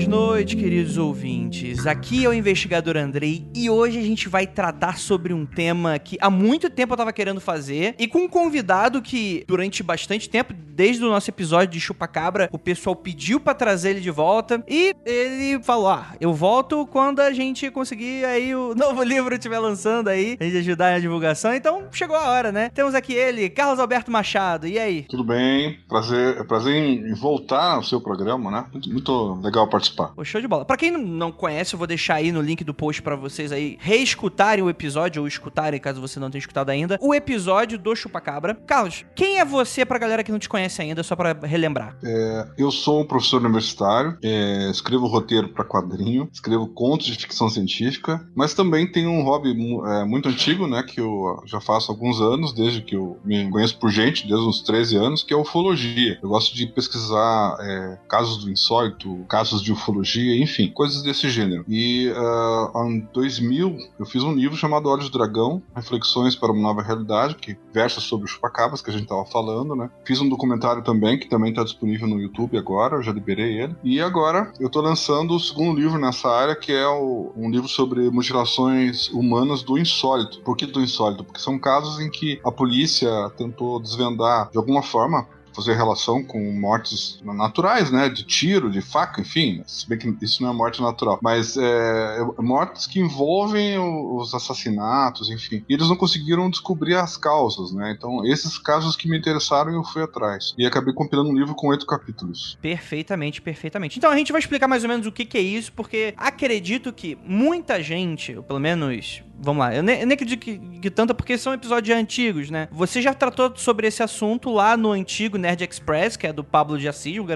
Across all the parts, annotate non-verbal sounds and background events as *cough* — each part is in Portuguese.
E belas noites, queridos ouvintes. Aqui é o investigador Andrei e hoje a gente vai tratar sobre um tema que há muito tempo eu tava querendo fazer e com um convidado que durante bastante tempo, desde o nosso episódio de Chupacabra, o pessoal pediu pra trazer ele de volta e ele falou: "Ah, eu volto quando a gente conseguir aí o *laughs* novo livro estiver lançando aí, a gente ajudar na divulgação". Então, chegou a hora, né? Temos aqui ele, Carlos Alberto Machado. E aí? Tudo bem, prazer, é prazer em voltar ao seu programa, né? Muito, muito legal participar. Pô, show de bola. Pra quem não conhece, eu vou deixar aí no link do post pra vocês aí reescutarem o episódio ou escutarem, caso você não tenha escutado ainda, o episódio do Chupacabra. Carlos, quem é você pra galera que não te conhece ainda, só pra relembrar? É, eu sou um professor universitário, é, escrevo roteiro para quadrinho, escrevo contos de ficção científica, mas também tenho um hobby é, muito antigo, né, que eu já faço há alguns anos, desde que eu me conheço por gente, desde uns 13 anos, que é ufologia. Eu gosto de pesquisar é, casos do insólito, casos de ufologia, enfim, coisas desse gênero. E ah, em 2000 eu fiz um livro chamado Olhos do Dragão, Reflexões para uma Nova Realidade, que versa sobre os chupacabras que a gente estava falando, né? Fiz um documentário também, que também está disponível no YouTube agora, eu já liberei ele. E agora eu estou lançando o segundo livro nessa área, que é o- um livro sobre mutilações humanas do insólito. Por que do insólito? Porque são casos em que a polícia tentou desvendar de alguma forma fazer relação com mortes naturais, né? De tiro, de faca, enfim. Se bem que isso não é morte natural. Mas é, mortes que envolvem os assassinatos, enfim. E eles não conseguiram descobrir as causas, né? Então, esses casos que me interessaram, eu fui atrás. E acabei compilando um livro com oito capítulos. Perfeitamente, perfeitamente. Então a gente vai explicar mais ou menos o que, que é isso, porque acredito que muita gente, ou pelo menos. Vamos lá, eu nem, eu nem acredito que, que tanto, porque são episódios antigos, né? Você já tratou sobre esse assunto lá no antigo Nerd Express, que é do Pablo de Assis, eu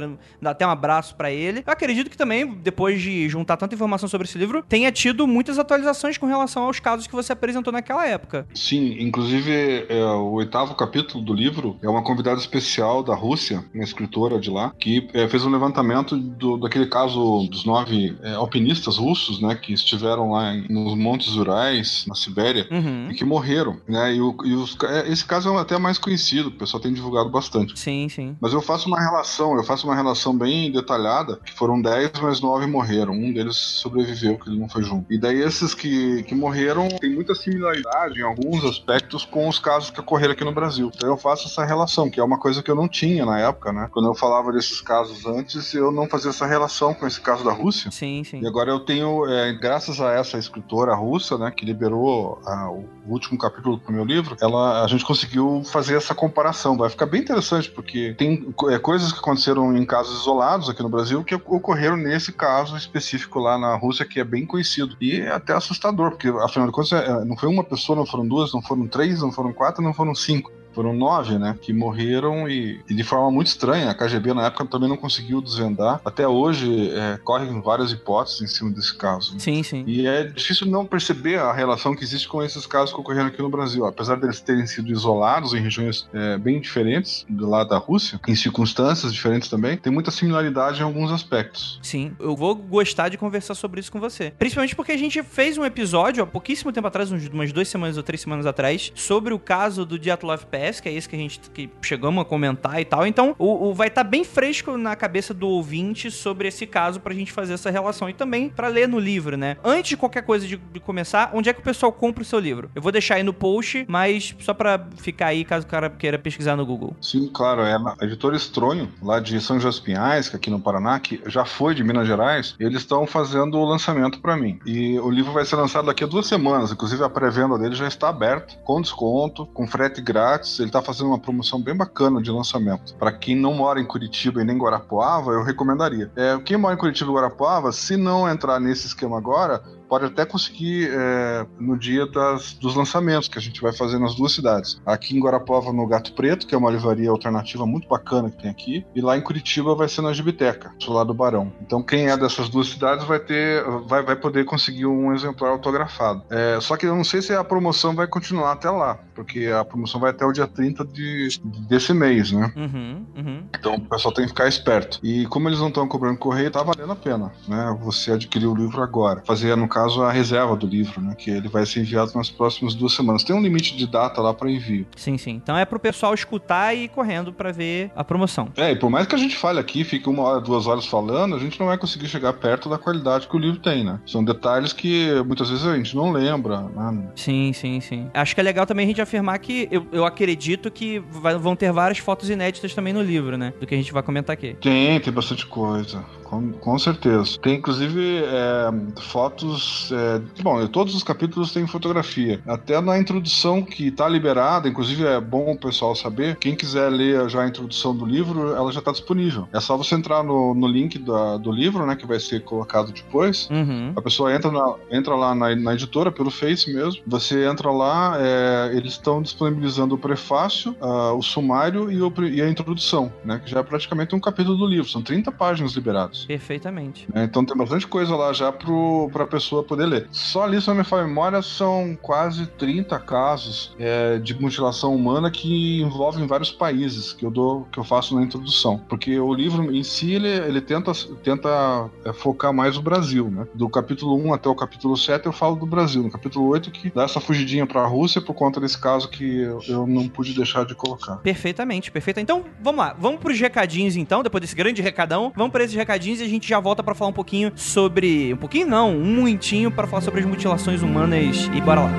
dar até um abraço pra ele. Eu acredito que também, depois de juntar tanta informação sobre esse livro, tenha tido muitas atualizações com relação aos casos que você apresentou naquela época. Sim, inclusive é, o oitavo capítulo do livro é uma convidada especial da Rússia, uma escritora de lá, que é, fez um levantamento do, daquele caso dos nove é, alpinistas russos, né, que estiveram lá nos Montes Urais, na Sibéria, Uhum. e que morreram, né? E, o- e os é, esse caso é até mais conhecido, o pessoal tem divulgado bastante. Sim, sim. Mas eu faço uma relação, eu faço uma relação bem detalhada, que foram 10, mas 9 morreram. Um deles sobreviveu, que ele não foi junto. E daí esses que, que morreram têm muita similaridade em alguns aspectos com os casos que ocorreram aqui no Brasil. Então eu faço essa relação, que é uma coisa que eu não tinha na época, né? Quando eu falava desses casos antes, eu não fazia essa relação com esse caso da Rússia. Sim, sim. E agora eu tenho, é, graças a essa escritora russa, né, que liberou ah, o último capítulo do meu livro, ela, a gente conseguiu fazer essa comparação. Vai ficar bem interessante, porque tem é, coisas que aconteceram em casos isolados aqui no Brasil que ocorreram nesse caso específico lá na Rússia, que é bem conhecido. E é até assustador, porque afinal de contas, é, não foi uma pessoa, não foram duas, não foram três, não foram quatro, não foram cinco. Foram nove, né? Que morreram e, e de forma muito estranha. A KGB na época também não conseguiu desvendar. Até hoje é, correm várias hipóteses em cima desse caso. né? Sim, sim. E é difícil não perceber a relação que existe com esses casos que ocorreram aqui no Brasil. Apesar deles terem sido isolados em regiões é, bem diferentes do lado da Rússia, em circunstâncias diferentes também, tem muita similaridade em alguns aspectos. Sim, eu vou gostar de conversar sobre isso com você. Principalmente porque a gente fez um episódio há pouquíssimo tempo atrás, umas duas semanas ou três semanas atrás, sobre o caso do Dyatlov Pass, que é esse que a gente que chegamos a comentar e tal. Então, o, o- vai estar bem fresco na cabeça do ouvinte sobre esse caso pra gente fazer essa relação e também pra ler no livro, né? Antes de qualquer coisa de, de começar, onde é que o pessoal compra o seu livro? Eu vou deixar aí no post, mas só pra ficar aí caso o cara queira pesquisar no Google. Sim, claro, é a editora Estronho, lá de São José Pinhais, que é aqui no Paraná, que já foi de Minas Gerais, eles estão fazendo o lançamento para mim. E o livro vai ser lançado daqui a duas semanas, inclusive a pré-venda dele já está aberta, com desconto, com frete grátis. Ele está fazendo uma promoção bem bacana de lançamento. Para quem não mora em Curitiba e nem Guarapuava, eu recomendaria. É, quem mora em Curitiba e Guarapuava, se não entrar nesse esquema agora, pode até conseguir é, no dia das, dos lançamentos que a gente vai fazer nas duas cidades. Aqui em Guarapova, no Gato Preto, que é uma livraria alternativa muito bacana que tem aqui, e lá em Curitiba vai ser na Gibiteca, do lado do Barão. Então quem é dessas duas cidades vai ter, vai, vai poder conseguir um exemplar autografado. É, só que eu não sei se a promoção vai continuar até lá, porque a promoção vai até o dia 30 de, desse mês, né? Uhum, uhum. Então o pessoal tem que ficar esperto. E como eles não estão cobrando correio, tá valendo a pena, né? Você adquirir o livro agora. Fazer, no caso, a reserva do livro, né? Que ele vai ser enviado nas próximas duas semanas. Tem um limite de data lá para envio. Sim, sim. Então é pro pessoal escutar e ir correndo para ver a promoção. É, e por mais que a gente fale aqui, fique uma hora, duas horas falando, a gente não vai conseguir chegar perto da qualidade que o livro tem, né? São detalhes que muitas vezes a gente não lembra, né? Sim, sim, sim. Acho que é legal também a gente afirmar que eu, eu acredito que vai, vão ter várias fotos inéditas também no livro, né? Do que a gente vai comentar aqui. Tem, tem bastante coisa. Com, com certeza. Tem inclusive é, fotos. É, bom, todos os capítulos têm fotografia. Até na introdução que está liberada, inclusive é bom o pessoal saber. Quem quiser ler já a introdução do livro, ela já está disponível. É só você entrar no, no link da, do livro, né? Que vai ser colocado depois. Uhum. A pessoa entra, na, entra lá na, na editora, pelo Face mesmo. Você entra lá, é, eles estão disponibilizando o prefácio, uh, o sumário e, o, e, a introdução, né? Que já é praticamente um capítulo do livro. São 30 páginas liberadas. Perfeitamente. É, então tem bastante coisa lá já para a pessoa poder ler. Só ali, se não me falha memória, são quase 30 casos é, de mutilação humana que envolvem vários países que eu dou, que eu faço na introdução. Porque o livro em si, ele, ele tenta, tenta é, focar mais o Brasil, né? Do capítulo 1 até o capítulo 7 eu falo do Brasil. No capítulo 8 que dá essa fugidinha para a Rússia por conta desse caso que eu, eu não pude deixar de colocar. Perfeitamente, perfeito. Então, vamos lá. Vamos pros recadinhos então, depois desse grande recadão. Vamos para esses recadinhos e a gente já volta para falar um pouquinho sobre, um pouquinho não, um muitinho para falar sobre as mutilações humanas e bora lá.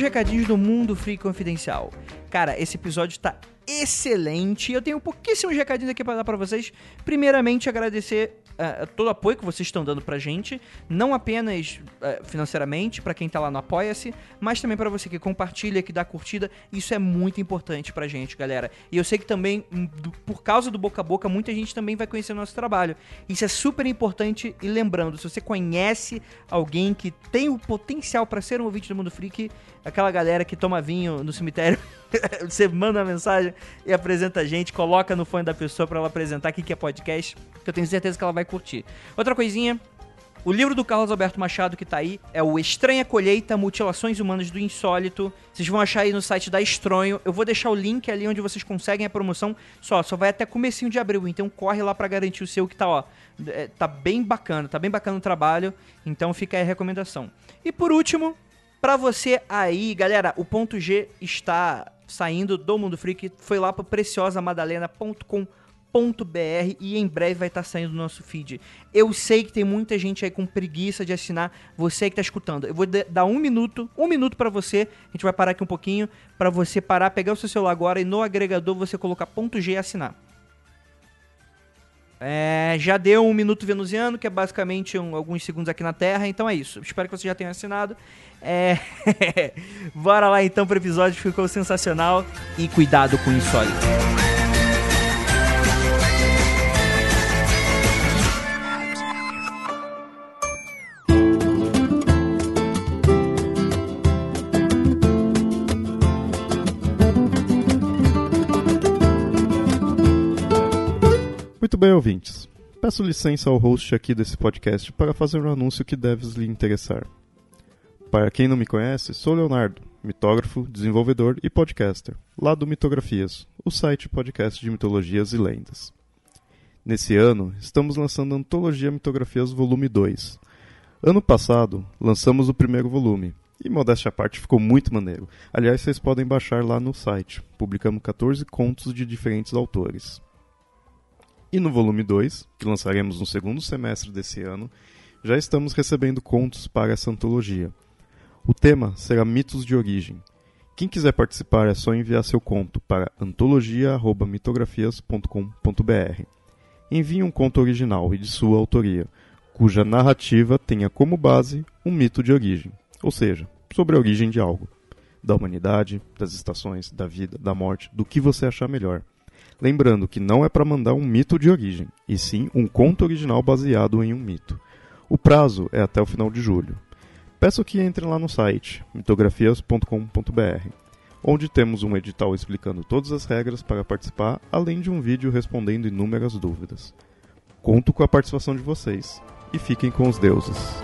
recadinhos do Mundo Free Confidencial. Cara, esse episódio tá excelente. Eu tenho pouquíssimos recadinhos aqui para dar para vocês. Primeiramente, agradecer uh, todo o apoio que vocês estão dando pra gente, não apenas uh, financeiramente, para quem tá lá no Apoia-se, mas também para você que compartilha, que dá curtida. Isso é muito importante pra gente, galera. E eu sei que também, hum, por causa do boca a boca, muita gente também vai conhecer o nosso trabalho. Isso é super importante. E lembrando, se você conhece alguém que tem o potencial para ser um ouvinte do Mundo Freak, aquela galera que toma vinho no cemitério, *laughs* você manda uma mensagem e apresenta a gente, coloca no fone da pessoa para ela apresentar o que é podcast, que eu tenho certeza que ela vai curtir. Outra coisinha, o livro do Carlos Alberto Machado que tá aí é o Estranha Colheita, Mutilações Humanas do Insólito. Vocês vão achar aí no site da Estronho. Eu vou deixar o link ali onde vocês conseguem a promoção. Só, só vai até comecinho de abril, então corre lá para garantir o seu que tá, ó. É, tá bem bacana, tá bem bacana o trabalho. Então fica aí a recomendação. E por último, para você aí, galera, o ponto G está saindo do Mundo Freak. Foi lá para preciosamadalena.com.br e em breve vai estar tá saindo no nosso feed. Eu sei que tem muita gente aí com preguiça de assinar. Você que está escutando, eu vou dar um minuto, um minuto para você. A gente vai parar aqui um pouquinho para você parar, pegar o seu celular agora e no agregador você colocar G e assinar. É, já deu um minuto venusiano, que é basicamente um, alguns segundos aqui na Terra, então é isso. Espero que você já tenha assinado. É... Bora lá então pro episódio, ficou sensacional. E cuidado com o insólito. Muito bem, ouvintes. Peço licença ao host aqui desse podcast para fazer um anúncio que deve lhe interessar. Para quem não me conhece, sou Leonardo, mitógrafo, desenvolvedor e podcaster, lá do Mitografias, o site podcast de mitologias e lendas. Nesse ano, estamos lançando a Antologia Mitografias Volume 2. Ano passado, lançamos o primeiro volume, e modéstia à parte ficou muito maneiro. Aliás, vocês podem baixar lá no site. Publicamos 14 contos de diferentes autores. E no volume 2, que lançaremos no segundo semestre desse ano, já estamos recebendo contos para essa antologia. O tema será mitos de origem, Quem quiser participar é só enviar seu conto para antologia.mitografias.com.br. Envie um conto original e de sua autoria, cuja narrativa tenha como base um mito de origem, ou seja, sobre a origem de algo, da humanidade, das estações, da vida, da morte, do que você achar melhor. Lembrando que não é para mandar um mito de origem, e sim um conto original baseado em um mito. O prazo é até o final de julho. Peço que entre lá no site mitografias.com.br, onde temos um edital explicando todas as regras para participar, além de um vídeo respondendo inúmeras dúvidas. Conto com a participação de vocês e fiquem com os deuses.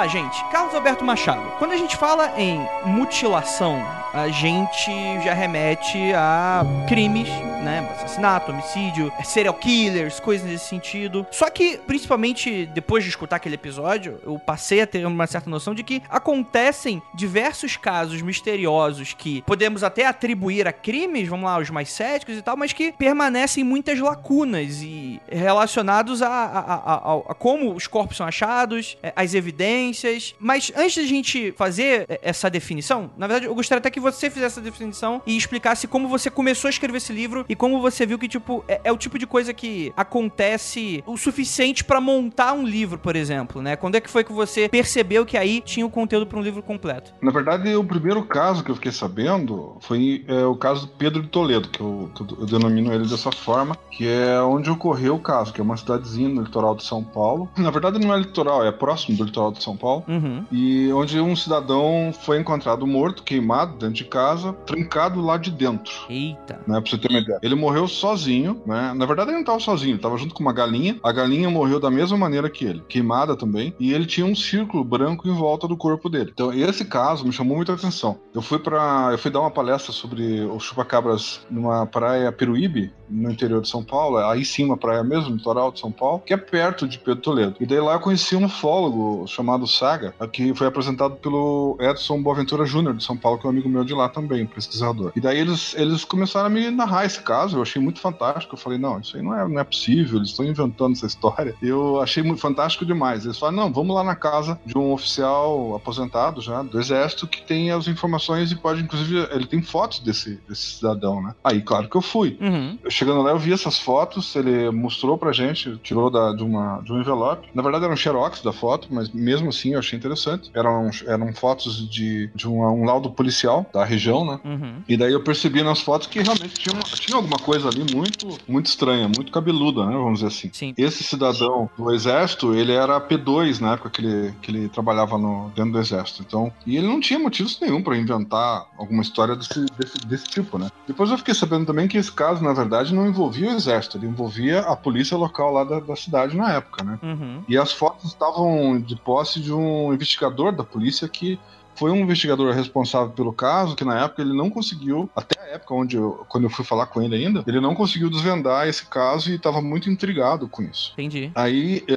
Tá, gente. Carlos Alberto Machado. Quando a gente fala em mutilação, a gente já remete a crimes, né? Assassinato, homicídio, serial killers, coisas nesse sentido. Só que, principalmente depois de escutar aquele episódio, eu passei a ter uma certa noção de que acontecem diversos casos misteriosos que podemos até atribuir a crimes, vamos lá, os mais céticos e tal, mas que permanecem muitas lacunas e relacionados a, a, a, a, a como os corpos são achados, é, as evidências. Mas antes da gente fazer é, essa definição, na verdade, eu gostaria até que você fizesse essa definição e explicasse como você começou a escrever esse livro e como você viu que, tipo, é, é o tipo de coisa que acontece o suficiente pra montar um livro, por exemplo, né? Quando é que foi que você percebeu que aí tinha o conteúdo pra um livro completo? Na verdade, o primeiro caso que eu fiquei sabendo foi é, o caso do Pedro de Toledo, que eu, que eu denomino ele dessa forma, que é onde ocorreu o caso, que é uma cidadezinha no litoral de São Paulo. Na verdade, não é litoral, é próximo do litoral de São Paulo. Uhum. E onde um cidadão foi encontrado morto, queimado dentro de casa, trancado lá de dentro. Eita. Né, pra você ter uma ideia. Ele morreu sozinho, né? Na verdade, ele não estava sozinho, ele estava junto com uma galinha. A galinha morreu da mesma maneira que ele, queimada também. E ele tinha um círculo branco em volta do corpo dele. Então, esse caso me chamou muita atenção. Eu fui para, eu fui dar uma palestra sobre os chupacabras numa praia Peruíbe, no interior de São Paulo, aí sim uma praia mesmo, litoral de São Paulo, que é perto de Pedro Toledo. E daí lá eu conheci um ufólogo chamado Saga, que foi apresentado pelo Edson Boaventura Júnior de São Paulo, que é um amigo meu de lá também, pesquisador. E daí eles, eles começaram a me narrar esse caso, eu achei muito fantástico. Eu falei, não, isso aí não é, não é possível, eles estão inventando essa história. *laughs* Eu achei muito fantástico demais. Eles falaram, não, vamos lá na casa de um oficial aposentado já, do exército, que tem as informações e pode, inclusive, ele tem fotos desse, desse cidadão, né? Aí, claro que eu fui. Uhum. Chegando lá, eu vi essas fotos, ele mostrou pra gente, tirou da, de, uma, de um envelope. Na verdade, era um xerox da foto, mas mesmo assim eu achei interessante. Eram, eram fotos de, de uma, um laudo policial da região, né? Uhum. E daí eu percebi nas fotos que realmente tinha, uma, tinha alguma coisa ali muito, muito estranha, muito cabeluda, né? Vamos dizer assim. Sim. Esse cidadão do exército, ele era P2 na época que ele, que ele trabalhava no, dentro do exército. Então, e ele não tinha motivos nenhum para inventar alguma história desse, desse, desse tipo, né? Depois eu fiquei sabendo também que esse caso, na verdade, não envolvia o exército, ele envolvia a polícia local lá da, da cidade na época, né? Uhum. E as fotos estavam de posse de um investigador da polícia que foi um investigador responsável pelo caso, que na época ele não conseguiu, até a época onde eu, quando eu fui falar com ele ainda, ele não conseguiu desvendar esse caso e estava muito intrigado com isso. Entendi. Aí é,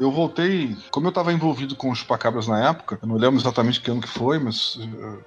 eu voltei, como eu estava envolvido com os chupacabras na época, eu não lembro exatamente que ano que foi, mas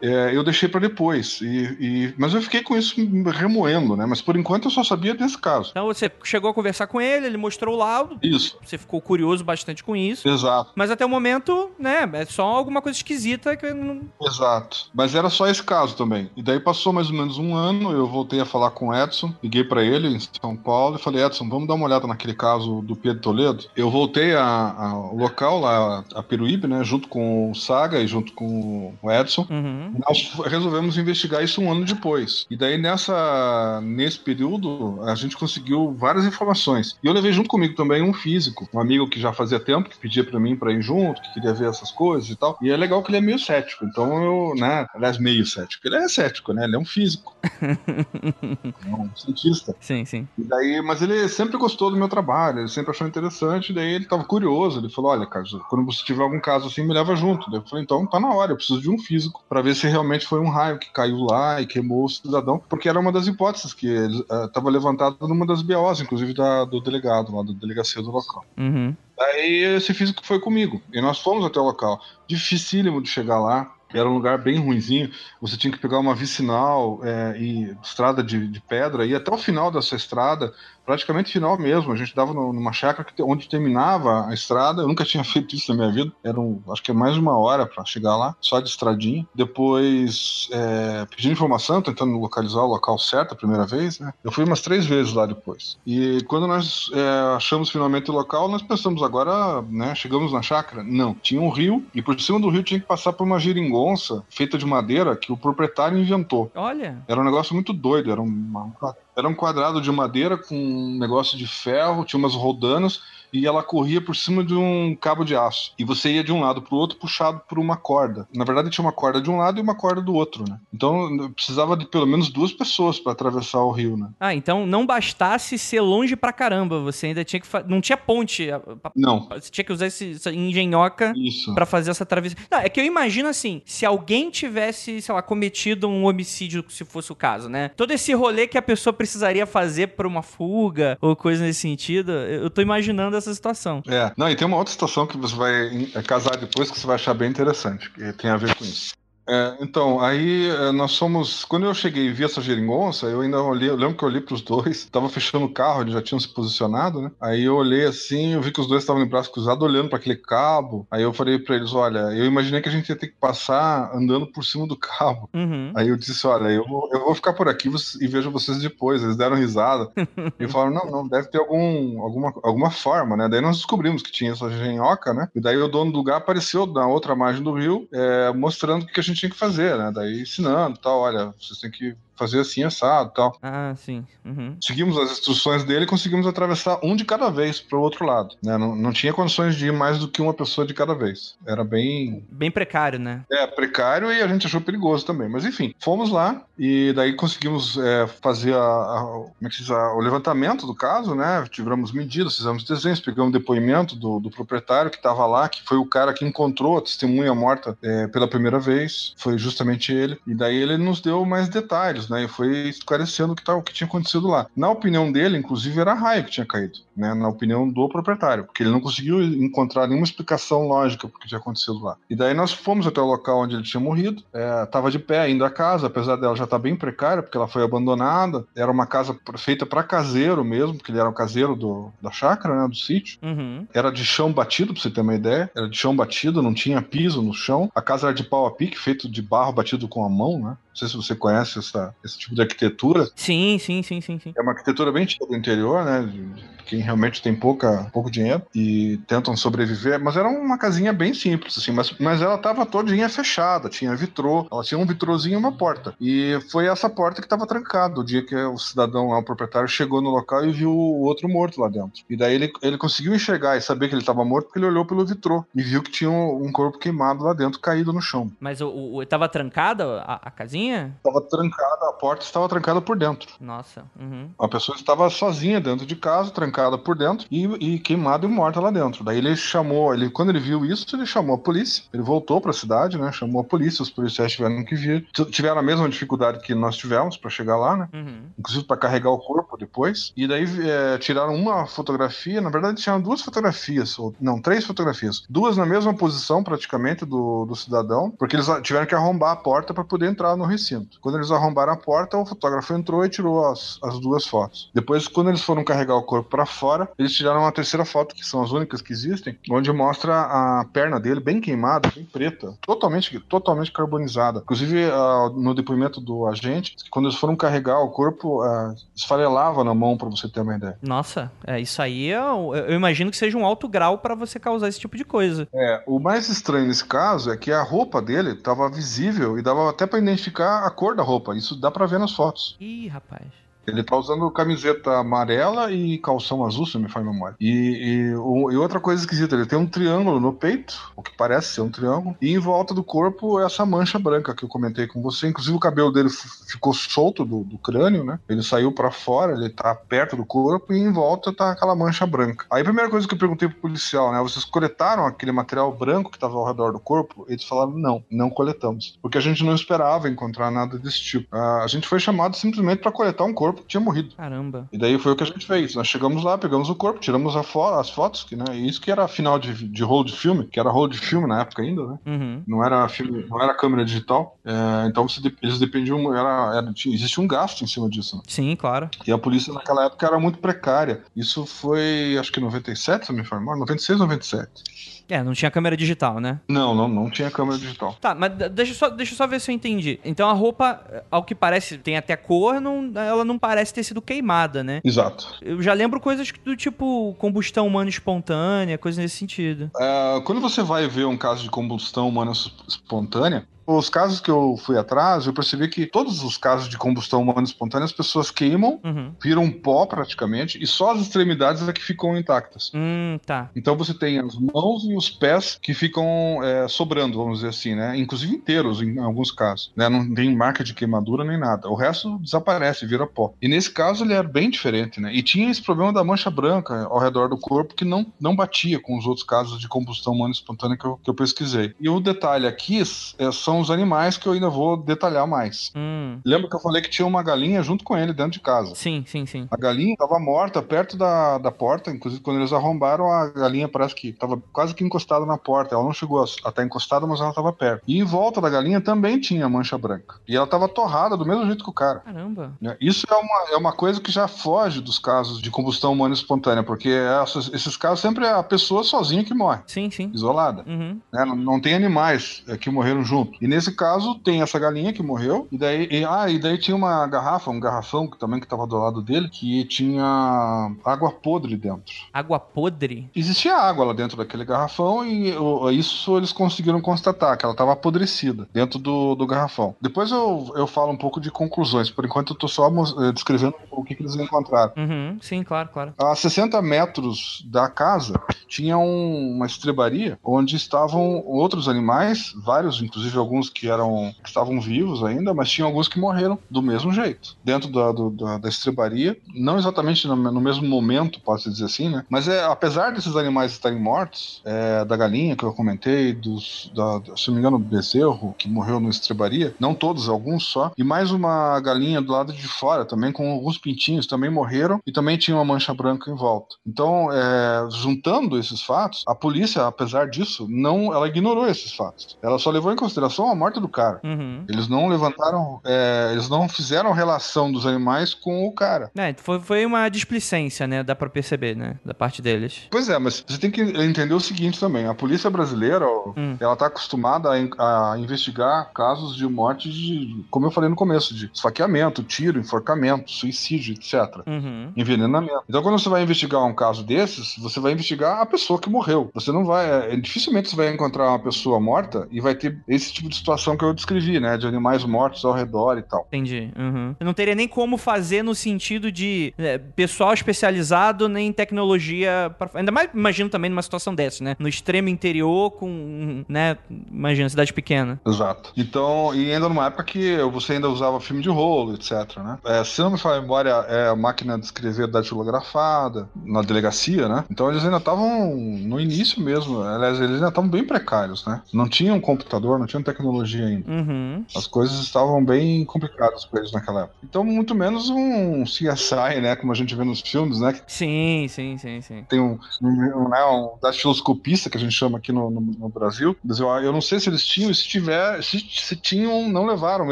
é, eu deixei para depois. E, e- mas eu fiquei com isso remoendo, né? Mas por enquanto eu só sabia desse caso. Então você chegou a conversar com ele, ele mostrou o laudo, Isso, você ficou curioso bastante com isso. exato. Mas até o momento, né, é só alguma coisa esquisita que eu não. Exato. Mas era só esse caso também. E daí passou mais ou menos um ano, eu voltei a falar com o Edson, liguei pra ele em São Paulo e falei: Edson, vamos dar uma olhada naquele caso do Pedro Toledo. Eu voltei ao local lá, a Peruíbe, né, junto com o Saga e junto com o Edson. Uhum. Nós resolvemos investigar isso um ano depois. E daí, nessa, nesse período, a gente conseguiu várias informações. E eu levei junto comigo também um físico, um amigo que já fazia tempo, que pedia pra mim pra ir junto, que queria ver essas coisas e tal. E é legal que ele é meio cético. Então eu, né, aliás, meio cético. Ele é cético, né? Ele é um físico. *laughs* é um cientista. Sim, sim. E daí, mas ele sempre gostou do meu trabalho, ele sempre achou interessante, daí ele tava curioso, ele falou, olha, cara, quando você tiver algum caso assim, me leva junto. Daí eu falei, então tá na hora, eu preciso de um físico pra ver se realmente foi um raio que caiu lá e queimou o cidadão, porque era uma das hipóteses que ele, eh, tava levantada numa das BOs, inclusive da, do delegado, lá da delegacia do local. Uhum. Daí esse físico foi comigo. E nós fomos até o local. Dificílimo de chegar lá. Era um lugar bem ruinzinho. Você tinha que pegar uma vicinal é, e estrada de, de pedra e até o final dessa estrada praticamente final mesmo. A gente dava numa chácara onde terminava a estrada. Eu nunca tinha *laughs* feito isso na minha vida. Era um, acho que é mais de uma hora para chegar lá, só de estradinha. Depois, é, pedindo informação, tentando localizar o local certo a primeira vez. Né? Eu fui umas três vezes lá depois. E quando nós é, achamos finalmente o local, nós pensamos agora, né, chegamos na chácara. Não, tinha um rio e por cima do rio tinha que passar por uma geringonça feita de madeira que o proprietário inventou. Olha. Era um negócio muito doido. Era uma, era um quadrado de madeira com um negócio de ferro, tinha umas rodanas e ela corria por cima de um cabo de aço. E você ia de um lado para o outro puxado por uma corda. Na verdade, tinha uma corda de um lado e uma corda do outro, né? Então precisava de pelo menos duas pessoas para atravessar o rio, né? Ah, então não bastasse ser longe pra caramba, você ainda tinha que fa... não tinha ponte. Não. Você tinha que usar esse, essa engenhoca para fazer essa travessia. Não, é que eu imagino assim, se alguém tivesse, sei lá, cometido um homicídio, se fosse o caso, né? Todo esse rolê que a pessoa precisaria fazer para uma fuga ou coisa nesse sentido, eu tô imaginando dessa situação. É, não, e tem uma outra situação que você vai casar depois que você vai achar bem interessante, que tem a ver com isso. É, então, aí é, nós fomos. Quando eu cheguei e vi essa geringonça, eu ainda olhei, eu lembro que eu olhei pros dois, *laughs* tava fechando o carro, eles já tinham se posicionado, né? Aí eu olhei assim, eu vi que os dois estavam de braço cruzado olhando para aquele cabo. Aí eu falei para eles: olha, eu imaginei que a gente ia ter que passar andando por cima do cabo. Uhum. Aí eu disse: olha, eu vou, eu vou ficar por aqui e vejo vocês depois. Eles deram risada *laughs* e falaram: não, não, deve ter algum, alguma, alguma forma, né? Daí nós descobrimos que tinha essa genhoca, né? E daí o dono do lugar apareceu na outra margem do rio, é, mostrando que a gente tinha que fazer, né? Daí ensinando tal, olha, vocês têm que fazer assim, assado tal. Ah, sim. Uhum. Seguimos as instruções dele e conseguimos atravessar um de cada vez para o outro lado. Né? Não, não tinha condições de ir mais do que uma pessoa de cada vez. Era bem. Bem precário, né? É, precário e a gente achou perigoso também. Mas enfim, fomos lá e daí conseguimos é, fazer a, a, como é que diz, a, o levantamento do caso, né? Tivemos medidas, fizemos desenhos, pegamos depoimento do, do proprietário que estava lá, que foi o cara que encontrou a testemunha morta é, pela primeira vez. Foi justamente ele. E daí ele nos deu mais detalhes né? E foi esclarecendo o que, tá, o que tinha acontecido lá. Na opinião dele, inclusive, era raio que tinha caído, né? Na opinião do proprietário, porque ele não conseguiu encontrar nenhuma explicação lógica porque tinha acontecido lá. E daí nós fomos até o local onde ele tinha morrido. É, tava de pé ainda a casa, apesar dela já estar tá bem precária, porque ela foi abandonada. Era uma casa feita para caseiro mesmo, porque ele era o caseiro do, da chácara, né? Do sítio. Uhum. Era de chão batido, pra você ter uma ideia. Era de chão batido, não tinha piso no chão. A casa era de pau a pique, feito de barro batido com a mão, né? Não sei se você conhece essa, esse tipo de arquitetura. Sim, sim, sim, sim, sim. É uma arquitetura bem típica do interior, né? De quem realmente tem pouca, pouco dinheiro e tentam sobreviver. Mas era uma casinha bem simples, assim. Mas, mas ela tava todinha fechada, tinha vitrô. Ela tinha um vitrôzinho e uma porta. E foi essa porta que estava trancada o dia que o cidadão lá, o proprietário, chegou no local e viu o outro morto lá dentro. E daí ele, ele conseguiu enxergar e saber que ele estava morto porque ele olhou pelo vitrô e viu que tinha um, um corpo queimado lá dentro, caído no chão. Mas o, o, tava trancada a, a casinha? Estava trancada, a porta estava trancada por dentro. Nossa. Uhum. A pessoa estava sozinha dentro de casa, trancada por dentro e, e queimada e morta lá dentro. Daí ele chamou, ele, quando ele viu isso, ele chamou a polícia. Ele voltou para a cidade, né? Chamou a polícia, os policiais tiveram que vir. Tiveram a mesma dificuldade que nós tivemos para chegar lá, né? Uhum. Inclusive para carregar o corpo depois. E daí é, tiraram uma fotografia, na verdade tiraram duas fotografias, ou não, três fotografias. Duas na mesma posição praticamente do, do cidadão, porque eles tiveram que arrombar a porta para poder entrar no recinto. Quando eles arrombaram a porta, o fotógrafo entrou e tirou as, as duas fotos. Depois, quando eles foram carregar o corpo para fora, eles tiraram uma terceira foto, que são as únicas que existem, onde mostra a perna dele bem queimada, bem preta, totalmente, totalmente carbonizada. Inclusive, uh, no depoimento do agente, quando eles foram carregar o corpo, uh, esfarelava na mão, para você ter uma ideia. Nossa, é, isso aí eu, eu imagino que seja um alto grau para você causar esse tipo de coisa. É, o mais estranho nesse caso é que a roupa dele estava visível e dava até para identificar a cor da roupa. Isso dá para ver nas fotos. Ih, rapaz. Ele tá usando camiseta amarela e calção azul, se me faz memória. E, e, e, outra coisa esquisita, ele tem um triângulo no peito, o que parece ser um triângulo, e em volta do corpo essa mancha branca que eu comentei com você. Inclusive o cabelo dele ficou solto do, do crânio, né? Ele saiu para fora, ele tá perto do corpo e em volta tá aquela mancha branca. Aí a primeira coisa que eu perguntei pro policial, né? Vocês coletaram aquele material branco que tava ao redor do corpo? Eles falaram, não, não coletamos. Porque a gente não esperava encontrar nada desse tipo. a gente foi chamado simplesmente para coletar um corpo corpo tinha morrido. Caramba. E daí foi o que a gente fez. Nós chegamos lá, pegamos o corpo, tiramos fo as fotos, que, né? E isso que era final de, de rolo de filme, que era rolo de filme na época ainda, né? Uhum. Não era filme, não era câmera digital. É, então você, eles dependiam, era, era, tinha, existia um gasto em cima disso. Né? Sim, claro. E a polícia naquela época era muito precária. Isso foi, acho que 97, se me informar, 96, 97. É, não tinha câmera digital, né? Não, não, não tinha câmera digital. Tá, mas deixa eu só, deixa eu só ver se eu entendi. Então a roupa, ao que parece, tem até cor, não, ela não parece ter sido queimada, né? Exato. Eu já lembro coisas do tipo combustão humana espontânea, coisa nesse sentido. É, quando você vai ver um caso de combustão humana espontânea, os casos que eu fui atrás, eu percebi que todos os casos de combustão humana espontânea, as pessoas queimam, uhum. viram pó praticamente, e só as extremidades é que ficam intactas. Hum, tá. Então você tem as mãos e os pés que ficam é, sobrando, vamos dizer assim, né? Inclusive inteiros em alguns casos. Né? Não tem marca de queimadura nem nada. O resto desaparece, vira pó. E nesse caso ele era bem diferente, né? E tinha esse problema da mancha branca ao redor do corpo que não, não batia com os outros casos de combustão humana espontânea que eu, que eu pesquisei. E o detalhe aqui é, são os animais que eu ainda vou detalhar mais. Hum. Lembra que eu falei que tinha uma galinha junto com ele dentro de casa? Sim, sim, sim. A galinha estava morta perto da, da porta, inclusive quando eles arrombaram, a galinha parece que estava quase que encostada na porta. Ela não chegou a estar encostada, mas ela estava perto. E em volta da galinha também tinha mancha branca. E ela estava torrada do mesmo jeito que o cara. Caramba. Isso é uma, é uma coisa que já foge dos casos de combustão humana espontânea, porque essas, esses casos sempre é a pessoa sozinha que morre. Sim, sim. Isolada. Uhum. Né? Não, não, tem animais é, que morreram junto. E nesse caso, tem essa galinha que morreu, e daí, e, ah, e daí tinha uma garrafa, um garrafão que também que estava do lado dele, que tinha água podre dentro. Água podre? Existia água lá dentro daquele garrafão e isso eles conseguiram constatar, que ela estava apodrecida dentro do, do garrafão. Depois eu, eu falo um pouco de conclusões, por enquanto eu tô só eh, descrevendo o que, que eles encontraram. Uhum. Sim, claro, claro. A 60 metros da casa tinha um, uma estrebaria onde estavam outros animais, vários, inclusive alguns que eram que estavam vivos ainda, mas tinha alguns que morreram do mesmo jeito, dentro da, do, da, da, estrebaria, não exatamente no, no, mesmo momento, pode-se dizer assim, né? Mas é, apesar desses animais estarem mortos, é, da galinha que eu comentei, dos, da, se não me engano, do bezerro que morreu na estrebaria, não todos, alguns só, e mais uma galinha do lado de fora também, com alguns pintinhos, também morreram e também tinha uma mancha branca em volta. Então, é, juntando esses fatos, a polícia, apesar disso, não, ela ignorou esses fatos. Ela só levou em consideração a morte do cara. Uhum. Eles não levantaram, é, eles não fizeram relação dos animais com o cara. É, foi, foi uma displicência, né? Dá pra perceber, né? Da parte deles. Pois é, mas você tem que entender o seguinte também: a polícia brasileira, hum. ela tá acostumada a, a, investigar casos de morte de, como eu falei no começo, de esfaqueamento, tiro, enforcamento, suicídio, etc. Uhum. Envenenamento. Então, quando você vai investigar um caso desses, você vai investigar a pessoa que morreu. Você não vai. É, dificilmente você vai encontrar uma pessoa morta e vai ter esse tipo de situação que eu descrevi, né? De animais mortos ao redor e tal. Entendi. Uhum. Não teria nem como fazer no sentido de é, pessoal especializado nem tecnologia. Pra... Ainda mais, imagino também numa situação dessa, né? No extremo interior, com. né? Imagina, cidade pequena. Exato. Então, e ainda numa época que você ainda usava filme de rolo, etc, né? É, se não me falar memória, é a máquina de escrever datilografada na delegacia, né? Então eles ainda estavam no início mesmo. Aliás, eles ainda estavam bem precários, né? Não tinham computador, não tinham tecnologia ainda. Uhum. As coisas estavam bem complicadas para eles naquela época. Então, muito menos um CSI, né? Como a gente vê nos filmes, né? Sim, sim, sim, sim. Tem um, um, né, um datiloscopista que a gente chama aqui no, no, no Brasil. Eu, eu não sei se eles tinham, se tiver, se, se tinham, não levaram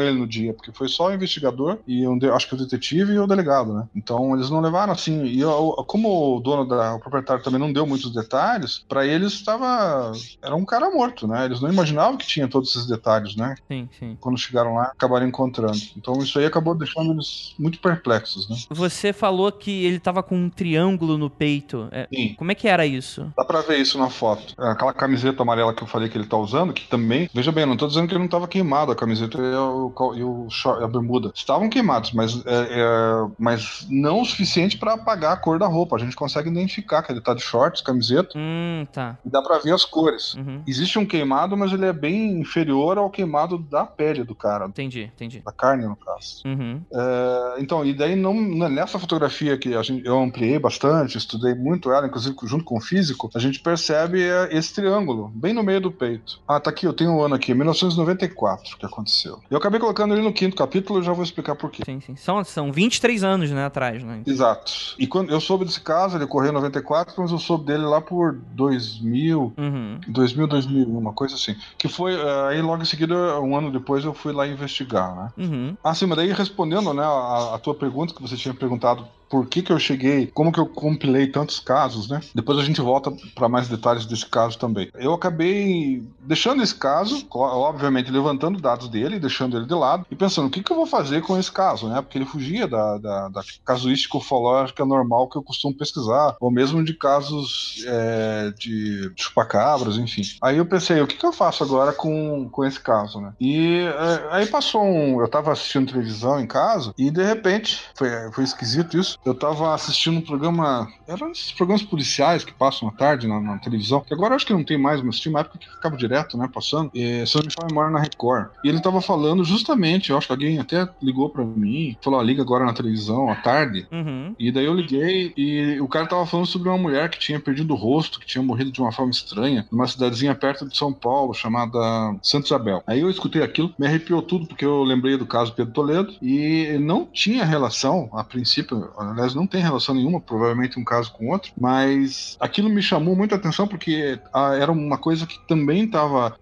ele no dia, porque foi só o investigador e um, acho que o detetive e o delegado, né? Então eles não levaram assim. E eu, como o dono da, o proprietário também não deu muitos detalhes, para eles estava era um cara morto, né? Eles não imaginavam que tinha todos esses detalhes, né? Sim, sim. Quando chegaram lá, acabaram encontrando. Então isso aí acabou deixando eles muito perplexos, né? Você falou que ele tava com um triângulo no peito. É, Sim. Como é que era isso? Dá pra ver isso na foto. É, aquela camiseta amarela que eu falei que ele tá usando, que também. Veja bem, eu não tô dizendo que ele não tava queimado, a camiseta e, o, e o short, a bermuda. Estavam queimados, mas, é, é, mas não o suficiente para apagar a cor da roupa. A gente consegue identificar que ele tá de shorts, camiseta. Hum, tá. E dá pra ver as cores. Uhum. Existe um queimado, mas ele é bem inferior superior ao queimado da pele do cara, Entendi, entendi. da carne, no caso. Uhum. É, então, e daí não, nessa fotografia que a gente, eu ampliei bastante, estudei muito ela, inclusive junto com o físico, a gente percebe é, esse triângulo, bem no meio do peito. Ah, tá aqui, eu tenho um ano aqui, 1994 que aconteceu. Eu acabei colocando ele no quinto capítulo, já vou explicar por quê. Sim, sim. São, são 23 anos, né, atrás, né? Exato. E quando eu soube desse caso, ele ocorreu em 94, mas eu soube dele lá por 2000, Uhum. 2000, 2001, uma coisa assim. Que foi, eh, aí logo em seguida, um ano depois, eu fui lá investigar, né? Uhum. Sim, mas daí respondendo, né, a, a tua pergunta que você tinha perguntado por que que eu cheguei, como que eu compilei tantos casos, né? Depois a gente volta para mais detalhes desse caso também. Eu acabei deixando esse caso, obviamente levantando dados dele, deixando ele de lado e pensando o que que eu vou fazer com esse caso, né? Porque ele fugia da, da, da casuística ufológica normal que eu costumo pesquisar, ou mesmo de casos é, de chupacabras, enfim. Aí eu pensei, o que que eu faço agora com, com esse caso, né? E é, aí passou um, eu tava assistindo televisão em casa e de repente, foi, foi esquisito isso, eu tava assistindo um programa, eram esses programas policiais que passam à tarde na, na televisão, que agora eu acho que não tem mais, mas tinha uma época que ficava direto, né, passando, e, se eu não me memória na Record. E ele tava falando justamente, eu acho que alguém até ligou pra mim, falou, ó, liga agora na televisão, à tarde, Uhum. e daí eu liguei e o cara tava falando sobre uma mulher que tinha perdido o rosto, que tinha morrido de uma forma estranha, numa cidadezinha perto de São Paulo, chamada Santa Isabel. Aí eu escutei aquilo, me arrepiou tudo, porque eu lembrei do caso Pedro Toledo, e não tinha relação, a princípio, aliás, não tem relação nenhuma, provavelmente um caso com outro, mas aquilo me chamou muita atenção porque ah, era uma coisa que também estava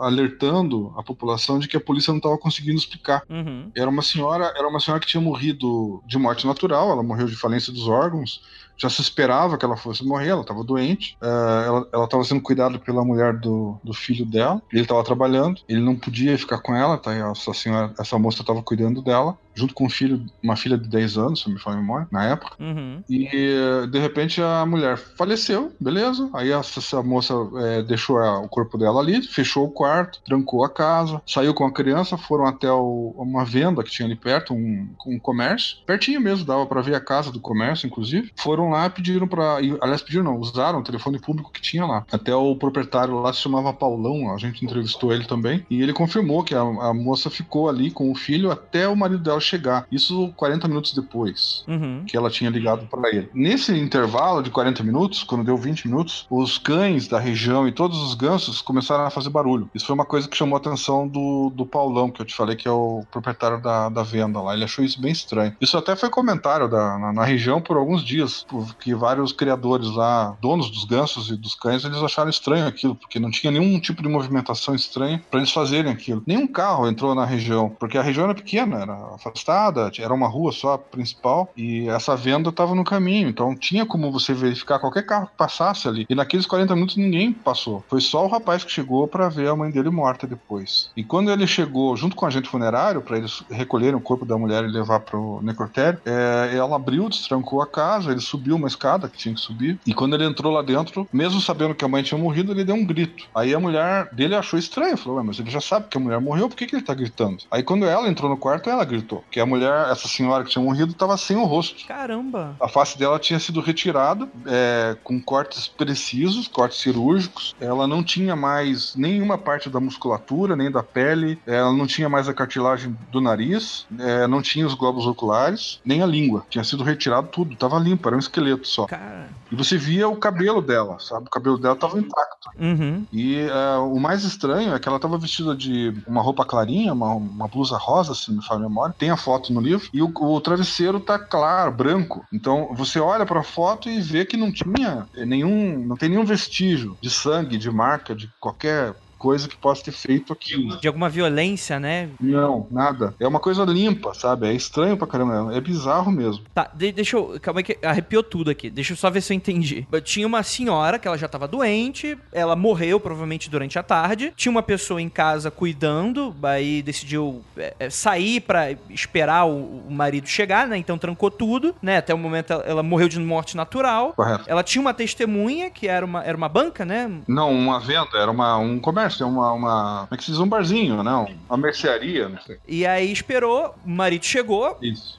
alertando a população de que a polícia não estava conseguindo explicar. Uhum. Era uma senhora, era uma senhora que tinha morrido de morte natural, ela morreu de falência dos órgãos. Já se esperava que ela fosse morrer, ela estava doente. eh, ela estava sendo cuidada pela mulher do, do filho dela. Ele estava trabalhando, ele não podia ficar com ela, tá? Essa senhora, essa moça estava cuidando dela, junto com um filho, uma filha de 10 anos, se não me falha a memória, na época. Uhum. E de repente a mulher faleceu, beleza. Aí essa, essa moça eh, deixou a- o corpo dela ali, fechou o quarto, trancou a casa, saiu com a criança, foram até o- uma venda que tinha ali perto, um, um comércio, pertinho mesmo, dava pra ver a casa do comércio, inclusive. Foram lá, pediram pra. e, Aliás, pediram não, usaram o telefone público que tinha lá. Até o proprietário lá se chamava Paulão, a gente entrevistou ele também, e ele confirmou que a, a moça ficou ali com o filho até o marido dela chegar. Isso 40 minutos depois Uhum. que ela tinha ligado para ele. Nesse intervalo de 40 minutos, quando deu 20 minutos, os cães da região e todos os gansos começaram a fazer barulho. Isso foi uma coisa que chamou a atenção do, do Paulão, que eu te falei que é o proprietário da, da venda lá. Ele achou isso bem estranho. Isso até foi comentário da, na, na região por alguns dias, porque vários criadores lá, donos dos gansos e dos cães, eles acharam estranho aquilo, porque não tinha nenhum tipo de movimentação estranha para eles fazerem aquilo. Nenhum carro entrou na região, porque a região era pequena, era afastada, era uma rua só principal e essa venda estava no caminho, então tinha como você verificar qualquer carro que passasse ali. E naqueles 40 minutos ninguém passou. Foi só o rapaz que chegou para ver a mãe dele morta depois. E quando ele chegou junto com o agente funerário para eles recolherem o corpo da mulher e levar pro necrotério, é, ela abriu, destrancou a casa, ele subiu uma escada que tinha que subir. E quando ele entrou lá dentro, mesmo sabendo que a mãe tinha morrido, ele deu um grito. Aí a mulher dele achou estranho, falou: mas ele já sabe que a mulher morreu, por que, que ele tá gritando? Aí quando ela entrou no quarto, ela gritou. Que a mulher, essa senhora que tinha morrido, tava sem o rosto. Caramba. A face dela tinha sido retirada é, com cortes precisos, cortes cirúrgicos. Ela não tinha mais nenhuma parte da musculatura, nem da pele. Ela não tinha mais a cartilagem do nariz. é, não tinha os globos oculares, nem a língua. Tinha sido retirado tudo. Tava limpo, era um esqueleto só. Cara. E você via o cabelo dela, sabe? O cabelo dela tava intacto. Uhum. E é, o mais estranho é que ela estava vestida de uma roupa clarinha, uma, uma blusa rosa, se não me falha a memória. Tem a foto no livro. E o, o travesseiro tá claro, branco. Então você olha para a foto e vê que não tinha nenhum. não tem nenhum vestígio de sangue, de marca, de qualquer coisa que possa ter feito aquilo. De alguma violência, né? Não, nada. É uma coisa limpa, sabe? É estranho pra caramba. É bizarro mesmo. Tá, de- deixa eu. Calma aí que arrepiou tudo aqui. Deixa eu só ver se eu entendi. Tinha uma senhora que ela já tava doente, ela morreu provavelmente durante a tarde. Tinha uma pessoa em casa cuidando, aí decidiu é, é, sair pra esperar o, o marido chegar, né? Então trancou tudo, né? Até o momento ela, ela morreu de morte natural. Correto. Ela tinha uma testemunha, que era uma, era uma banca, né? Não, uma venda, era uma, um comércio, uma, uma. Como é que se diz? Um barzinho, não? Uma mercearia, não sei. E aí esperou, o marido chegou, Isso.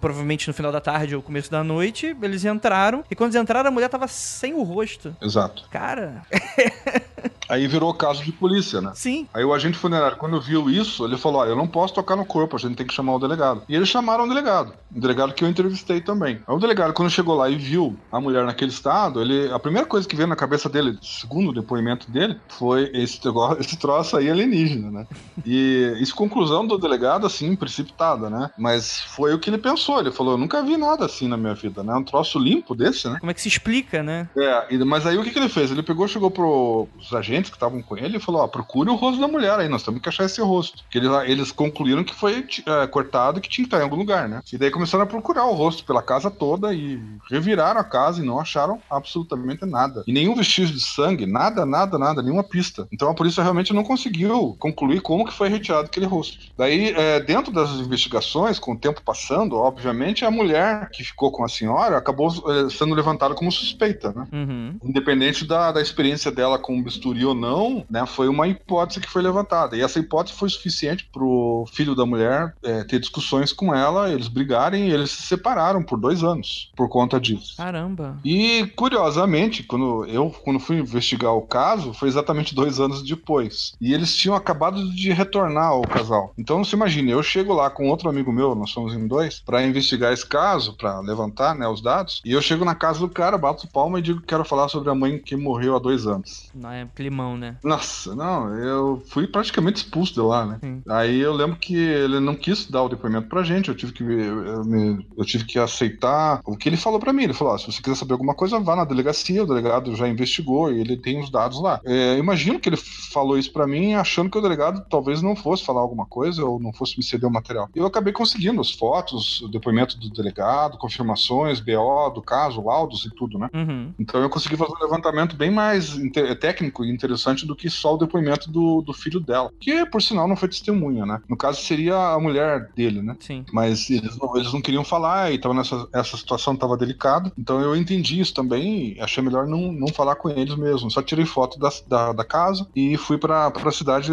provavelmente no final da tarde ou começo da noite, eles entraram. E quando eles entraram, a mulher tava sem o rosto. Exato. Cara, *laughs* Aí virou caso de polícia, né? Sim. Aí o agente funerário, quando viu isso, ele falou: Olha, eu não posso tocar no corpo, a gente tem que chamar o delegado. E eles chamaram o delegado. O delegado que eu entrevistei também. Aí o delegado, quando chegou lá e viu a mulher naquele estado, ele. A primeira coisa que veio na cabeça dele, segundo o depoimento dele, foi esse, negócio- *laughs* esse troço aí alienígena, né? E isso conclusão do delegado, assim, precipitada, né? Mas foi o que ele pensou. Ele falou: Eu nunca vi nada assim na minha vida, né? Um troço limpo desse, né? Como é que se explica, né? É, mas aí o que, que ele fez? Ele pegou, chegou pros agentes que estavam com ele e falou: Ó, procure o rosto da mulher aí, nós temos que achar esse rosto. Que eles, eles concluíram que foi é, cortado e que tinha que estar em algum lugar, né? E daí começaram a procurar o rosto pela casa toda e reviraram a casa e não acharam absolutamente nada. E nenhum vestígio de sangue, nada, nada, nada, nenhuma pista. Então a polícia realmente não conseguiu concluir como que foi retirado aquele rosto. Daí, é, dentro das investigações, com o tempo passando, obviamente, a mulher que ficou com a senhora acabou é, sendo levantada como suspeita, né? Uhum. Independente da, da experiência dela com bisturi ou não, né, foi uma hipótese que foi levantada. E essa hipótese foi suficiente pro filho da mulher é, ter discussões com ela, eles brigarem e eles se separaram por dois anos por conta disso. Caramba. E curiosamente, quando eu quando fui investigar o caso, foi exatamente dois anos depois. E eles tinham acabado de retornar ao casal. Então você imagina, eu chego lá com outro amigo meu, nós somos em dois, para investigar esse caso, para levantar né, os dados. E eu chego na casa do cara, bato palma e digo que quero falar sobre a mãe que morreu há dois anos. Não é climão, né? Nossa, não, eu fui praticamente expulso de lá, né? Sim. Aí eu lembro que ele não quis dar o depoimento pra gente, eu tive que, eu, me- eu tive que aceitar o que ele falou pra mim. Ele falou: ó, se você quiser saber alguma coisa, vá na delegacia, o delegado já investigou e ele tem os dados lá. É, imagino que ele falou isso pra mim achando que o delegado talvez não fosse falar alguma coisa ou não fosse me ceder o material. Eu acabei conseguindo as fotos, o depoimento do delegado, confirmações, BO do caso, laudos e tudo, né? Uhum. Então eu consegui fazer um levantamento bem mais inte- técnico e interessante do que só o depoimento do, do filho dela, que por sinal não foi testemunha, né? No caso seria a mulher dele, né? Sim. Mas eles não, eles não queriam falar e tava nessa essa situação estava delicada. Então eu entendi isso também e achei melhor não, não falar com eles mesmo. Só tirei foto da, da, da casa e fui pra, pra cidade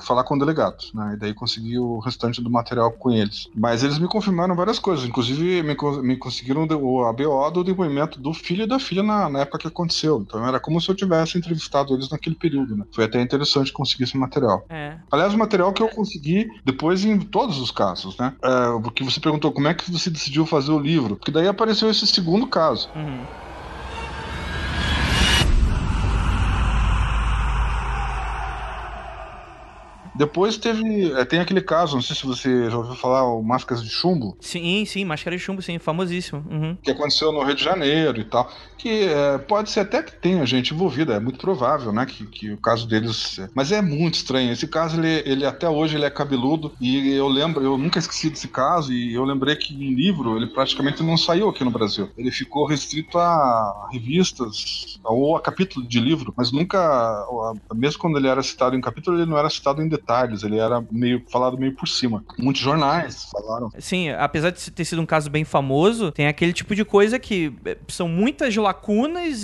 falar com o delegado, né? E daí consegui o restante do material com eles. Mas eles me confirmaram várias coisas, inclusive me, me conseguiram de- o ABO do depoimento do filho e da filha na, na época que aconteceu. Então era como se eu tivesse entrevistado eles naquele período, né? Foi até interessante conseguir esse material. É. Aliás, o material que eu consegui depois em todos os casos, né? É, porque você perguntou como é que você decidiu fazer o livro. Porque daí apareceu esse segundo caso. Uhum. Depois teve. é, tem aquele caso, não sei se você já ouviu falar, o Máscaras de Chumbo, Sim, sim, máscara de chumbo, sim, famosíssimo. Uhum. que aconteceu no Rio de Janeiro e tal. Que é, pode ser até que tenha gente envolvida, é muito provável, né? Que, que o caso deles. Mas é muito estranho. Esse caso, ele, ele até hoje ele é cabeludo. E eu lembro, eu nunca esqueci desse caso, e eu lembrei que em livro ele praticamente não saiu aqui no Brasil. Ele ficou restrito a revistas ou a capítulo de livro, mas nunca. Mesmo quando ele era citado em capítulo, ele não era citado em detalhes, ele era meio falado meio por cima. Muitos jornais falaram. Sim, apesar de ter sido um caso bem famoso, tem aquele tipo de coisa que eh, são muitas lacunas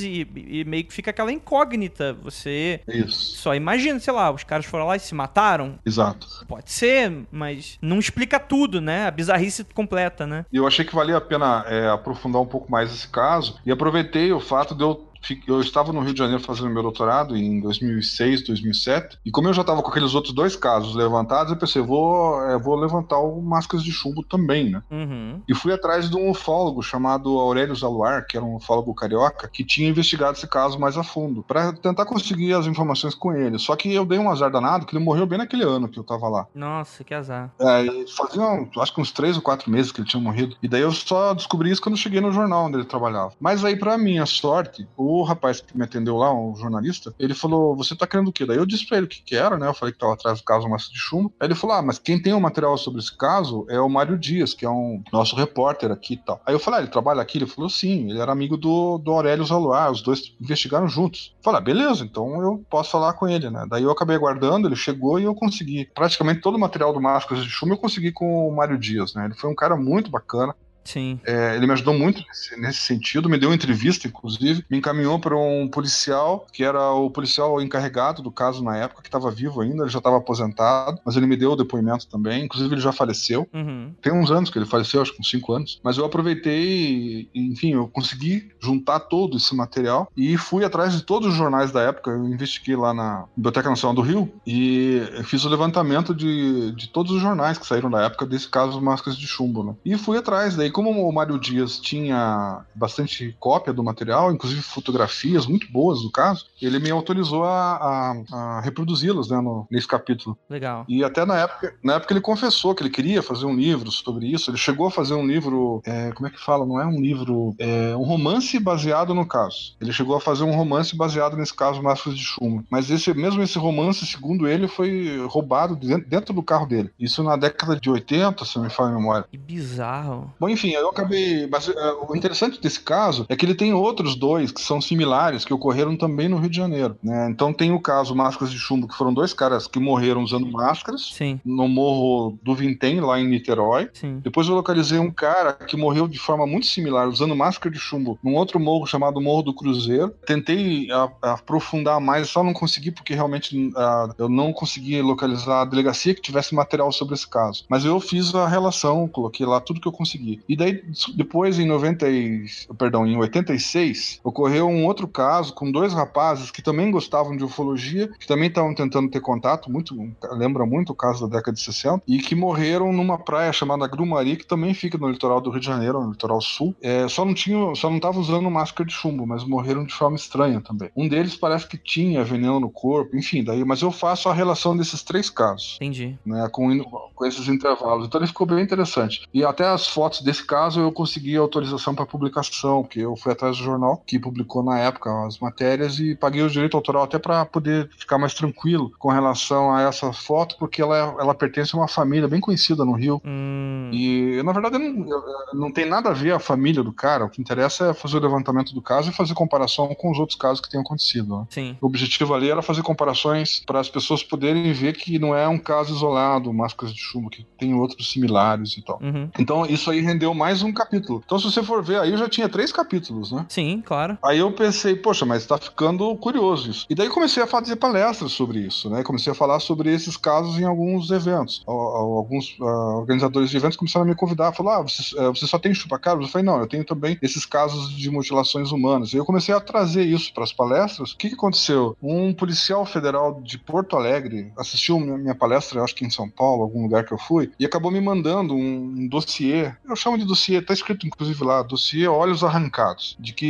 e, e meio que fica aquela incógnita. Você Isso, só imagina, sei lá, os caras foram lá e se mataram. exato. Pode ser, mas não explica tudo, né? A bizarrice completa, né? E eu achei que valia a pena é, aprofundar um pouco mais esse caso e aproveitei o fato de eu eu estava no Rio de Janeiro fazendo meu doutorado em 2006, 2007, e como eu já estava com aqueles outros dois casos levantados, eu pensei, vou, é, vou levantar o Máscaras de Chumbo também, né? Uhum. E fui atrás de um ufólogo chamado Aurélio Zaluar, que era um ufólogo carioca, que tinha investigado esse caso mais a fundo, para tentar conseguir as informações com ele. Só que eu dei um azar danado, que ele morreu bem naquele ano que eu estava lá. Nossa, que azar. É, e fazia, acho que uns três ou quatro meses que ele tinha morrido. E daí eu só descobri isso quando eu cheguei no jornal onde ele trabalhava. Mas aí, pra minha sorte, o rapaz que me atendeu lá, um jornalista, ele falou: Você tá querendo o quê? Daí eu disse pra ele o que, que era, né? Eu falei que tava atrás do caso Massa de Chumbo. Aí ele falou: Ah, mas quem tem o material sobre esse caso é o Mário Dias, que é um nosso repórter aqui e tal. Aí eu falei: Ah, ele trabalha aqui? Ele falou: Sim, ele era amigo do, do Aurélio Zaluar, os dois investigaram juntos. Eu falei: ah, Beleza, então eu posso falar com ele, né? Daí eu acabei aguardando, ele chegou e eu consegui. Praticamente todo o material do Máscaras de Chumbo eu consegui com o Mário Dias, né? Ele foi um cara muito bacana. Sim. É, ele me ajudou muito nesse, nesse sentido, me deu uma entrevista, inclusive, me encaminhou para um policial, que era o policial encarregado do caso na época, que estava vivo ainda, ele já estava aposentado, mas ele me deu o depoimento também, inclusive ele já faleceu. Uhum. Tem uns anos que ele faleceu, acho que uns 5 anos. Mas eu aproveitei, enfim, eu consegui juntar todo esse material e fui atrás de todos os jornais da época. Eu investiguei lá na Biblioteca Nacional do Rio e fiz o levantamento de, de todos os jornais que saíram da época desse caso Máscaras de Chumbo. Né? E fui atrás. Daí, como o Mário Dias tinha bastante cópia do material, inclusive fotografias muito boas do caso, ele me autorizou a, a, a reproduzi-las né, no- nesse capítulo. Legal. E até na época, na época ele confessou que ele queria fazer um livro sobre isso. Ele chegou a fazer um livro, é, como é que fala? Não é um livro, é um romance baseado no caso. Ele chegou a fazer um romance baseado nesse caso Máscaras de Chumbo. Mas esse mesmo esse romance, segundo ele, foi roubado dentro, dentro do carro dele. Isso na década de 80, se não me falha a memória. Que bizarro. Bom, enfim, eu acabei. Mas é, o interessante desse caso é que ele tem outros dois que são similares, que ocorreram também no Rio de Janeiro. né? Então tem o caso Máscaras de Chumbo, que foram dois caras que morreram usando máscaras Sim, no Morro do Vintém, lá em Niterói. sim. Depois eu localizei um cara que morreu de forma muito similar, usando máscara de chumbo, num outro morro chamado Morro do Cruzeiro. Tentei a- aprofundar mais, só não consegui porque realmente ah, eu não consegui localizar a delegacia que tivesse material sobre esse caso. Mas eu fiz a relação, coloquei lá tudo que eu consegui. E daí, depois, em 90 e, perdão, em 86, ocorreu um outro caso com dois rapazes que também gostavam de ufologia, que também estavam tentando ter contato, muito lembra muito o caso da década de 60, e que morreram numa praia chamada Grumari, que também fica no litoral do Rio de Janeiro, no litoral sul. É, só não tinha, só não estavam usando máscara de chumbo, mas morreram de forma estranha também. Um deles parece que tinha veneno no corpo, enfim, daí, mas eu faço a relação desses três casos Entendi. né, com, com esses intervalos. Então ele ficou bem interessante. E até as fotos desse caso eu consegui autorização para publicação, que eu fui atrás do jornal que publicou na época as matérias e paguei o direito autoral até para poder ficar mais tranquilo com relação a essa foto, porque ela, é- ela pertence a uma família bem conhecida no Rio. Hum, E na verdade não, não tem nada a ver a família do cara, o que interessa é fazer o levantamento do caso e fazer comparação com os outros casos que tenham acontecido. né? sim. O objetivo ali era fazer comparações para as pessoas poderem ver que não é um caso isolado, máscaras de chumbo, que tem outros similares e tal. Uhum. Então isso aí rendeu mais um capítulo. Então se você for ver aí, eu já tinha três capítulos, né? Sim, claro. Aí eu pensei, poxa, mas tá ficando curioso isso. E daí comecei a fazer palestras sobre isso, né? Comecei a falar sobre esses casos em alguns eventos. Al- al- Alguns ah, organizadores de eventos começaram a me convidar, falaram, ah, você, eh, você só tem chupacabras? Eu falei, não, eu tenho também esses casos de mutilações humanas. E eu comecei a trazer isso para as palestras. O que, que aconteceu? Um policial federal de Porto Alegre assistiu minha, minha palestra, acho que em São Paulo, algum lugar que eu fui, e acabou me mandando um, um dossiê. Eu chamo de dossiê, tá escrito inclusive lá, dossiê Olhos Arrancados. De que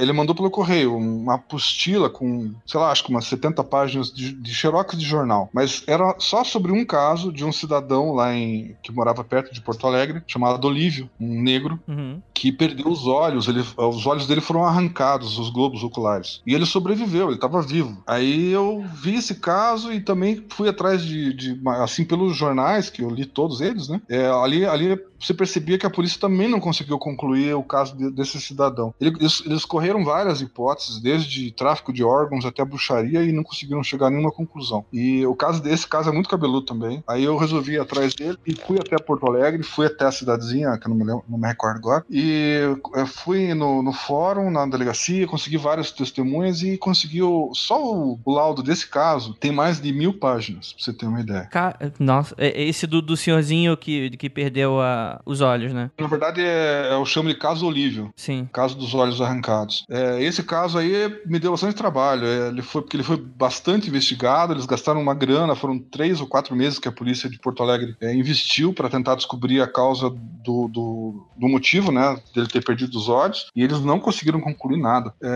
ele mandou pelo correio uma apostila com, sei lá, acho que umas 70 páginas de, de xerox de jornal. Mas era só sobre um caso de um cidadão lá em que morava perto de Porto Alegre, chamado Olívio, um negro, Uhum. que perdeu os olhos, ele, os olhos dele foram arrancados, os globos oculares. E ele sobreviveu, ele estava vivo. Aí eu vi esse caso e também fui atrás de, de- assim, pelos jornais, que eu li todos eles, né? É, ali, ali você percebia que a polícia também não conseguiu concluir o caso de- desse cidadão. Ele- Eles, eles correram várias hipóteses, desde tráfico de órgãos até bruxaria, e não conseguiram chegar a nenhuma conclusão. E o caso desse caso é muito cabeludo também. Aí eu resolvi ir atrás dele e fui até Porto Alegre, fui até a cidadezinha, que eu não me, lembro, não me recordo agora, e eh, fui no, no fórum, na delegacia, consegui várias testemunhas e consegui o, só o, o laudo desse caso tem mais de mil páginas, pra você ter uma ideia. Ca- Nossa, é esse do, do senhorzinho que, que perdeu a- os olhos, né? Na verdade, é, eu chamo de caso Olívio. Sim. Caso dos olhos arrancados. É, esse caso aí me deu bastante trabalho. É, ele foi porque ele foi bastante investigado. Eles gastaram uma grana. Foram três ou quatro meses que a polícia de Porto Alegre é, investiu para tentar descobrir a causa do, do, do motivo, né, dele ter perdido os olhos. E eles não conseguiram concluir nada. É,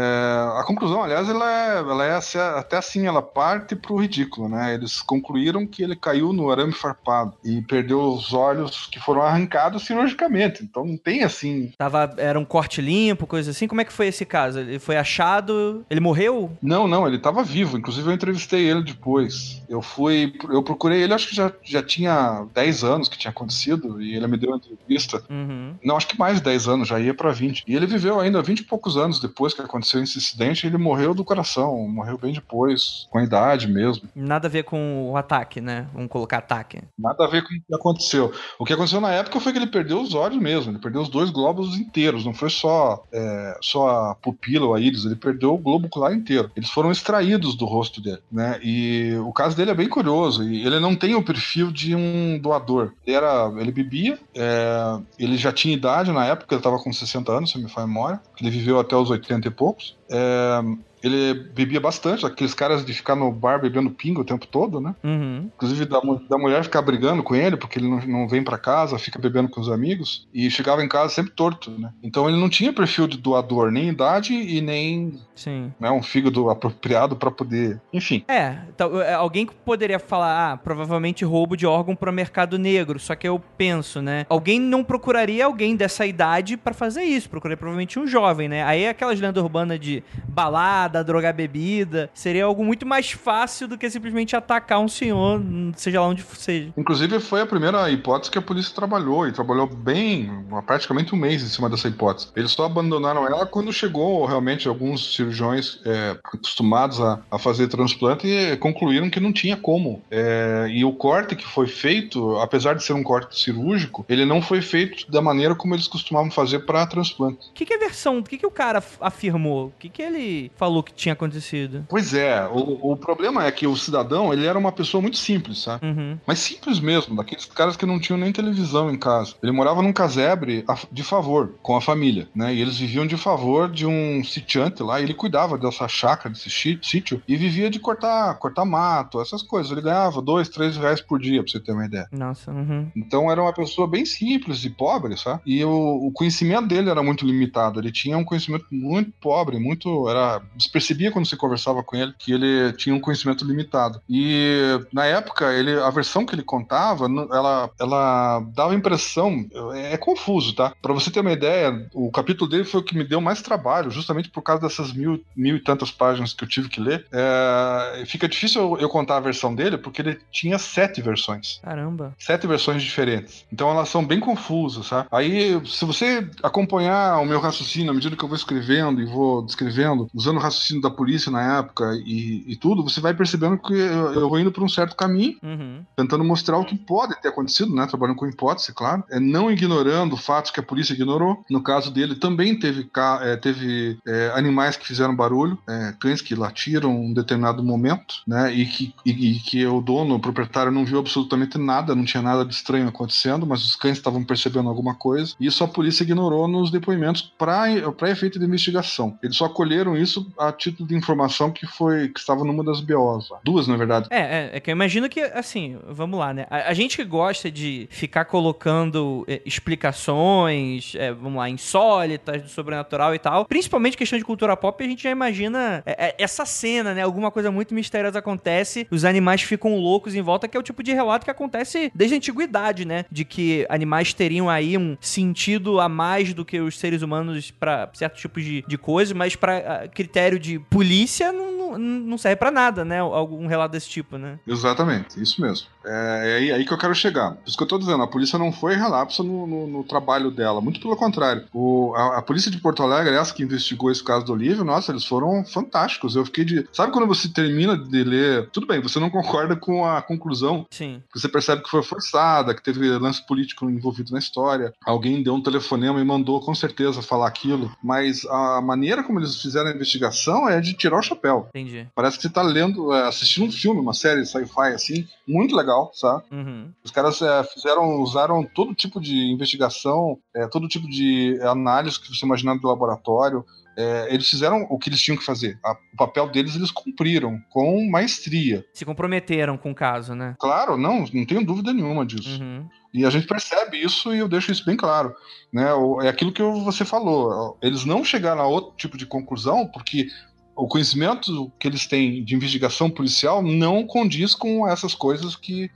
a conclusão, aliás, ela é, ela é até assim, ela parte para o ridículo, né? Eles concluíram que ele caiu no arame farpado e perdeu os olhos que foram arrancados cirurgicamente. Então não tem assim Tava, era um corte limpo, coisa assim. Como é que foi esse caso? Ele foi achado. Ele morreu? Não, não, ele estava vivo. Inclusive eu entrevistei ele depois. Eu fui, eu procurei ele, acho que já, já tinha 10 anos que tinha acontecido e ele me deu uma entrevista. Uhum. Não, acho que mais de 10 anos, já ia para 20. E ele viveu ainda 20 e poucos anos depois que aconteceu esse incidente, ele morreu do coração, morreu bem depois, com a idade mesmo. Nada a ver com o ataque, né? Vamos colocar ataque. Nada a ver com o que aconteceu. O que aconteceu na época foi que ele perdeu os olhos mesmo. Ele perdeu os dois globos inteiros, não foi só, é, só a pupila ou a íris, ele perdeu o globo ocular inteiro. Eles foram extraídos do rosto dele, né? E o caso dele é bem curioso. Ele não tem o perfil de um doador. Ele, era, ele bebia, é, ele já tinha idade na época, ele estava com 60 anos, se me faz memória. Ele viveu até os 80 e poucos. É, ele bebia bastante, aqueles caras de ficar no bar bebendo pinga o tempo todo, né? Uhum. Inclusive da, da mulher ficar brigando com ele, porque ele não, não vem para casa, fica bebendo com os amigos, e chegava em casa sempre torto, né? Então ele não tinha perfil de doador, nem idade e nem Sim. né, um fígado apropriado para poder. Enfim. É, é, alguém que poderia falar, ah, provavelmente roubo de órgão para mercado negro. Só que eu penso, né? Alguém não procuraria alguém dessa idade para fazer isso. Procuraria provavelmente um jovem, né? Aí aquelas lendas urbanas de balada, drogar bebida, seria algo muito mais fácil do que simplesmente atacar um senhor, seja lá onde seja. Inclusive foi a primeira hipótese que a polícia trabalhou e trabalhou bem, praticamente um mês em cima dessa hipótese. Eles só abandonaram ela quando chegou realmente alguns cirurgiões é, acostumados a, a, fazer transplante e concluíram que não tinha como. É, e o corte que foi feito, apesar de ser um corte cirúrgico, ele não foi feito da maneira como eles costumavam fazer para transplante. O que, que é versão? O que, que o cara afirmou? O que, que ele falou que tinha acontecido? Pois é, o, o problema é que o cidadão ele era uma pessoa muito simples, sabe? Uhum. Mas simples mesmo, daqueles caras que não tinham nem televisão em casa. Ele morava num casebre de favor com a família, né? E eles viviam de favor de um sitiante lá. E ele cuidava dessa chácara, desse sítio, e vivia de cortar, cortar mato, essas coisas. Ele ganhava dois, três reais por dia, pra você ter uma ideia. Nossa, uhum. Então era uma pessoa bem simples e pobre, sabe? E o, o, conhecimento dele era muito limitado. Ele tinha um conhecimento muito pobre, muito. Era. Se percebia quando você conversava com ele que ele tinha um conhecimento limitado. E na época, ele, a versão que ele contava, ela, ela dava impressão. É, é confuso, tá? Pra você ter uma ideia, o capítulo dele foi o que me deu mais trabalho, justamente por causa dessas mil, mil e tantas páginas que eu tive que ler. É, fica difícil eu, eu, contar a versão dele, porque ele tinha sete versões. Caramba. Sete versões diferentes. Então elas são bem confusas, sabe? Aí, se você acompanhar o meu raciocínio à medida que eu vou escrevendo e vou descrevendo, usando o raciocínio da polícia na época e, e tudo, você vai percebendo que eu, eu vou indo por um certo caminho, uhum. tentando mostrar o que pode ter acontecido, né? Trabalhando com hipótese, claro. É, não ignorando fatos que a polícia ignorou. No caso dele, também teve, é, teve é, animais que fizeram barulho, é, cães que latiram em um determinado momento, né? E que, e, e, que o dono, o proprietário, não viu absolutamente nada, não tinha nada de estranho acontecendo, mas os cães estavam percebendo alguma coisa. E isso a polícia ignorou nos depoimentos para efeito de investigação. Eles só colheram isso a título de informação que foi que estava numa das BOs. Duas, na verdade. É, é, é, que eu imagino que, assim, vamos lá, né? A, a gente que gosta de ficar colocando é, explicações, é, vamos lá, insólitas do sobrenatural e tal, principalmente questão de cultura pop, a gente já imagina é, é, essa cena, né? Alguma coisa muito misteriosa acontece, os animais ficam loucos em volta, que é o tipo de relato que acontece desde a antiguidade, né? De que animais teriam aí um sentido a mais do que os seres humanos para certos tipos de, de coisas, mas para critério de polícia não, não serve para nada, né? Algum relato desse tipo, né? Exatamente, isso mesmo. É, é aí, aí, que eu quero chegar. Por isso que eu tô dizendo, a polícia não foi relapsa no, no, no trabalho dela, muito pelo contrário. O, a, a, polícia de Porto Alegre, essa que investigou esse caso do Olívio, nossa, eles foram fantásticos. Eu fiquei de. Sabe quando você termina de ler? Tudo bem, você não concorda com a conclusão. Sim. Você percebe que foi forçada, que teve lance político envolvido na história. Alguém deu um telefonema e mandou com certeza falar aquilo. Mas a maneira como eles fizeram a investigação é de tirar o chapéu. Entendi. Parece que você tá lendo, é, assistindo um filme, uma série sci-fi assim, muito legal, sabe? Uhum. Os caras é, fizeram, usaram todo tipo de investigação, é, todo tipo de análise que você imaginar do laboratório. É, eles fizeram o que eles tinham que fazer. A, o papel deles eles cumpriram com maestria. Se comprometeram com o caso, né? Claro, não, não tenho dúvida nenhuma disso. Uhum. E a gente percebe isso e eu deixo isso bem claro. Né? É aquilo que você falou. Eles não chegaram a outro tipo de conclusão porque o conhecimento que eles têm de investigação policial não condiz com essas coisas que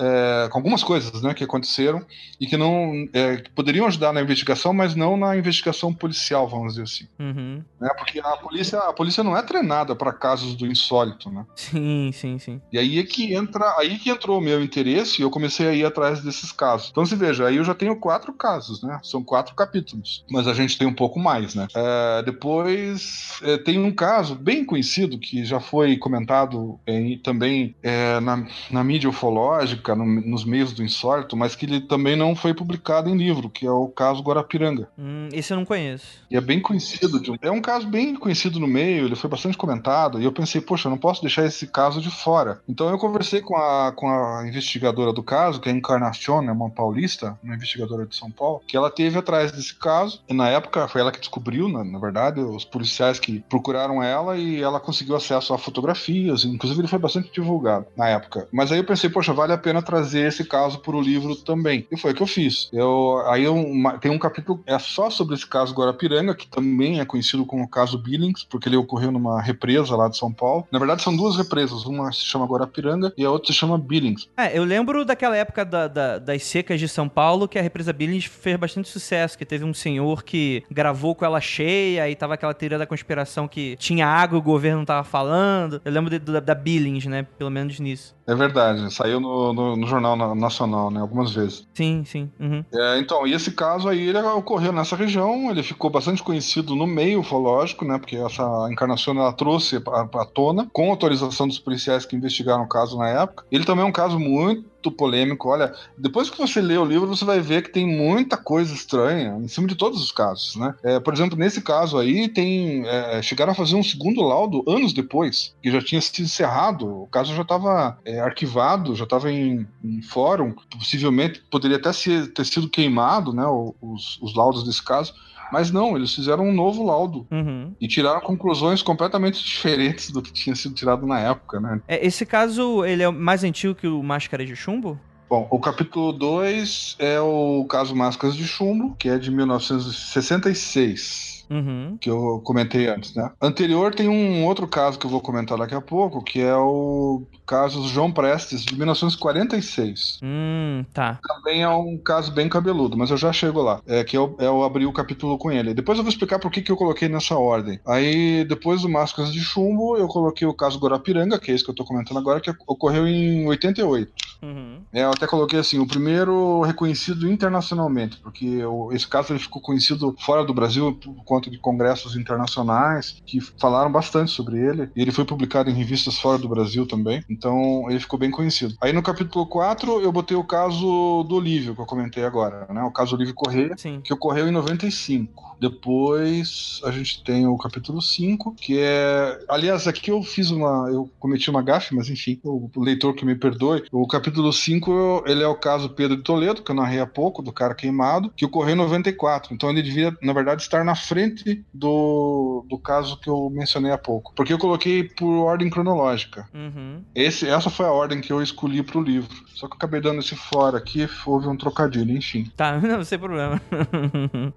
é, com algumas coisas né, que aconteceram e que não é, que poderiam ajudar na investigação, mas não na investigação policial, vamos dizer assim. Uhum. Né, porque a polícia, a polícia não é treinada para casos do insólito, né? Sim, sim, sim. E aí é que entra, aí que entrou o meu interesse e eu comecei a ir atrás desses casos. Então se veja, aí eu já tenho quatro casos, né? São quatro capítulos, mas a gente tem um pouco mais, né? É, depois é, tem um caso bem conhecido que já foi comentado em, também é, na, na mídia ufológica época no- nos meios do insólito, mas que ele também não foi publicado em livro, que é o caso Guarapiranga. Hum, esse eu não conheço. E é bem conhecido. de É um caso bem conhecido no meio, ele foi bastante comentado. E eu pensei, poxa, eu não posso deixar esse caso de fora. Então eu conversei com a, com a investigadora do caso, que é a Encarnacion, é uma paulista, uma investigadora de São Paulo, que ela teve atrás desse caso. E na época foi ela que descobriu, na, na verdade, os policiais que procuraram ela e ela conseguiu acesso a fotografias. Inclusive ele foi bastante divulgado na época. Mas aí eu pensei, poxa, vale a pena trazer esse caso para o livro também. E foi o que eu fiz. Eu, aí eu, uma- tem um capítulo é só sobre esse caso Guarapiranga, que também é conhecido como o caso Billings, porque ele ocorreu numa represa lá de São Paulo. Na verdade, são duas represas. Uma se chama Guarapiranga e a outra se chama Billings. É, eu lembro daquela época da- da- das secas de São Paulo que a represa Billings fez bastante sucesso, que teve um senhor que gravou com ela cheia e tava aquela teoria da conspiração que tinha água e o governo não tava falando. Eu lembro de- da, da Billings, né? Pelo menos nisso. É verdade, saiu no, no- no Jornal Na- Nacional, né? Algumas vezes. Sim, sim. Uhum. É, então, e esse caso aí ele ocorreu nessa região, ele ficou bastante conhecido no meio ufológico, né? Porque essa encarnação ela trouxe à tona, com autorização dos policiais que investigaram o caso na época. Ele também é um caso muito polêmico. Olha, depois que você lê o livro, você vai ver que tem muita coisa estranha em cima de todos os casos, né? É, por exemplo, nesse caso aí, tem é, chegaram a fazer um segundo laudo anos depois, que já tinha sido encerrado. O caso já estava arquivado, já estava em, em fórum, possivelmente poderia até ser, ter sido queimado, né? Os, os laudos desse caso. Mas não, eles fizeram um novo laudo Uhum. e tiraram conclusões completamente *laughs* diferentes do que tinha sido tirado na época, né? É, esse caso, ele é mais antigo que o Máscara de Chumbo? Bom, o capítulo 2 é o caso Máscaras de Chumbo, que é de 1966. Uhum. Que eu comentei antes, né? Anterior tem um outro caso que eu vou comentar daqui a pouco, que é o caso João Prestes, de 1946. Hum, tá. Também é um caso bem cabeludo, mas eu já chego lá. É que eu, eu abri o capítulo com ele. Depois eu vou explicar por que, que eu coloquei nessa ordem. Aí, depois do Máscaras de Chumbo, eu coloquei o caso Guarapiranga, que é esse que eu tô comentando agora, que ocorreu em 88. Uhum. É, eu até coloquei assim, o primeiro reconhecido internacionalmente, porque esse caso ele ficou conhecido fora do Brasil por conta de congressos internacionais que falaram bastante sobre ele. E ele foi publicado em revistas fora do Brasil também, então ele ficou bem conhecido. Aí no capítulo 4 eu botei o caso do Olívio, que eu comentei agora, né? O caso Olívio Correia, Sim. que ocorreu em 95. Depois a gente tem o capítulo 5, que é. Aliás, aqui eu fiz uma. Eu cometi uma gafe, mas enfim, o leitor que me perdoe. O capítulo 5 ele é o caso Pedro de Toledo, que eu narrei há pouco, do cara queimado, que ocorreu em 94. Então ele devia, na verdade, estar na frente do, do caso que eu mencionei há pouco. Porque eu coloquei por ordem cronológica. Uhum. Esse, essa foi a ordem que eu escolhi pro livro. Só que eu acabei dando esse fora aqui, houve um trocadilho, enfim. Tá, *laughs* não, sem problema. *laughs*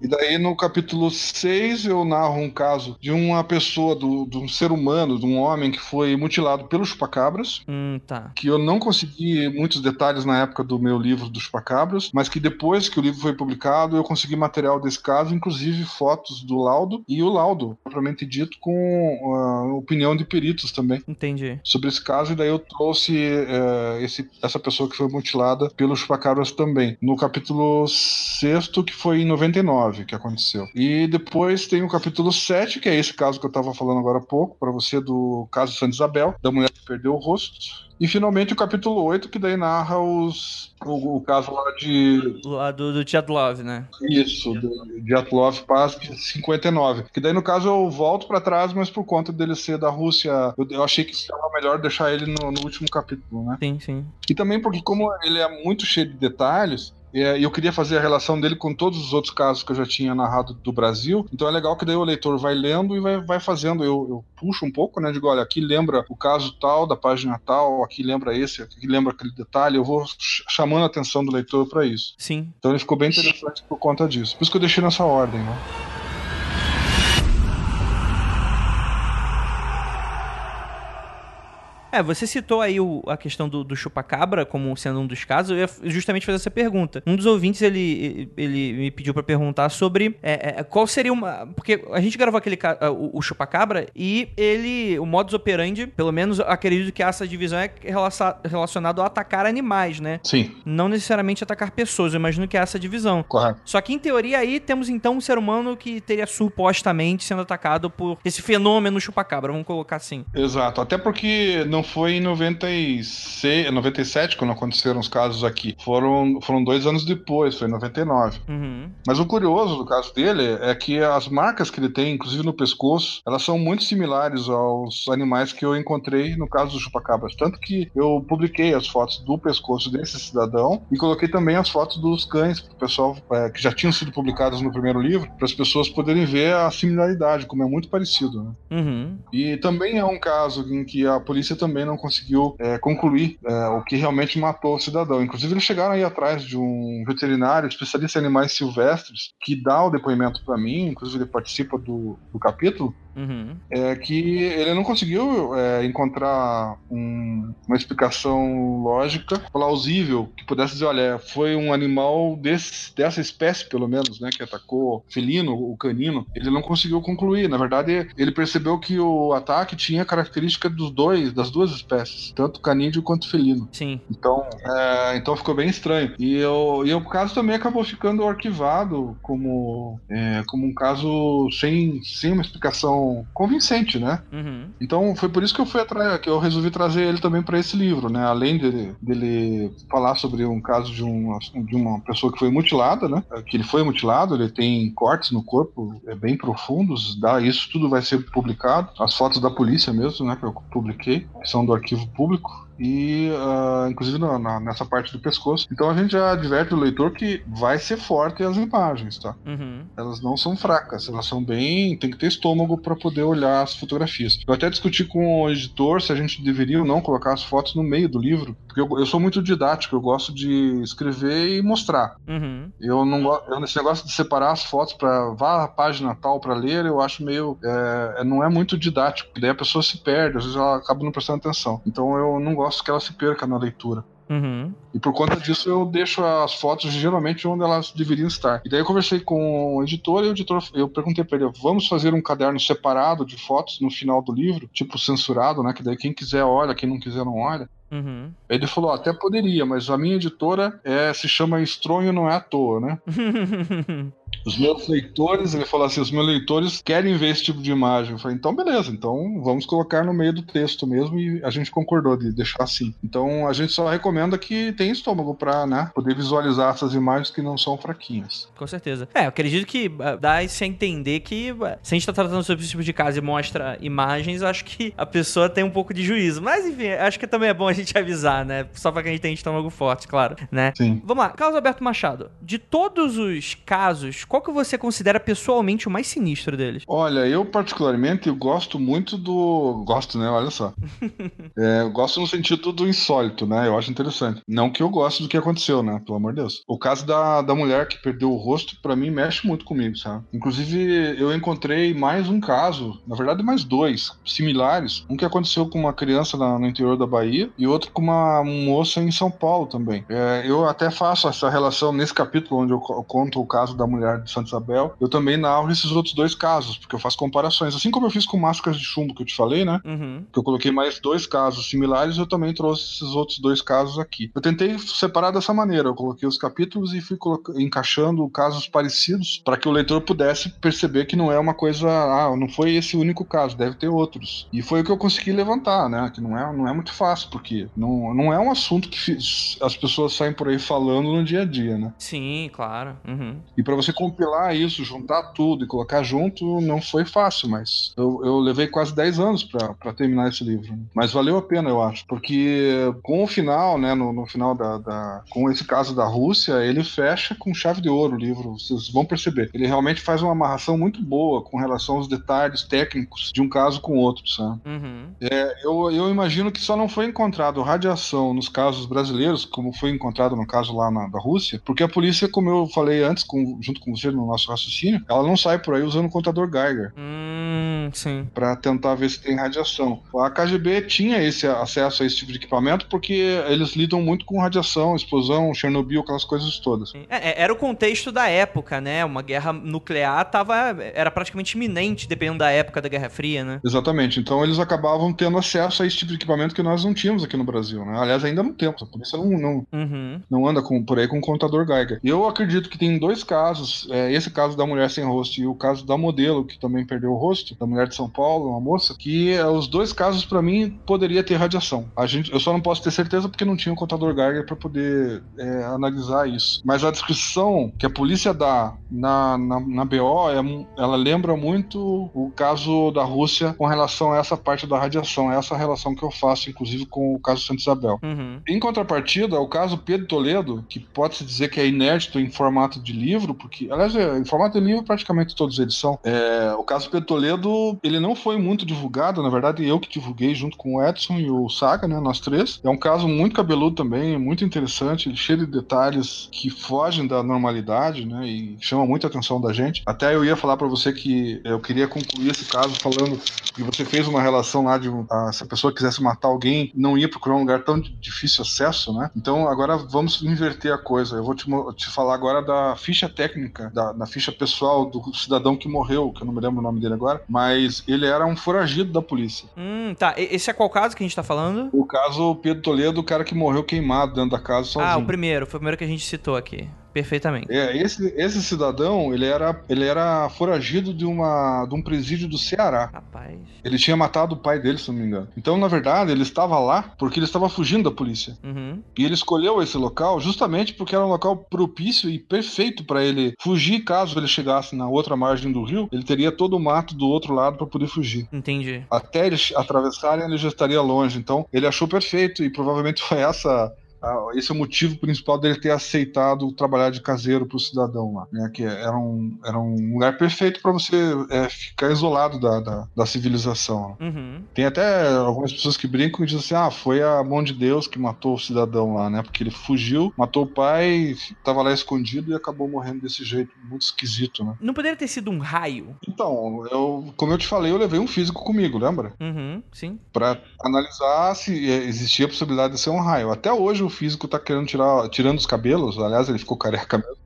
E daí no capítulo 6 eu narro um caso de uma pessoa, do, de um ser humano, de um homem que foi mutilado pelos chupacabras. hum, tá. Que eu não consegui muitos detalhes na época do meu livro dos chupacabras, mas que depois que o livro foi publicado eu consegui material desse caso, inclusive fotos do laudo e o laudo, propriamente dito, com a opinião de peritos também Entendi. sobre esse caso, e daí eu trouxe eh, esse- essa pessoa que foi mutilada pelos chupacabras também. No capítulo 6, que foi em 99 que aconteceu. E depois tem o capítulo 7, que é esse caso que eu estava falando agora há pouco, para você, do caso Santa Isabel, da mulher que perdeu o rosto. E finalmente o capítulo 8, que daí narra os, o, o caso lá de. Lá do, do né? Isso, de, de Atlov Paz de 59. Que daí, no caso, eu volto para trás, mas por conta dele ser da Rússia, eu, eu achei que estava melhor deixar ele no, no último capítulo, né? Sim, sim. E também porque, como ele é muito cheio de detalhes, é, eu queria fazer a relação dele com todos os outros casos que eu já tinha narrado do Brasil. Então é legal que daí o leitor vai lendo e vai, vai fazendo. Eu, eu puxo um pouco, né? Digo, olha, aqui lembra o caso tal, da página tal, aqui lembra esse, aqui lembra aquele detalhe. Eu vou ch- chamando a atenção do leitor para isso. Sim. Então ele ficou bem interessante por conta disso. Por isso que eu deixei nessa ordem, né? É, você citou aí o- a questão do, do chupacabra como sendo um dos casos. Eu ia justamente fazer essa pergunta. Um dos ouvintes, ele, ele me pediu pra perguntar sobre é, é, qual seria uma... Porque a gente gravou aquele ca- o, o chupacabra e ele, o modus operandi, pelo menos acredito que essa divisão é relacionado a atacar animais, né? Sim, Não necessariamente atacar pessoas, eu imagino que é essa divisão. correto. Só que em teoria aí temos então um ser humano que teria supostamente sendo atacado por esse fenômeno chupacabra, vamos colocar assim. Exato. Até porque não não foi em 96, 97 quando aconteceram os casos aqui. Foram, foram dois anos depois, foi em 99. Uhum. Mas o curioso do caso dele é que as marcas que ele tem, inclusive no pescoço, elas são muito similares aos animais que eu encontrei no caso do chupacabras. Tanto que eu publiquei as fotos do pescoço desse cidadão e coloquei também as fotos dos cães para o pessoal é, que já tinham sido publicadas no primeiro livro, para as pessoas poderem ver a similaridade, como é muito parecido. Né? Uhum. E também é um caso em que a polícia também não conseguiu é, concluir é, o que realmente matou o cidadão. Inclusive, eles chegaram aí atrás de um veterinário especialista em animais silvestres que dá o depoimento para mim, inclusive ele participa do, do capítulo, Uhum. é que ele não conseguiu é, encontrar um- uma explicação lógica plausível que pudesse dizer, olha, foi um animal desse, dessa espécie, pelo menos, né, que atacou felino, o canino. Ele não conseguiu concluir. Na verdade, ele percebeu que o ataque tinha característica dos dois, das duas espécies, tanto canídeo quanto felino. Sim. Então, é, então ficou bem estranho. E, eu, e o caso também acabou ficando arquivado como, é, como um caso sem, sem uma explicação convincente, né? Uhum. Então foi por isso que eu fui atrás, que eu resolvi trazer ele também para esse livro, né? Além dele, dele falar sobre um caso de uma, de uma pessoa que foi mutilada, né? Que ele foi mutilado, ele tem cortes no corpo é, bem profundos, dá isso tudo vai ser publicado. As fotos da polícia mesmo, né? Que eu publiquei, são do arquivo público e ah, inclusive na- na- nessa parte do pescoço. Então a gente já adverte o leitor que vai ser forte as imagens, tá? Uhum. Elas não são fracas, elas são bem. tem que ter estômago para poder olhar as fotografias. Eu até discuti com o editor se a gente deveria ou não colocar as fotos no meio do livro, porque eu, eu sou muito didático, eu gosto de escrever e mostrar. Uhum. Eu não gosto. Esse negócio de separar as fotos para vá à página tal para ler, eu acho meio. é, é, não é muito didático, daí a pessoa se perde, às vezes ela acaba não prestando atenção. Então eu não gosto que ela se perca na leitura. Uhum. E por conta disso eu deixo as fotos geralmente onde elas deveriam estar. E daí eu conversei com o editor e o editor, eu perguntei para ele, vamos fazer um caderno separado de fotos no final do livro, tipo censurado, né, que daí quem quiser olha, quem não quiser não olha. Uhum. Ele falou, até poderia, mas a minha editora é, se chama Estronho Não É à Toa, né? *laughs* Os meus leitores, ele falou assim, os meus leitores querem ver esse tipo de imagem. Eu falei, então beleza, então vamos colocar no meio do texto mesmo e a gente concordou de deixar assim. Então a gente só recomenda que tenha estômago para né, poder visualizar essas imagens que não são fraquinhas. Com certeza. É, eu acredito que ah, dá-se a entender que ah, se a gente tá tratando sobre esse tipo de caso e mostra imagens, eu acho que a pessoa tem um pouco de juízo. Mas enfim, acho que também é bom a gente *laughs* avisar, né? Só pra que a gente tenha estômago forte, claro, né? Sim. Vamos lá, Carlos Alberto Machado. De todos os casos, qual que você considera pessoalmente o mais sinistro deles? Olha, eu particularmente eu gosto muito do. Gosto, né? Olha só. *laughs* É, eu gosto no sentido do insólito, né? Eu acho interessante. Não que eu goste do que aconteceu, né? Pelo amor de Deus. O caso da, da mulher que perdeu o rosto, pra mim, mexe muito comigo, sabe? Inclusive, eu encontrei mais um caso, na verdade, mais dois, similares. Um que aconteceu com uma criança na- no interior da Bahia e outro com uma moça em São Paulo também. É, eu até faço essa relação nesse capítulo onde eu co- conto o caso da mulher de Santa Isabel. Eu também narro esses outros dois casos, porque eu faço comparações. Assim como eu fiz com máscaras de chumbo que eu te falei, né? Uhum. que eu coloquei mais dois casos similares, eu também trouxe esses outros dois casos aqui. Eu tentei separar dessa maneira, eu coloquei os capítulos e fui encaixando casos parecidos para que o leitor pudesse perceber que não é uma coisa, ah, não foi esse o único caso, deve ter outros. E foi o que eu consegui levantar, né? Que não é, não é muito fácil, porque não, não é um assunto que as pessoas saem por aí falando no dia a dia, né? Sim, claro. Uhum. E para você compilar isso, juntar tudo e colocar junto, não foi fácil, mas eu, eu levei quase 10 anos para terminar esse livro. né? Mas valeu a pena, eu acho, porque com o final, né, no, no final da, da- com esse caso da Rússia, ele fecha com chave de ouro o livro, vocês vão perceber. Ele realmente faz uma amarração muito boa com relação aos detalhes técnicos de um caso com outro, sabe? Uhum. Eu, eu imagino que só não foi encontrado radiação nos casos brasileiros, como foi encontrado no caso lá na, da Rússia, porque a polícia, como eu falei antes, com- junto com você no nosso raciocínio, ela não sai por aí usando o contador Geiger Hum, sim. para tentar ver se tem radiação. A KGB tinha esse acesso a esse tipo de equipamento porque eles lidam muito com radiação, explosão, Chernobyl, aquelas coisas todas. É, é, era o contexto da época, né? Uma guerra nuclear tava, era praticamente iminente, dependendo da época da Guerra Fria, né? Exatamente. Então eles acabavam tendo acesso a esse tipo de equipamento que nós não tínhamos aqui no Brasil. Né? Aliás, ainda não temos. A polícia não, não, Uhum. não anda com, por aí com contador Geiger. Eu acredito que tem dois casos, é, esse caso da mulher sem rosto e o caso da modelo, que também perdeu o rosto, da mulher de São Paulo, uma moça, que é, os dois casos para mim poderia ter radiação. A gente, eu só não posso ter certeza porque não tinha um contador Geiger para poder é, analisar isso. Mas a descrição que a polícia dá na, na, na BO, é, ela lembra muito o caso da Rússia com relação a essa parte da radiação. É essa relação que eu faço, inclusive, com o caso Santa Isabel. Uhum. Em contrapartida, o caso Pedro Toledo, que pode-se dizer que é inédito em formato de livro, porque, aliás, é, em formato de livro praticamente todos eles são. É, o caso Pedro Toledo, ele não foi muito divulgado, na verdade eu que divulguei junto com o Edson e o Saga, né, nós três. É um caso muito cabeludo também, muito interessante, cheio de detalhes que fogem da normalidade, né, e chama muita atenção da gente. Até eu ia falar para você que eu queria concluir esse caso falando que você fez uma relação lá de ah, se a pessoa quisesse matar alguém, não ia procurar um lugar tão de difícil acesso, né? Então agora vamos inverter a coisa. Eu vou te, te falar agora da ficha técnica, da, da, ficha pessoal do cidadão que morreu, que eu não me lembro o nome dele agora, mas ele era um foragido da polícia. Hum, tá. Esse é qual caso que a gente tá falando? O caso Pedro Toledo, o cara que morreu queimado dentro da casa sozinho. Ah, o primeiro. Foi o primeiro que a gente citou aqui. Perfeitamente. É, esse, esse cidadão, ele era, ele era foragido de, uma, de um presídio do Ceará. Rapaz. Ele tinha matado o pai dele, se não me engano. Então, na verdade, ele estava lá porque ele estava fugindo da polícia. Uhum. E ele escolheu esse local justamente porque era um local propício e perfeito para ele fugir caso ele chegasse na outra margem do rio. Ele teria todo o mato do outro lado para poder fugir. Entendi. Até eles atravessarem, ele já estaria longe. Então, ele achou perfeito e provavelmente *laughs* foi essa esse é o motivo principal dele ter aceitado trabalhar de caseiro para o cidadão lá, né? Que era um, era um lugar perfeito para você é, ficar isolado da, da, da civilização. Uhum. Tem até algumas pessoas que brincam e dizem assim: ah, foi a mão de Deus que matou o cidadão lá, né? Porque ele fugiu, matou o pai, estava lá escondido e acabou morrendo desse jeito muito esquisito, né? Não poderia ter sido um raio? Então, eu, como eu te falei, eu levei um físico comigo, lembra? Uhum, sim. Para analisar se existia a possibilidade de ser um raio. Até hoje o físico tá querendo tirar, tirando os cabelos, aliás, ele ficou careca mesmo.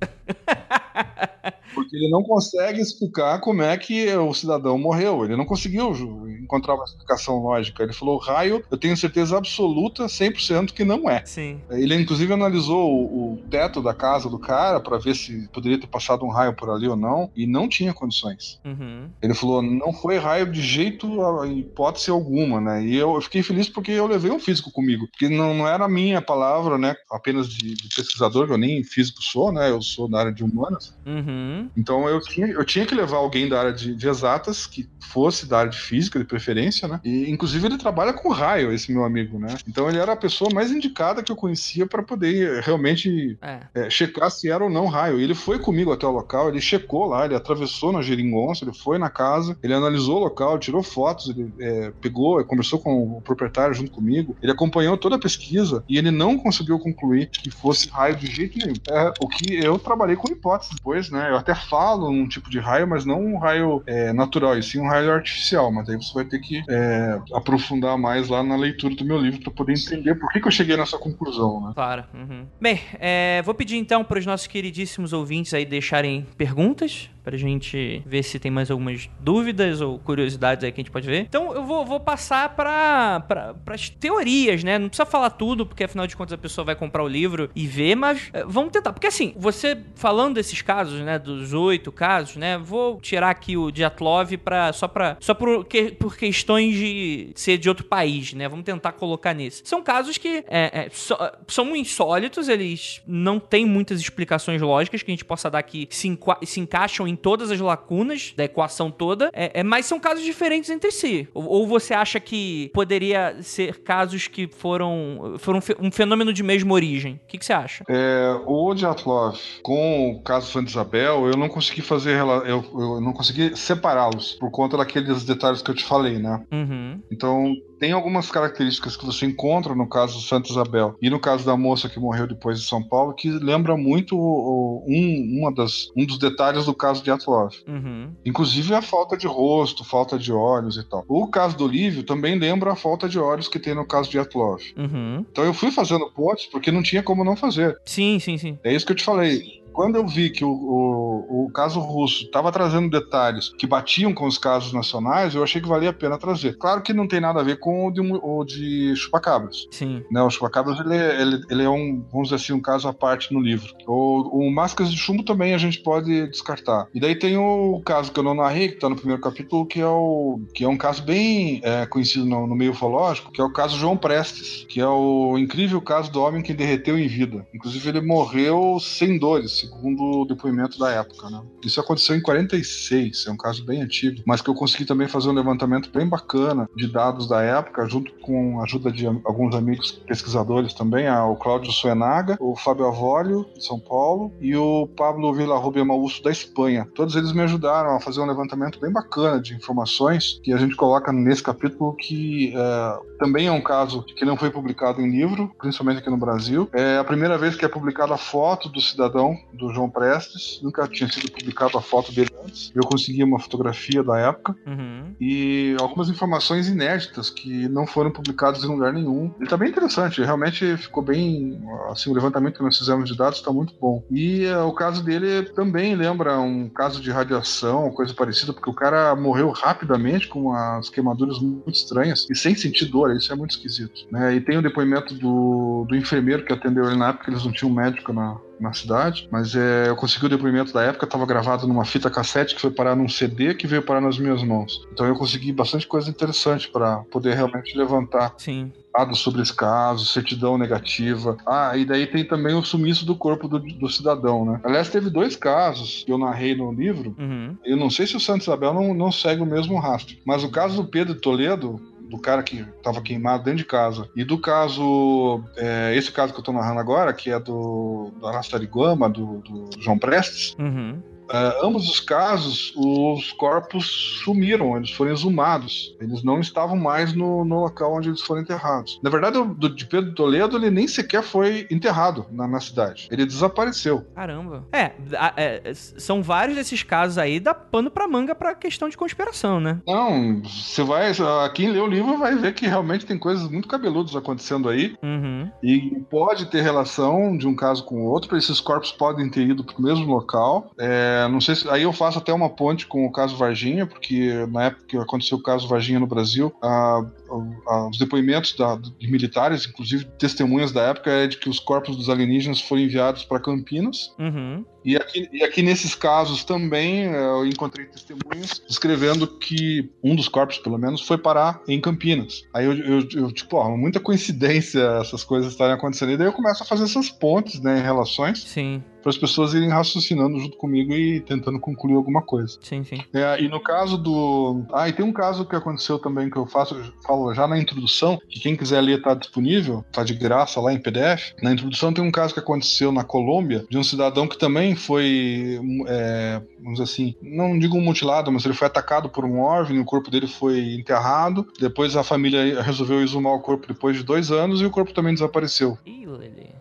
*laughs* Porque ele não consegue explicar como é que o cidadão morreu. Ele não conseguiu encontrar uma explicação lógica. Ele falou: raio, eu tenho certeza absoluta, 100% que não é. Sim. Ele, inclusive, analisou o, o teto da casa do cara para ver se poderia ter passado um raio por ali ou não, e não tinha condições. Uhum. Ele falou: não foi raio de jeito, a hipótese alguma, né? E eu, eu fiquei feliz porque eu levei um físico comigo. Porque não, não era a minha palavra, né? Apenas de, de pesquisador, que eu nem físico sou, né? Eu sou da área de humanas. Uhum. Então eu tinha, eu tinha que levar alguém da área de, de, exatas, que fosse da área de física, de preferência, né? E inclusive ele trabalha com raio, esse meu amigo, né? Então ele era a pessoa mais indicada que eu conhecia para poder realmente é. É, checar se era ou não raio. E ele foi comigo até o local, ele checou lá, ele atravessou na geringonça, ele foi na casa, ele analisou o local, tirou fotos, ele é, pegou, conversou com o proprietário junto comigo, ele acompanhou toda a pesquisa e ele não conseguiu concluir que fosse raio de jeito nenhum. É, o que eu trabalhei com hipóteses depois, né? Eu até falo um tipo de raio, mas não um raio é, natural, e sim um raio artificial. Mas aí você vai ter que é, aprofundar mais lá na leitura do meu livro para poder entender por que, que, eu cheguei nessa conclusão, né? Claro. Uhum. Bem, é, vou pedir então para os nossos queridíssimos ouvintes aí deixarem perguntas pra gente ver se tem mais algumas dúvidas ou curiosidades aí que a gente pode ver. Então eu vou, vou passar pra, pra, pras teorias, né? Não precisa falar tudo, porque afinal de contas a pessoa vai comprar o livro e ver, mas é, vamos tentar. Porque assim, você falando desses casos, né? Dos oito casos, né? Vou tirar aqui o Diatlov pra, só, pra, só por, que, por questões de ser de outro país, né? Vamos tentar colocar nesse. São casos que é, é, so, são insólitos, eles não têm muitas explicações lógicas que a gente possa dar que se, se encaixam em todas as lacunas da equação toda, é, é, mas são casos diferentes entre si. Ou, ou, você acha que poderia ser casos que foram, foram um fenômeno de mesma origem? O que, que você acha? É, o Dyatlov, com o caso Santa Isabel, eu não consegui fazer, eu, eu não consegui separá-los por conta daqueles detalhes que eu te falei, né? Uhum. Então, tem algumas características que você encontra no caso do Santa Isabel e no caso da moça que morreu depois de São Paulo que lembra muito um, uma das, um dos detalhes do caso de Atlov. Uhum. Inclusive a falta de rosto, falta de olhos e tal. O caso do Olívio também lembra a falta de olhos que tem no caso de Atlov. Uhum. Então eu fui fazendo pontes porque não tinha como não fazer. Sim, sim, sim. É isso que eu te falei quando eu vi que o, o, o caso russo estava trazendo detalhes que batiam com os casos nacionais, eu achei que valia a pena trazer. Claro que não tem nada a ver com o de, o de chupacabras. Sim. Né, o chupacabras ele, ele, ele, é um, vamos dizer assim, um caso à parte no livro. O, o Máscaras de Chumbo também a gente pode descartar. E daí tem o caso que eu não narrei, que está no primeiro capítulo, que é, o, que é um caso bem é, conhecido no, no, meio ufológico, que é o caso João Prestes, que é o incrível caso do homem que derreteu em vida. Inclusive, ele morreu sem dores, segundo o depoimento da época. Né? Isso aconteceu em 46, é um caso bem antigo, mas que eu consegui também fazer um levantamento bem bacana de dados da época, junto com a ajuda de alguns amigos pesquisadores também, o Cláudio Suenaga, o Fábio Avólio, de São Paulo, e o Pablo Villarrubia Mausso, da Espanha. Todos eles me ajudaram a fazer um levantamento bem bacana de informações que a gente coloca nesse capítulo, que é, também é um caso que não foi publicado em livro, principalmente aqui no Brasil. É a primeira vez que é publicada a foto do cidadão, do João Prestes. Nunca tinha sido publicada a foto dele antes. Eu consegui uma fotografia da época uhum. e algumas informações inéditas que não foram publicadas em lugar nenhum. Ele tá bem interessante, realmente ficou bem. Assim, o levantamento que nós fizemos de dados está muito bom. E uh, o caso dele também lembra um caso de radiação, coisa parecida, porque o cara morreu rapidamente com as queimaduras muito estranhas e sem sentir dor, isso é muito esquisito. Né? E tem o depoimento do, do enfermeiro que atendeu ele na época, eles não tinham médico na, na cidade, mas é, eu consegui o depoimento da época, estava gravado numa fita cassete que foi parar num CD que veio parar nas minhas mãos. Então eu consegui bastante coisa interessante para poder realmente levantar Sim dados sobre esse caso, certidão negativa. Ah, e daí tem também o sumiço do corpo do, do cidadão, né? Aliás, teve dois casos que eu narrei no livro. Uhum. Eu não sei se o Santo Isabel não, não segue o mesmo rastro, mas o caso do Pedro Toledo, do cara que estava queimado dentro de casa. E do caso, é, esse caso que eu estou narrando agora, que é do da Rastariguama, do, do João Prestes, uhum. Uh, ambos os casos, os corpos sumiram, eles foram exumados. Eles não estavam mais no, no local onde eles foram enterrados. Na verdade, o do, de Pedro Toledo, ele nem sequer foi enterrado na, na cidade. Ele desapareceu. Caramba. É, é, são vários desses casos aí, dá pano pra manga pra questão de conspiração, né? Não, você vai. Quem lê o livro vai ver que realmente tem coisas muito cabeludas acontecendo aí. Uhum. E pode ter relação de um caso com o outro. Esses corpos podem ter ido pro mesmo local. É é, não sei se, aí eu faço até uma ponte com o caso Varginha, porque na época que aconteceu o caso Varginha no Brasil, a, os depoimentos da, de militares, inclusive testemunhas da época, é de que os corpos dos alienígenas foram enviados para Campinas. Uhum. E aqui, e aqui nesses casos também é, eu encontrei testemunhas descrevendo que um dos corpos, pelo menos, foi parar em Campinas. Aí eu, eu, eu tipo, ó, muita coincidência essas coisas estarem acontecendo. E daí eu começo a fazer essas pontes, né, em relações. Sim para as pessoas irem raciocinando junto comigo e tentando concluir alguma coisa. Sim, sim. É, e no caso do. Ah, e tem um caso que aconteceu também que eu faço, eu falo já na introdução, que quem quiser ler está disponível, está de graça lá em PDF. Na introdução tem um caso que aconteceu na Colômbia de um cidadão que também foi, é, vamos dizer assim, não digo mutilado, mas ele foi atacado por um OVNI, o corpo dele foi enterrado. Depois a família resolveu exumar o corpo depois de dois anos e o corpo também desapareceu.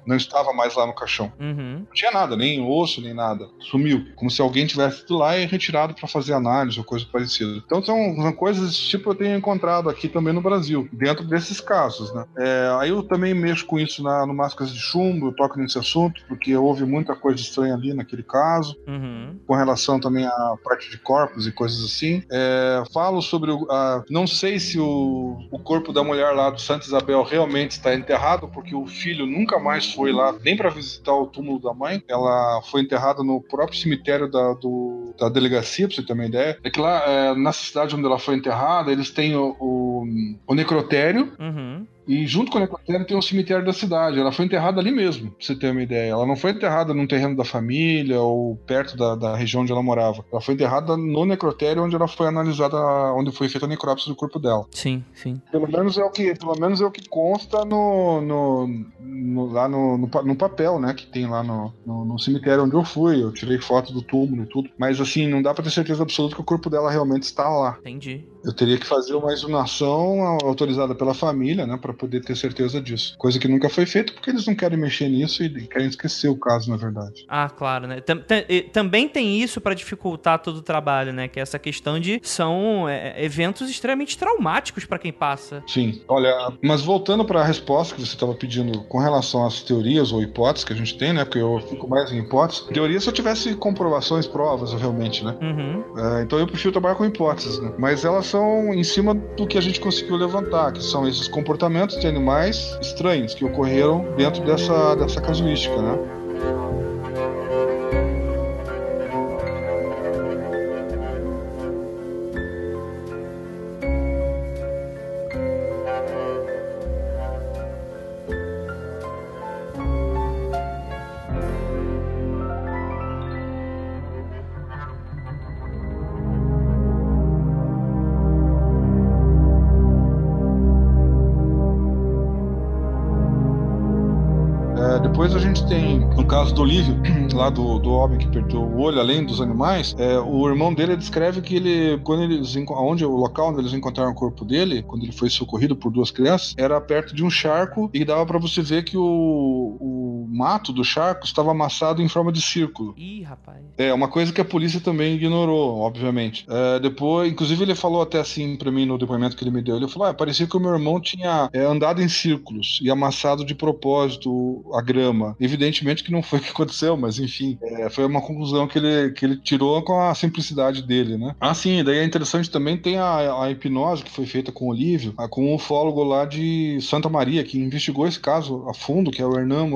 Não estava mais lá no caixão. Uhum. Não tinha nada, nem osso, nem nada. Sumiu. Como se alguém tivesse ido lá e retirado para fazer análise ou coisa parecida. Então são, são coisas desse tipo que eu tenho encontrado aqui também no Brasil, dentro desses casos, né? É, aí eu também mexo com isso na, no Máscaras de Chumbo, eu toco nesse assunto, porque houve muita coisa estranha ali naquele caso, uhum. com relação também à parte de corpos e coisas assim. É, falo sobre o. A, não sei se o, o corpo da mulher lá do Santa Isabel realmente está enterrado, porque o filho nunca mais foi lá nem para visitar o túmulo da mãe. Ela foi enterrada no próprio cemitério da, do, da delegacia, pra você ter uma ideia. É que lá, é, nessa cidade onde ela foi enterrada, eles têm o, o, o necrotério. Uhum. E junto com a necrotério tem o cemitério da cidade. Ela foi enterrada ali mesmo, pra você ter uma ideia. Ela não foi enterrada num terreno da família ou perto da, da região onde ela morava. Ela foi enterrada no necrotério onde ela foi analisada, onde foi feita a necrópsia do corpo dela. Sim, sim. Pelo menos é o que, pelo menos é o que consta no, no, no lá no, no, no, papel, né, que tem lá no, no, cemitério onde eu fui. Eu tirei foto do túmulo e tudo. Mas assim, não dá para ter certeza absoluta que o corpo dela realmente está lá. Entendi. Eu teria que fazer uma exumação autorizada pela família, né, para poder ter certeza disso. Coisa que nunca foi feita porque eles não querem mexer nisso e querem esquecer o caso, na verdade. Ah, claro, né? Tam- tam- também tem isso pra dificultar todo o trabalho, né? Que é essa questão de são é, eventos extremamente traumáticos pra quem passa. Sim. Olha, mas voltando para a resposta que você estava pedindo com relação às teorias ou hipóteses que a gente tem, né? Porque eu fico mais em hipóteses. Teoria se eu tivesse comprovações, provas, realmente, né? Uhum. É, então eu prefiro trabalhar com hipóteses, né? Mas elas são em cima do que a gente conseguiu levantar, que são esses comportamentos de animais estranhos que ocorreram dentro dessa, dessa casuística, né? Caso do Olívio, *clears throat* lá do, do homem que perdeu o olho, além dos animais, é, o irmão dele descreve que ele, quando eles, onde o local onde eles encontraram o corpo dele, quando ele foi socorrido por duas crianças, era perto de um charco e dava pra você ver que o, o mato do charco estava amassado em forma de círculo. Ih, rapaz. É, uma coisa que a polícia também ignorou, obviamente. É, depois, inclusive, ele falou até assim pra mim no depoimento que ele me deu. Ele falou: ah, parecia que o meu irmão tinha é, andado em círculos e amassado de propósito a grama. Evidentemente que não foi o que aconteceu, mas enfim, é, foi uma conclusão que ele, que ele tirou com a simplicidade dele, né? Ah, sim, daí é interessante também tem a, a hipnose que foi feita com o Olívio, com um ufólogo lá de Santa Maria, que investigou esse caso a fundo, que é o Hernan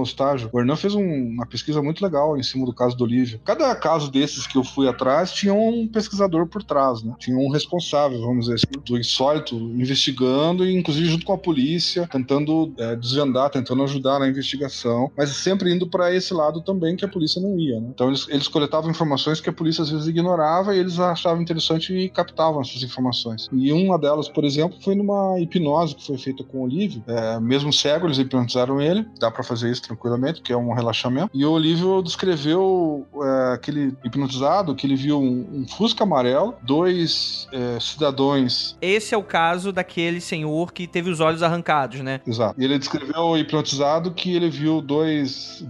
Mostágio. O Hernan fez um- uma pesquisa muito legal em cima do caso do Olívio. Cada caso desses que eu fui atrás tinha um pesquisador por trás, né? Tinha um responsável, vamos dizer assim, do insólito, investigando e inclusive junto com a polícia, tentando é, desvendar, tentando ajudar na investigação, mas sempre indo para esse lado também que a polícia não ia, né? Então eles, eles coletavam informações que a polícia às vezes ignorava e eles achavam interessante e captavam essas informações. E uma delas, por exemplo, foi numa hipnose que foi feita com o Olívio, é, mesmo cego, eles hipnotizaram ele, dá para fazer isso tranquilamente, que é um relaxamento. E o Olívio descreveu é, aquele hipnotizado que ele viu um, um Fusca amarelo, dois é, cidadãos Esse é o caso daquele senhor que teve os olhos arrancados, né? Exato. E ele descreveu hipnotizado que ele viu dois,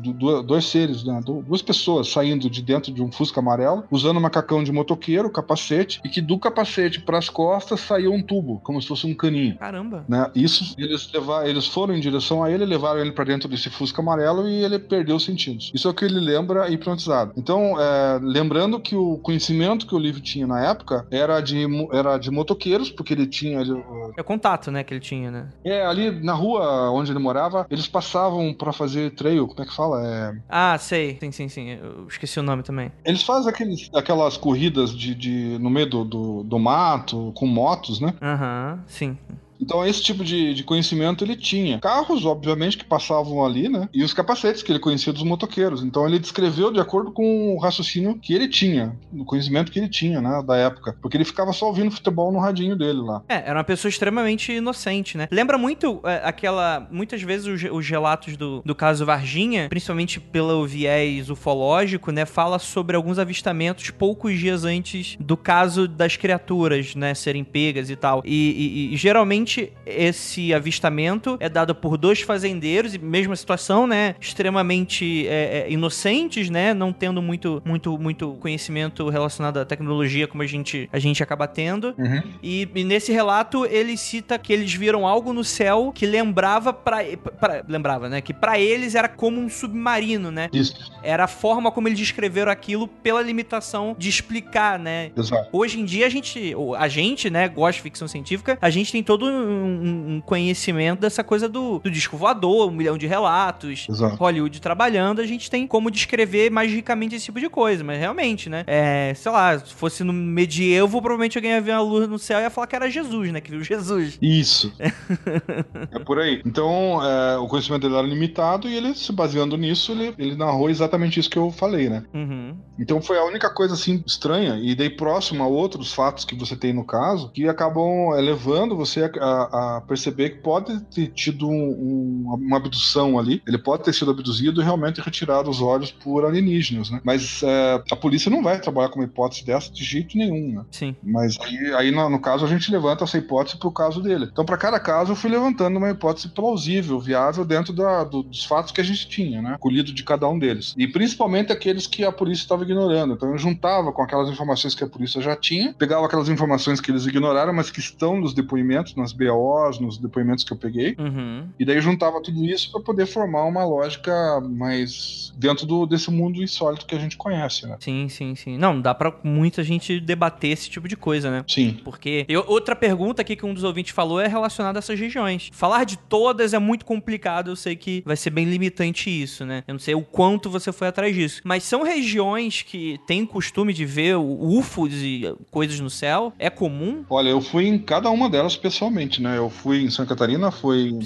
dois seres, né? du- duas pessoas saindo de dentro de um Fusca amarelo, usando um macacão de motoqueiro, capacete, e que do capacete para as costas saiu um tubo, como se fosse um caninho. Caramba. Né? Isso, eles, levar, eles foram em direção a ele, levaram ele para dentro desse Fusca amarelo e ele perdeu os sentidos. Isso é o que ele lembra hipnotizado. Então, é, lembrando que o conhecimento que o livro tinha na época era de, era de motoqueiros, porque ele tinha ele, É o contato, né, que ele tinha, né? é, ali na rua onde ele morava, eles passavam pra fazer trail, como é que fala? É, Ah, sei. Sim, sim, sim. Eu esqueci o nome também. eles fazem aqueles, aquelas corridas de, de- no meio do, do, do mato, com motos, né? Aham, sim. Então esse tipo de, de conhecimento ele tinha. Carros, obviamente, que passavam ali, né? E os capacetes que ele conhecia dos motoqueiros. Então ele descreveu de acordo com o raciocínio que ele tinha, o conhecimento que ele tinha, né? Da época. Porque ele ficava só ouvindo futebol no radinho dele lá. É, era uma pessoa extremamente inocente, né? Lembra muito é, aquela. Muitas vezes os, os relatos do, do caso Varginha, principalmente pelo viés ufológico, né? Fala sobre alguns avistamentos poucos dias antes do caso das criaturas, né? Serem pegas e tal. E, e- e geralmente esse avistamento é dado por dois fazendeiros, e mesma situação, né? Extremamente é, é, inocentes, né? Não tendo muito, muito, muito conhecimento relacionado à tecnologia como a gente, a gente acaba tendo. E, e nesse relato ele cita que eles viram algo no céu que lembrava pra, pra- lembrava, né, que pra eles era como um submarino, né? Isso, Era a forma como eles descreveram aquilo pela limitação de explicar, né? exato. Hoje em dia a gente, a gente, né, gosta de ficção científica, a gente tem todo um, um conhecimento dessa coisa do, do disco voador, um milhão de relatos, Exato. Hollywood trabalhando, a gente tem como descrever mais ricamente esse tipo de coisa, mas realmente, né? É, sei lá, se fosse no medievo, provavelmente alguém ia ver uma luz no céu e ia falar que era Jesus, né? Que viu Jesus. Isso. *laughs* é por aí. Então, é, o conhecimento dele era limitado e ele, se baseando nisso, ele, ele narrou exatamente isso que eu falei, né? Uhum. Então foi a única coisa assim estranha, e daí próximo a outros fatos que você tem no caso, que acabam é, levando você a, a, a perceber que pode ter tido um, um, uma abdução ali, ele pode ter sido abduzido e realmente retirado os olhos por alienígenas, né? Mas é, a polícia não vai trabalhar com uma hipótese dessa de jeito nenhum, né? Sim. Mas aí, aí no, no, caso, a gente levanta essa hipótese pro caso dele. Então, para cada caso, eu fui levantando uma hipótese plausível, viável, dentro da, do, dos fatos que a gente tinha, né? Colhido de cada um deles. E principalmente aqueles que a polícia estava ignorando. Então, eu juntava com aquelas informações que a polícia já tinha, pegava aquelas informações que eles ignoraram, mas que estão nos depoimentos, nas BOs, nos depoimentos que eu peguei, uhum. e daí juntava tudo isso para poder formar uma lógica mais dentro do, desse mundo insólito que a gente conhece, né? Sim, sim, sim. Não, dá para muita gente debater esse tipo de coisa, né? Sim. Porque eu, outra pergunta aqui que um dos ouvintes falou é relacionada a essas regiões. Falar de todas é muito complicado, eu sei que vai ser bem limitante isso, né? Eu não sei o quanto você foi atrás disso. Mas são regiões que têm costume de ver UFOs e coisas no céu? É comum? Olha, eu fui em cada uma delas pessoalmente, né? Eu fui em Santa Catarina, fui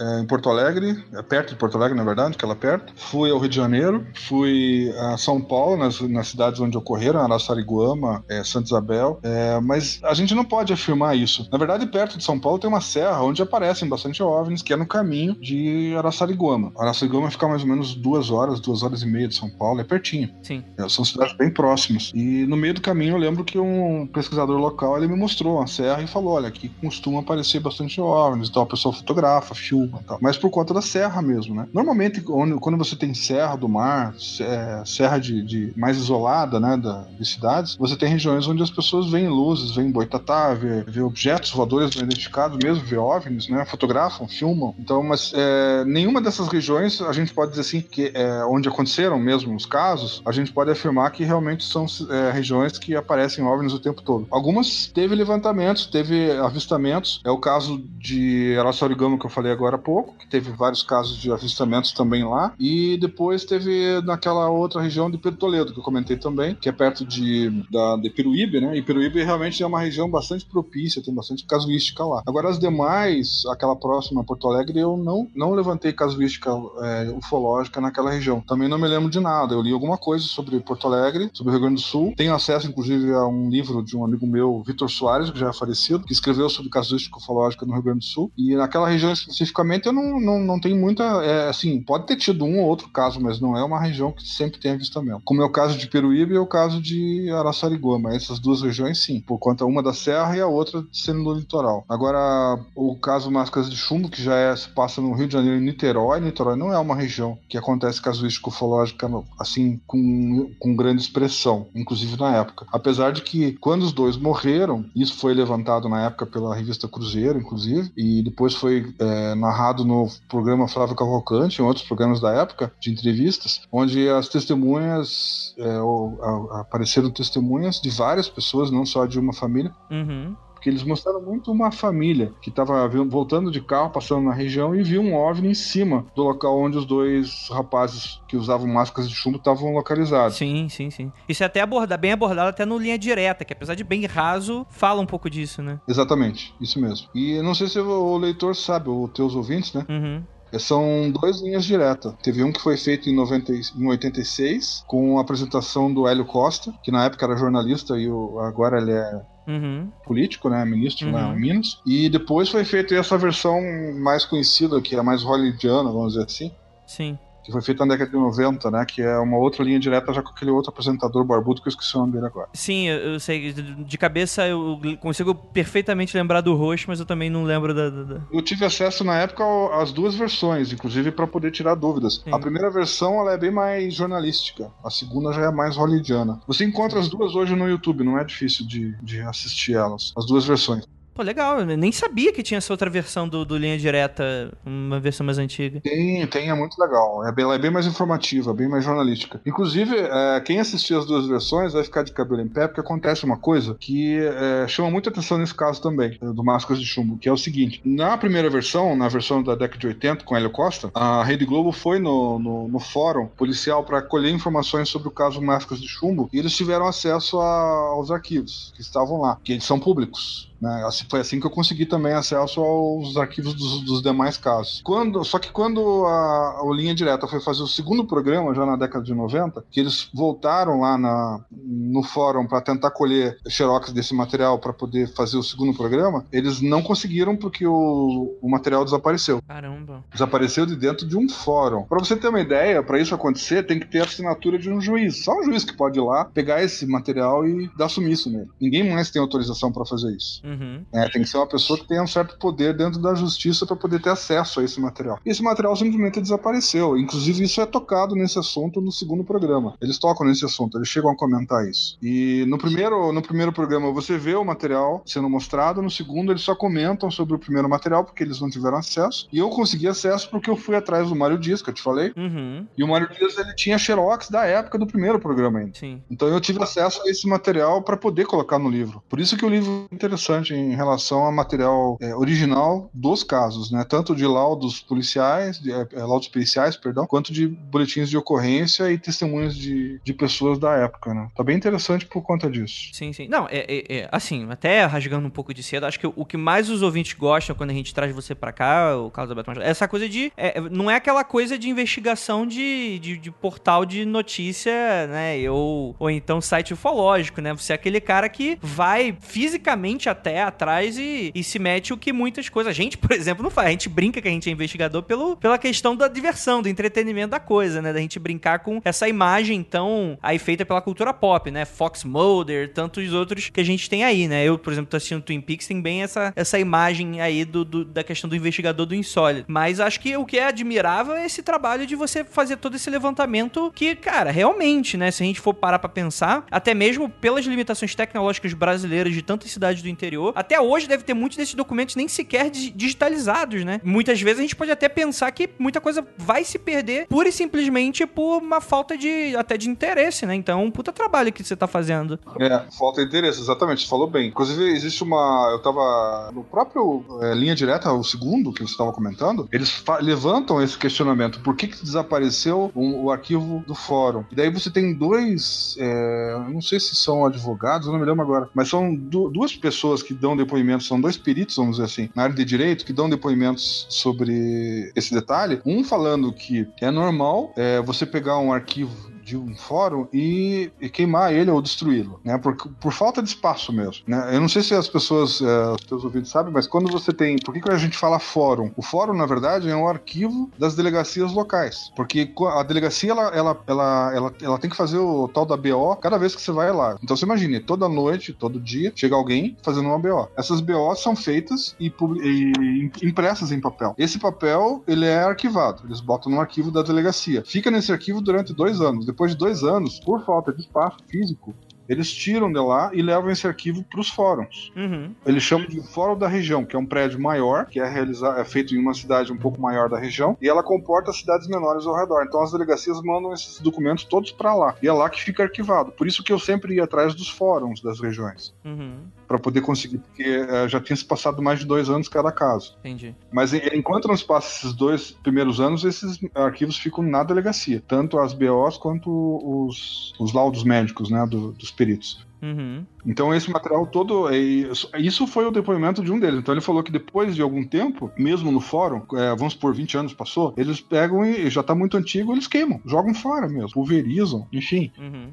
é, em Porto Alegre, é perto de Porto Alegre, na verdade, que ela é perto. Fui ao Rio de Janeiro, fui a São Paulo, nas, nas cidades onde ocorreram, Araçariguama, é, Santa Isabel. É, mas a gente não pode afirmar isso. Na verdade, perto de São Paulo tem uma serra onde aparecem bastante OVNIs, que é no caminho de Araçariguama. Araçariguama fica mais ou menos duas horas, duas horas e meia de São Paulo, é pertinho. Sim. É, são cidades bem próximas. E no meio do caminho eu lembro que um pesquisador local ele me mostrou uma serra e falou: olha, aqui costuma aparecer bastante OVNIs, então a pessoa fotografa, filma tal. Mas por conta da serra mesmo, né? Normalmente, quando você tem serra do mar, é, serra de, de, mais isolada, né, da, de cidades, você tem regiões onde as pessoas veem luzes, veem boitatá, vê, vê objetos voadores não identificados mesmo, vê OVNIs, né? Fotografam, filmam. Então, mas é, nenhuma dessas regiões, a gente pode dizer assim, que é, onde aconteceram mesmo os casos, a gente pode afirmar que realmente são é, regiões que aparecem OVNIs o tempo todo. Algumas teve levantamentos, teve avistamentos. É o caso de Araçarigama que eu falei agora há pouco, que teve vários casos de avistamentos também lá. E depois teve naquela outra região de Pedro Toledo, que eu comentei também, que é perto de, da, de Peruíbe, né? E Peruíbe realmente é uma região bastante propícia, tem bastante casuística lá. Agora, as demais, aquela próxima Porto Alegre, eu não, não levantei casuística é, ufológica naquela região. Também não me lembro de nada. Eu li alguma coisa sobre Porto Alegre, sobre o Rio Grande do Sul. Tenho acesso, inclusive, a um livro de um amigo meu, Vitor Soares, que já é falecido, que escreveu sobre casuística ufológica no Rio Grande do Sul. E naquela região especificamente eu não, não, não tenho muita. É, assim, pode ter tido um ou outro caso, mas não é uma região que sempre tem avistamento. Como é o caso de Peruíbe e o caso de Araçariguama. Essas duas regiões, sim, por conta uma da serra e a outra sendo no litoral. Agora, o caso Máscaras de Chumbo, que já é, se passa no Rio de Janeiro e Niterói, Niterói não é uma região que acontece casuística ufológica assim com, com grande expressão, inclusive na época. Apesar de que quando os dois morreram, isso foi levantado na época pela revista Cruzeiro, inclusive, e depois foi é, narrado no programa Flávio Cavalcante, em outros programas da época, de entrevistas, onde as testemunhas é, apareceram testemunhas de várias pessoas, não só de uma família, uhum porque eles mostraram muito uma família que estava voltando de carro, passando na região e viu um OVNI em cima do local onde os dois rapazes que usavam máscaras de chumbo estavam localizados. Sim, sim, sim. Isso é até aborda, bem abordado até no Linha Direta, que apesar de bem raso, fala um pouco disso, né? Exatamente, isso mesmo. E não sei se o leitor sabe, ou teus ouvintes, né? Uhum. São duas linhas diretas. Teve um que foi feito em, 90, em 86, com a apresentação do Hélio Costa, que na época era jornalista e o, agora ele é Uhum. político, né, ministro Uhum. lá em Minas. E depois foi feita essa versão mais conhecida, que é mais hollywoodiana, vamos dizer assim, Sim. Que foi feita na década de 90, né, que é uma outra linha direta já com aquele outro apresentador barbudo que eu esqueci o nome dele agora. Sim, eu, sei. De cabeça eu consigo perfeitamente lembrar do rosto, mas eu também não lembro da. da- Eu tive acesso na época às duas versões, inclusive para poder tirar dúvidas. Sim. A primeira versão ela é bem mais jornalística, a segunda já é mais hollywoodiana. Você encontra as duas hoje no YouTube, não é difícil de, de assistir elas, as duas versões. Pô, legal. Eu nem sabia que tinha essa outra versão do, do Linha Direta, uma versão mais antiga. Tem, tem, é muito legal. É bem, é bem mais informativa, bem mais jornalística. Inclusive, é, quem assistir as duas versões vai ficar de cabelo em pé, porque acontece uma coisa que é, chama muita atenção nesse caso também, é, do Máscaras de Chumbo, que é o seguinte: na primeira versão, na versão da década de 80, com Hélio Costa, a Rede Globo foi no, no, no fórum policial para colher informações sobre o caso Máscaras de Chumbo e eles tiveram acesso a- aos arquivos que estavam lá, que eles são públicos. Né? Assim, foi assim que eu consegui também acesso aos arquivos dos, dos demais casos. Quando, só que quando a, a Linha Direta foi fazer o segundo programa, já na década de 90, que eles voltaram lá na, no fórum para tentar colher xerox desse material para poder fazer o segundo programa, eles não conseguiram porque o, o material desapareceu. Caramba. Desapareceu de dentro de um fórum. Para você ter uma ideia, para isso acontecer, tem que ter a assinatura de um juiz. Só um juiz que pode ir lá, pegar esse material e dar sumiço nele. Ninguém mais tem autorização para fazer isso. Uhum. É, tem que ser uma pessoa que tenha um certo poder dentro da justiça para poder ter acesso a esse material. E esse material simplesmente desapareceu. Inclusive, isso é tocado nesse assunto no segundo programa. Eles tocam nesse assunto, eles chegam a comentar isso. E no primeiro, no primeiro programa você vê o material sendo mostrado, no segundo eles só comentam sobre o primeiro material porque eles não tiveram acesso. E eu consegui acesso porque eu fui atrás do Mário Dias, que eu te falei. Uhum. E o Mário Dias ele tinha xerox da época do primeiro programa ainda. Sim. Então eu tive acesso a esse material para poder colocar no livro. Por isso que o livro é interessante em relação ao material é, original dos casos, né? Tanto de laudos policiais, de, é, laudos periciais, perdão, quanto de boletins de ocorrência e testemunhas de, de pessoas da época, né? Tá bem interessante por conta disso. Sim, sim. Não, é, é, é, assim, até rasgando um pouco de cedo, acho que o que mais os ouvintes gostam quando a gente traz você para cá, o caso da Beto Machado, é essa coisa de. É, não é aquela coisa de investigação de, de, de, portal de notícia, né? Ou, ou então site ufológico, né? Você é aquele cara que vai fisicamente até atrás e, e se mete o que muitas coisas. A gente, *laughs* por exemplo, não faz. A gente brinca que a gente é investigador pelo, pela questão da diversão, do entretenimento da coisa, né? Da gente brincar com essa imagem, então, aí feita pela cultura pop, né? Fox Mulder, tantos outros que a gente tem aí, né? Eu, por exemplo, tô assistindo Twin Peaks, tem bem essa, essa imagem aí do, do da questão do investigador do insólito. Mas acho que o que é admirável é esse trabalho de você fazer todo esse levantamento que, cara, realmente, né? Se a gente for parar pra pensar, até mesmo pelas limitações tecnológicas brasileiras de tantas cidades do interior, até hoje deve ter muitos desses documentos nem sequer digitalizados, né? Muitas vezes a gente pode até pensar que muita coisa vai se perder pura e simplesmente por uma falta de até de interesse, né? Então, um puta trabalho que você tá fazendo. É, falta de interesse, exatamente, você falou bem. Inclusive, existe uma. Eu tava. No próprio é, Linha Direta, o segundo que você estava comentando, eles levantam esse questionamento: por que, que desapareceu um, o arquivo do fórum? E daí você tem dois. É, não sei se são advogados, não me lembro agora, mas são du duas pessoas que dão depoimentos, são dois peritos, vamos dizer assim, na área de direito, que dão depoimentos sobre esse detalhe. Um falando que é normal é, você pegar um arquivo de um fórum e, e queimar ele ou destruí-lo, né? Por, por falta de espaço mesmo, né? Eu não sei se as pessoas, é, os teus ouvintes sabem, mas quando você tem, por que, que a gente fala fórum? O fórum, na verdade, é um arquivo das delegacias locais, porque a delegacia ela, ela, ela, ela, ela tem que fazer o tal da BO cada vez que você vai lá. Então você imagine, toda noite, todo dia, chega alguém fazendo uma BO. Essas BOs são feitas e, e impressas em papel. Esse papel ele é arquivado, eles botam no arquivo da delegacia. Fica nesse arquivo durante dois anos depois de dois anos, por falta de espaço físico, eles tiram de lá e levam esse arquivo para os fóruns. Uhum. Eles chamam de Fórum da Região, que é um prédio maior, que é, é feito em uma cidade um pouco maior da região, e ela comporta cidades menores ao redor. Então as delegacias mandam esses documentos todos para lá. E é lá que fica arquivado. Por isso que eu sempre ia atrás dos fóruns das regiões. Uhum. Para poder conseguir, porque é, já tinha se passado mais de dois anos cada caso. Entendi. Mas enquanto não se passa esses dois primeiros anos, esses arquivos ficam na delegacia. Tanto as BOs quanto os, os laudos médicos, né, do, dos peritos. Uhum. Então esse material todo, é, isso foi o depoimento de um deles. Então ele falou que depois de algum tempo, mesmo no fórum, é, vamos por 20 anos passou, eles pegam e já tá muito antigo, eles queimam, jogam fora mesmo, pulverizam, enfim. Uhum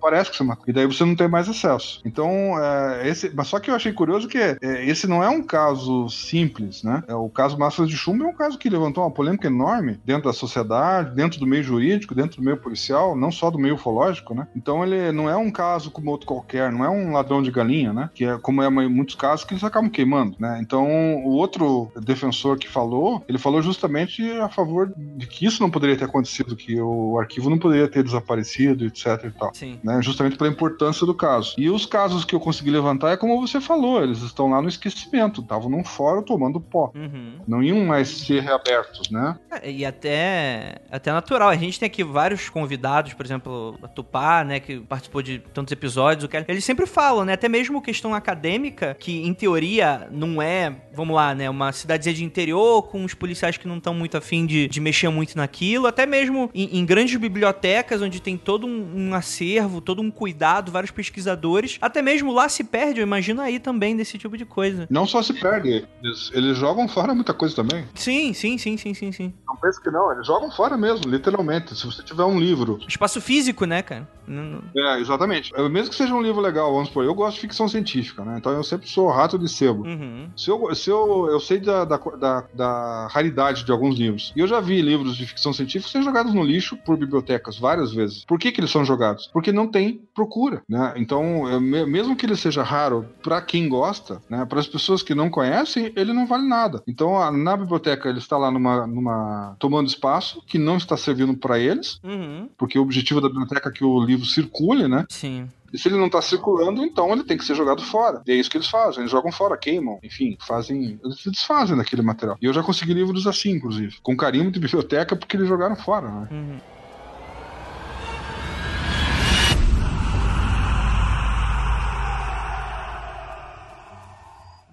parece que você matou. E daí você não tem mais acesso. Então, é, esse, mas só que eu achei curioso que é, esse não é um caso simples, né? É, o caso Massas de Chumbo é um caso que levantou uma polêmica enorme dentro da sociedade, dentro do meio jurídico, dentro do meio policial, não só do meio ufológico, né? Então ele não é um caso como outro qualquer, não é um ladrão de galinha, né? Que é como é em muitos casos que eles acabam queimando, né? Então o outro defensor que falou, ele falou justamente a favor de que isso não poderia ter acontecido, que o arquivo não poderia ter desaparecido, etc e tal. Sim. Né? Justamente pela importância do caso. E os casos que eu consegui levantar é como você falou, eles estão lá no esquecimento, estavam num fórum tomando pó. Uhum. Não iam mais ser reabertos, né? É, e até, até natural. A gente tem aqui vários convidados, por exemplo, a Tupá, né, que participou de tantos episódios, o que eles sempre falam, né, até mesmo questão acadêmica, que em teoria não é, vamos lá, né, uma cidadezinha de interior com os policiais que não estão muito afim de, de mexer muito naquilo, até mesmo em, em grandes bibliotecas onde tem todo um, um acervo acervo, todo um cuidado, vários pesquisadores. Até mesmo lá se perde, eu imagino aí também desse tipo de coisa. Não só se perde, eles, eles jogam fora muita coisa também. Sim, sim, sim, sim, sim, sim. Não pense que não, eles jogam fora mesmo, literalmente. Se você tiver um livro. Espaço físico, né, cara? É, exatamente. Mesmo que seja um livro legal, vamos supor, eu gosto de ficção científica, né? Então eu sempre sou rato de sebo. Uhum. Se, eu, se eu, eu sei da, da, da, da raridade de alguns livros, e eu já vi livros de ficção científica serem jogados no lixo por bibliotecas várias vezes. Por que, que eles são jogados? Porque não tem procura, né? Então, mesmo que ele seja raro para quem gosta, né? Para as pessoas que não conhecem, ele não vale nada. Então, na biblioteca ele está lá numa, numa tomando espaço que não está servindo para eles, uhum. porque o objetivo da biblioteca é que o livro circule, né? Sim. E se ele não tá circulando, então ele tem que ser jogado fora. E é isso que eles fazem. Eles jogam fora, queimam, enfim, fazem. Eles se desfazem daquele material. E eu já consegui livros assim, inclusive. Com carimbo de biblioteca, porque eles jogaram fora, né? Uhum.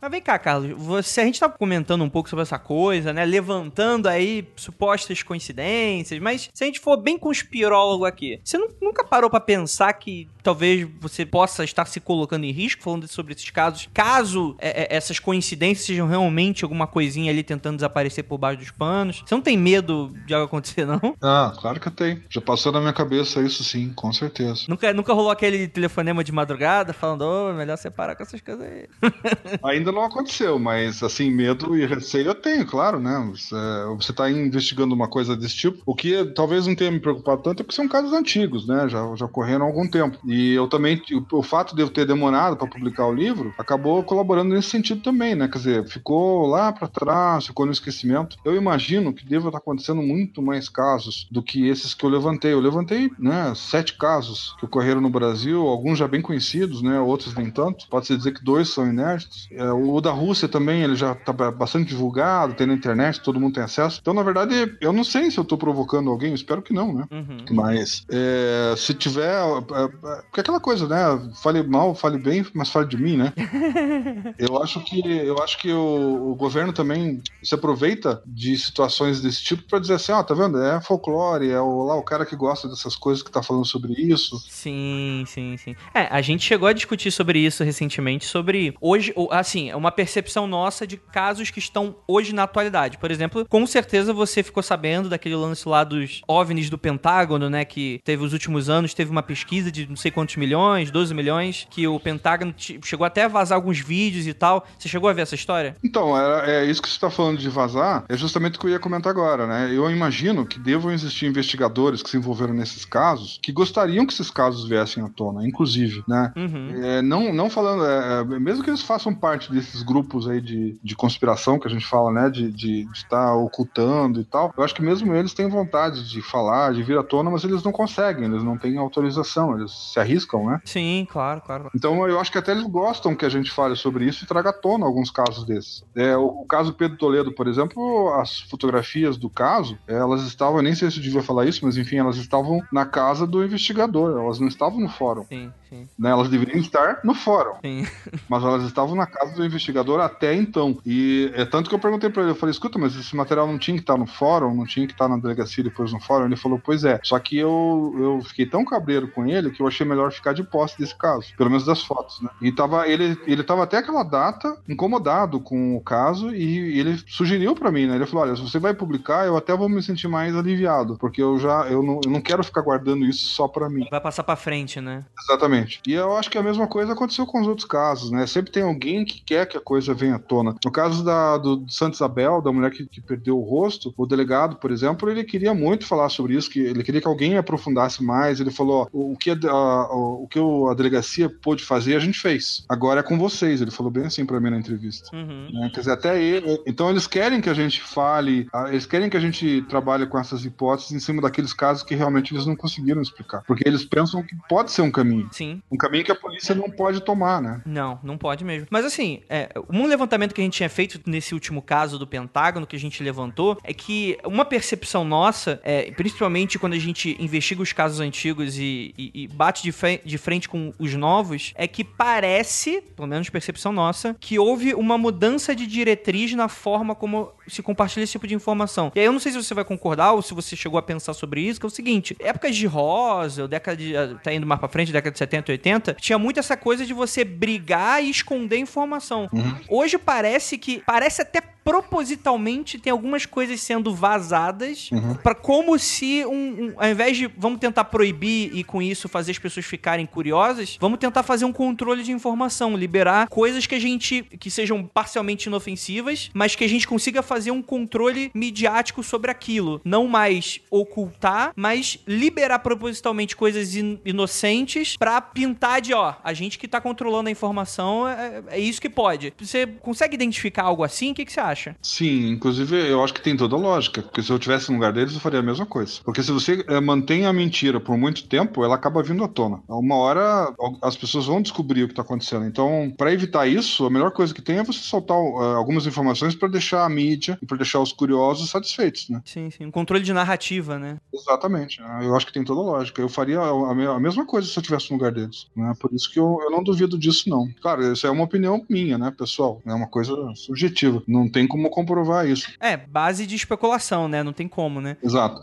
Mas vem cá, Carlos, você, a gente tá comentando um pouco sobre essa coisa, né? Levantando aí supostas coincidências, mas se a gente for bem conspirólogo aqui, você nunca parou para pensar que talvez você possa estar se colocando em risco falando sobre esses casos, caso é, é, essas coincidências sejam realmente alguma coisinha ali tentando desaparecer por baixo dos panos? Você não tem medo de algo acontecer, não? Ah, claro que eu tenho. Já passou na minha cabeça isso sim, com certeza. Nunca, nunca rolou aquele telefonema de madrugada falando, ô, oh, melhor separar com essas coisas aí. *laughs* Ainda não aconteceu, mas assim, medo e receio eu tenho, claro, né? Você, você tá investigando uma coisa desse tipo. O que talvez não tenha me preocupado tanto é porque são casos antigos, né? Já, já ocorreram há algum tempo. E eu também, o, o fato de eu ter demorado para publicar o livro acabou colaborando nesse sentido também, né? Quer dizer, ficou lá para trás, ficou no esquecimento. Eu imagino que deva estar acontecendo muito mais casos do que esses que eu levantei. Eu levantei, né, sete casos que ocorreram no Brasil, alguns já bem conhecidos, né? Outros nem tanto. Pode-se dizer que dois são inéditos. É, o da Rússia também, ele já está bastante divulgado, tem na internet, todo mundo tem acesso. Então, na verdade, eu não sei se eu estou provocando alguém, espero que não, né? Uhum. Mas é, se tiver. É, é, porque é aquela coisa, né? Fale mal, fale bem, mas fale de mim, né? *laughs* eu acho que eu acho que o, o, governo também se aproveita de situações desse tipo para dizer assim, ó, oh, tá vendo? É folclore, é o, lá o cara que gosta dessas coisas que tá falando sobre isso. Sim, sim, sim. É, a gente chegou a discutir sobre isso recentemente, sobre hoje, assim, uma percepção nossa de casos que estão hoje na atualidade. Por exemplo, com certeza você ficou sabendo daquele lance lá dos OVNIs do Pentágono, né, que teve os últimos anos, teve uma pesquisa de não sei quantos milhões, 12 milhões, que o Pentágono chegou até a vazar alguns vídeos e tal. Você chegou a ver essa história? Então, é, é isso que você está falando de vazar, é justamente o que eu ia comentar agora, né? Eu imagino que devam existir investigadores que se envolveram nesses casos que gostariam que esses casos viessem à tona, inclusive, né? Uhum. É, não, não falando, é, é mesmo que eles façam parte desses grupos aí de, de conspiração que a gente fala, né? De estar tá ocultando e tal, eu acho que mesmo eles têm vontade de falar, de vir à tona, mas eles não conseguem, eles não têm autorização, eles se arriscam, né? Sim, claro, claro. Então eu acho que até eles gostam que a gente fale sobre isso e traga à tona alguns casos desses. É, o, o caso Pedro Toledo, por exemplo, as fotografias do caso, elas estavam, nem sei se eu devia falar isso, mas enfim, elas estavam na casa do investigador, elas não estavam no fórum. Sim, sim. Né, elas deveriam estar no fórum. Sim. *laughs* Mas elas estavam na casa do investigador até então. E é tanto que eu perguntei para ele, eu falei, escuta, mas esse material não tinha que estar no fórum, não tinha que estar na delegacia depois no fórum? Ele falou, pois é. Só que eu, eu fiquei tão cabreiro com ele que eu achei melhor ficar de posse desse caso, pelo menos das fotos, né? E tava, ele, ele tava até aquela data incomodado com o caso e ele sugeriu para mim, né? Ele falou, olha, se você vai publicar, eu até vou me sentir mais aliviado, porque eu já, eu não, eu não quero ficar guardando isso só para mim. Vai passar para frente, né? Exatamente. E eu acho que a mesma coisa aconteceu com os outros casos, né? Sempre tem alguém que quer que a coisa venha à tona. No caso da, do Santa Isabel, da mulher que, que perdeu o rosto, o delegado, por exemplo, ele queria muito falar sobre isso, que ele queria que alguém aprofundasse mais. Ele falou: ó, o, que a, a, o que a delegacia pôde fazer, a gente fez. Agora é com vocês. Ele falou bem assim para mim na entrevista. Uhum. Né? Quer dizer, até ele. Então eles querem que a gente fale, eles querem que a gente trabalhe com essas hipóteses em cima daqueles casos que realmente eles não conseguiram explicar. Porque eles pensam que pode ser um caminho. Sim, Sim. Um caminho que a polícia não pode tomar, né? Não, não pode mesmo. Mas assim, é, um levantamento que a gente tinha feito nesse último caso do Pentágono, que a gente levantou, é que uma percepção nossa, é, principalmente quando a gente investiga os casos antigos e, e, e bate de, fre de frente com os novos, é que parece, pelo menos percepção nossa, que houve uma mudança de diretriz na forma como se compartilha esse tipo de informação. E aí eu não sei se você vai concordar ou se você chegou a pensar sobre isso, que é o seguinte, épocas de rosa, ou década de... tá indo mais pra frente, década de 70, 80, tinha muito essa coisa de você brigar e esconder informação. Uhum. Hoje parece que, parece até propositalmente tem algumas coisas sendo vazadas Uhum. para como se um, um- ao invés de vamos tentar proibir e com isso fazer as pessoas ficarem curiosas, vamos tentar fazer um controle de informação, liberar coisas que a gente que sejam parcialmente inofensivas, mas que a gente consiga fazer um controle midiático sobre aquilo, não mais ocultar, mas liberar propositalmente coisas in- inocentes pra pintar de ó, a gente que tá controlando a informação é, é isso que pode. Você consegue identificar algo assim? O que, que você acha? Sim, inclusive eu acho que tem toda a lógica, porque se eu tivesse no lugar deles eu faria a mesma coisa. Porque se você eh, mantém a mentira por muito tempo, ela acaba vindo à tona. Uma hora as pessoas vão descobrir o que está acontecendo. Então, para evitar isso, a melhor coisa que tem é você soltar eh, algumas informações para deixar a mídia e para deixar os curiosos satisfeitos, né? Sim, sim. Um controle de narrativa, né? Exatamente. né? Eu acho que tem toda a lógica. Eu faria a, a me- a mesma coisa se eu estivesse no lugar deles. Né? Por isso que eu, eu não duvido disso, não. Claro, isso é uma opinião minha, né, pessoal? É uma coisa subjetiva. Não tem como comprovar isso. É, base de especulação, né? Não tem como, né? Exato.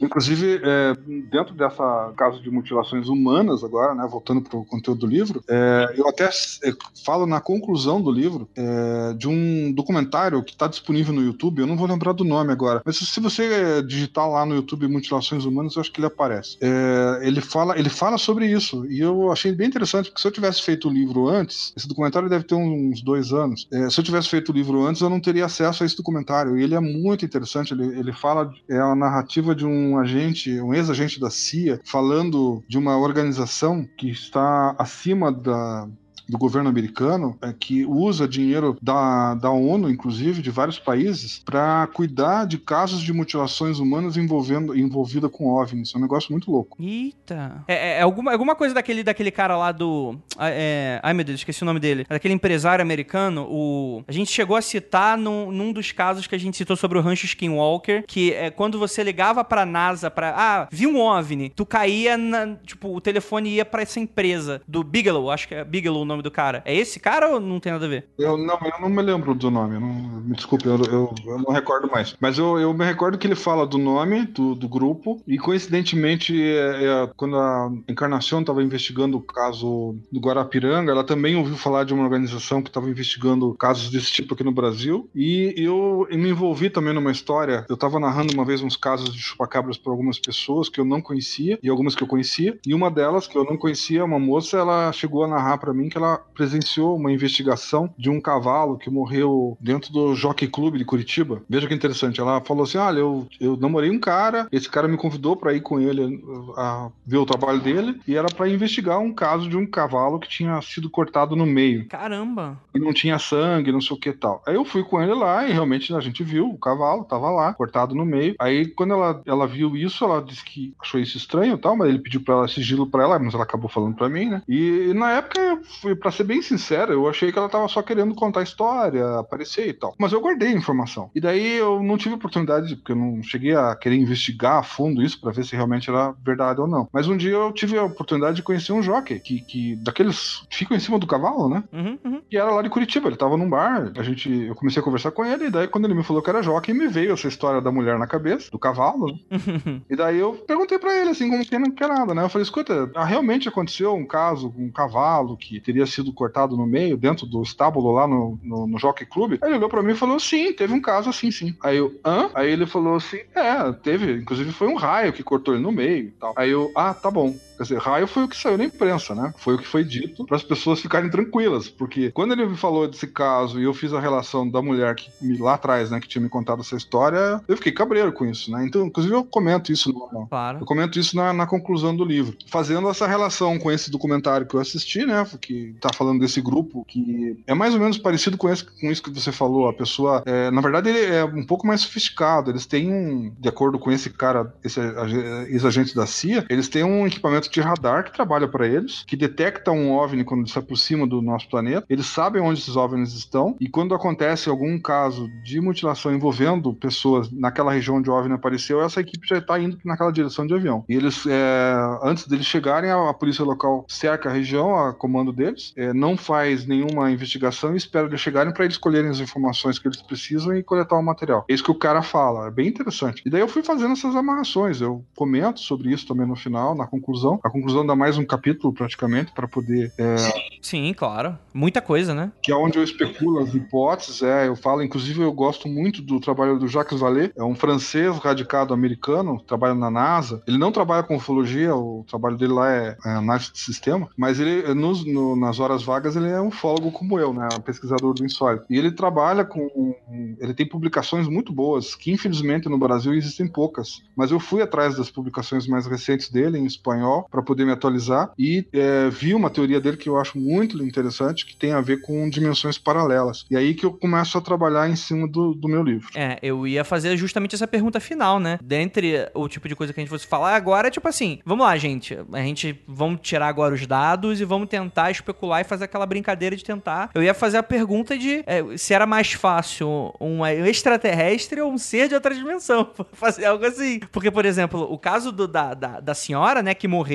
Inclusive, é, dentro dessa caso de mutilações humanas, agora, né, voltando para o conteúdo do livro, é, eu até é, falo na conclusão do livro é, de um documentário que está disponível no YouTube, eu não vou lembrar do nome agora, mas se, você é, digitar lá no YouTube mutilações humanas, eu acho que ele aparece. É, ele, fala, ele fala sobre isso, e eu achei bem interessante, porque se eu tivesse feito o livro antes, esse documentário deve ter uns dois anos, se eu tivesse feito o livro antes, eu não teria acesso a esse documentário, e ele é muito interessante, ele, ele fala, é a narrativa de um agente, um ex-agente da CIA, falando de uma organização que está acima da, do governo americano, é, que usa dinheiro da, da ONU, inclusive, de vários países, para cuidar de casos de mutilações humanas envolvendo envolvida com OVNIs. É um negócio muito louco. Eita. É, é- é alguma, alguma coisa daquele, daquele cara lá do. ah, é- ai, meu Deus, esqueci o nome dele. Daquele empresário americano. O, a gente chegou a citar num, num dos casos que a gente citou sobre o rancho Skinwalker, que é quando você ligava pra NASA pra. Ah, vi um OVNI. Tu caía na. Tipo, o telefone ia pra essa empresa do Bigelow. Acho que é Bigelow o nome do cara. É esse cara ou não tem nada a ver? Eu não, eu não me lembro do nome, eu não, me desculpe, eu, eu, eu não recordo mais. Mas eu, eu me recordo que ele fala do nome do, do grupo, e coincidentemente, é, é, quando a Encarnação estava investigando o caso do Guarapiranga, ela também ouviu falar de uma organização que estava investigando casos desse tipo aqui no Brasil, e eu, me envolvi também numa história. Eu estava narrando uma vez uns casos de chupacabras para algumas pessoas que eu não conhecia, e algumas que eu conhecia, e uma delas, que eu não conhecia, uma moça, ela chegou a narrar para mim que ela presenciou uma investigação de um cavalo que morreu dentro do Jockey Club de Curitiba. Veja que interessante. Ela falou assim: Olha, eu, eu namorei um cara, esse cara me convidou para ir com ele uh, a ver o trabalho dele, e era para investigar um caso de um cavalo que tinha sido cortado no meio Caramba. e não tinha sangue, não sei o que tal. Aí eu fui com ele lá e realmente a gente viu o cavalo, tava lá, cortado no meio. Aí quando ela, ela viu isso, ela disse que achou isso estranho e tal, mas ele pediu pra ela sigilo pra ela, mas ela acabou falando pra mim, né? E, e na época, eu fui, pra ser bem sincero, eu achei que ela tava só querendo contar a história, aparecer e tal. Mas eu guardei a informação. E daí eu não tive oportunidade, porque eu não cheguei a querer investigar a fundo isso pra ver se realmente era verdade ou não. Mas um dia eu tive a oportunidade de conhecer um jockey, que, que daqueles que ficam em cima do cavalo, né? Uhum, uhum. E era lá de Curitiba, ele tava num bar, a gente, eu comecei a conversar com ele, e daí quando ele me falou que era jockey, me veio essa história da mulher na cabeça, do cavalo, né? *laughs* E daí eu perguntei pra ele, assim, como que não quer nada, né? Eu falei, escuta, ah, realmente aconteceu um caso com um cavalo que teria sido cortado no meio, dentro do estábulo lá no, no, no Jockey Club? Aí ele olhou pra mim e falou, sim, teve um caso assim, sim. Aí eu, hã? Aí ele falou assim, é, teve, inclusive foi um raio que cortou ele no meio e tal. Aí eu, ah, tá bom. Quer dizer, raio foi o que saiu na imprensa, né? Foi o que foi dito para as pessoas ficarem tranquilas, porque quando ele me falou desse caso e eu fiz a relação da mulher que me, lá atrás, né, que tinha me contado essa história, eu fiquei cabreiro com isso, né? Então, inclusive eu comento isso no, Claro. eu comento isso na, na conclusão do livro. Fazendo essa relação com esse documentário que eu assisti, né? Que tá falando desse grupo, que é mais ou menos parecido com, esse, com isso que você falou. A pessoa, é, na verdade, ele é um pouco mais sofisticado. Eles têm um, de acordo com esse cara, esse ag- ex-agente da CIA, eles têm um equipamento equipamento de radar que trabalha para eles, que detecta um OVNI quando se aproxima do nosso planeta. Eles sabem onde esses OVNIs estão e quando acontece algum caso de mutilação envolvendo pessoas naquela região onde o OVNI apareceu, essa equipe já está indo naquela direção de avião. E eles, é, antes deles chegarem, a, a, polícia local cerca a região, a comando deles, é, não faz nenhuma investigação e espera eles chegarem para eles colherem as informações que eles precisam e coletar o material. É isso que o cara fala, é bem interessante. E daí eu fui fazendo essas amarrações, eu comento sobre isso também no final, na conclusão. A conclusão dá mais um capítulo praticamente para poder. É... Sim, claro. Muita coisa, né? Que é onde eu especulo as hipóteses, é, eu falo, inclusive eu gosto muito do trabalho do Jacques Vallée, é um francês radicado americano, trabalha na NASA. Ele não trabalha com ufologia, o trabalho dele lá é, é análise de sistema, mas ele, nos, no, nas horas vagas, ele é um ufólogo como eu, né? Um pesquisador do insólito. E ele trabalha com. Ele tem publicações muito boas, que infelizmente no Brasil existem poucas. Mas eu fui atrás das publicações mais recentes dele, em espanhol, para poder me atualizar, e é, vi uma teoria dele que eu acho muito interessante, que tem a ver com dimensões paralelas. E aí que eu começo a trabalhar em cima do, do meu livro. É, eu ia fazer justamente essa pergunta final, né? Dentre o tipo de coisa que a gente fosse falar agora, é tipo assim, vamos lá, gente. A gente vamos tirar agora os dados e vamos tentar especular e fazer aquela brincadeira de tentar. Eu ia fazer a pergunta de é, se era mais fácil um extraterrestre ou um ser de outra dimensão. *laughs* Fazer algo assim. Porque, por exemplo, o caso do, da, da, da, senhora, né, que morreu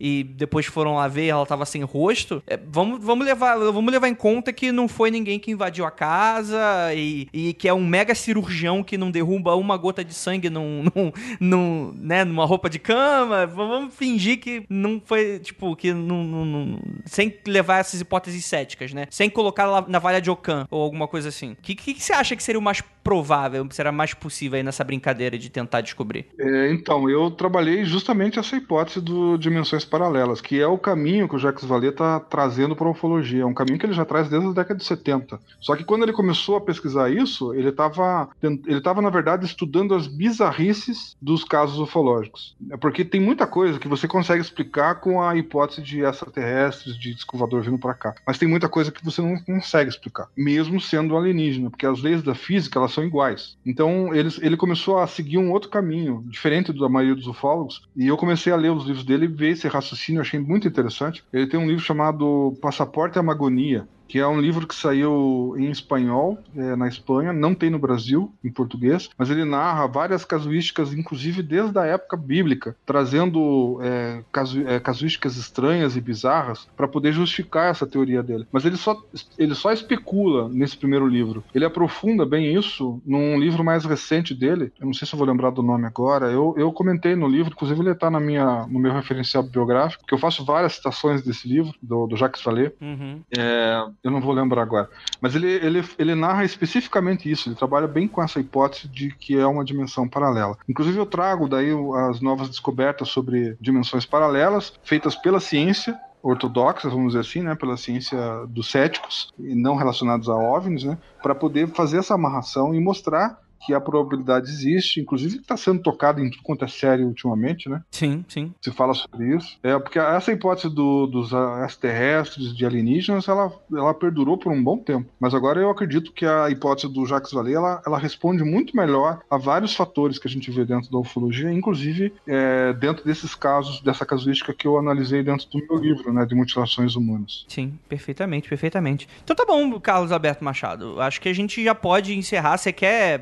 e depois foram lá ver e ela tava sem rosto, é, vamos, vamos, levar, vamos levar em conta que não foi ninguém que invadiu a casa e, e que é um mega cirurgião que não derruba uma gota de sangue num, *laughs* num, num né, numa roupa de cama. Vamos fingir que não foi, tipo, que não, não, não sem levar essas hipóteses céticas, né? Sem colocar lá na valha de Ocan ou alguma coisa assim. O que, que, que, você acha que seria o mais provável, será mais possível aí nessa brincadeira de tentar descobrir? É, então, eu trabalhei justamente essa hipótese do dimensões paralelas, que é o caminho que o Jacques Vallée está trazendo para a ufologia. É um caminho que ele já traz desde a década de 70. Só que quando ele começou a pesquisar isso, ele estava, ele tava, na verdade, estudando as bizarrices dos casos ufológicos. É porque tem muita coisa que você consegue explicar com a hipótese de extraterrestres, de descovador vindo para cá. Mas tem muita coisa que você não consegue explicar, mesmo sendo alienígena, porque as leis da física elas são iguais. Então ele, ele começou a seguir um outro caminho, diferente da maioria dos ufólogos, e eu comecei a ler os livros dele e ver esse raciocínio, achei muito interessante. Ele tem um livro chamado Passaporte à Magonia, que é um livro que saiu em espanhol é, na Espanha, não tem no Brasil, em português, mas ele narra várias casuísticas, inclusive desde a época bíblica, trazendo é, casu é, casuísticas estranhas e bizarras para poder justificar essa teoria dele. Mas ele só, ele só especula nesse primeiro livro. Ele aprofunda bem isso num livro mais recente dele, eu não sei se eu vou lembrar do nome agora, eu, eu comentei no livro, inclusive ele está na minha, no meu referencial biográfico, que eu faço várias citações desse livro, do, do Jacques Vallée. Uhum. É, eu não vou lembrar agora. Mas ele, ele, ele narra especificamente isso, ele trabalha bem com essa hipótese de que é uma dimensão paralela. Inclusive, eu trago daí as novas descobertas sobre dimensões paralelas, feitas pela ciência, ortodoxas, vamos dizer assim, né, pela ciência dos céticos e não relacionados a OVNIs, né, para poder fazer essa amarração e mostrar que a probabilidade existe, inclusive está sendo tocado em tudo quanto é sério ultimamente, né? Sim, sim. Se fala sobre isso. É porque essa hipótese do, dos extraterrestres, de alienígenas, ela, ela perdurou por um bom tempo. Mas agora eu acredito que a hipótese do Jacques Vallée, ela, ela responde muito melhor a vários fatores que a gente vê dentro da ufologia, inclusive é, dentro desses casos, dessa casuística que eu analisei dentro do meu livro, né, de mutilações humanas. Sim, perfeitamente, perfeitamente. Então tá bom, Carlos Alberto Machado. Acho que a gente já pode encerrar. Você quer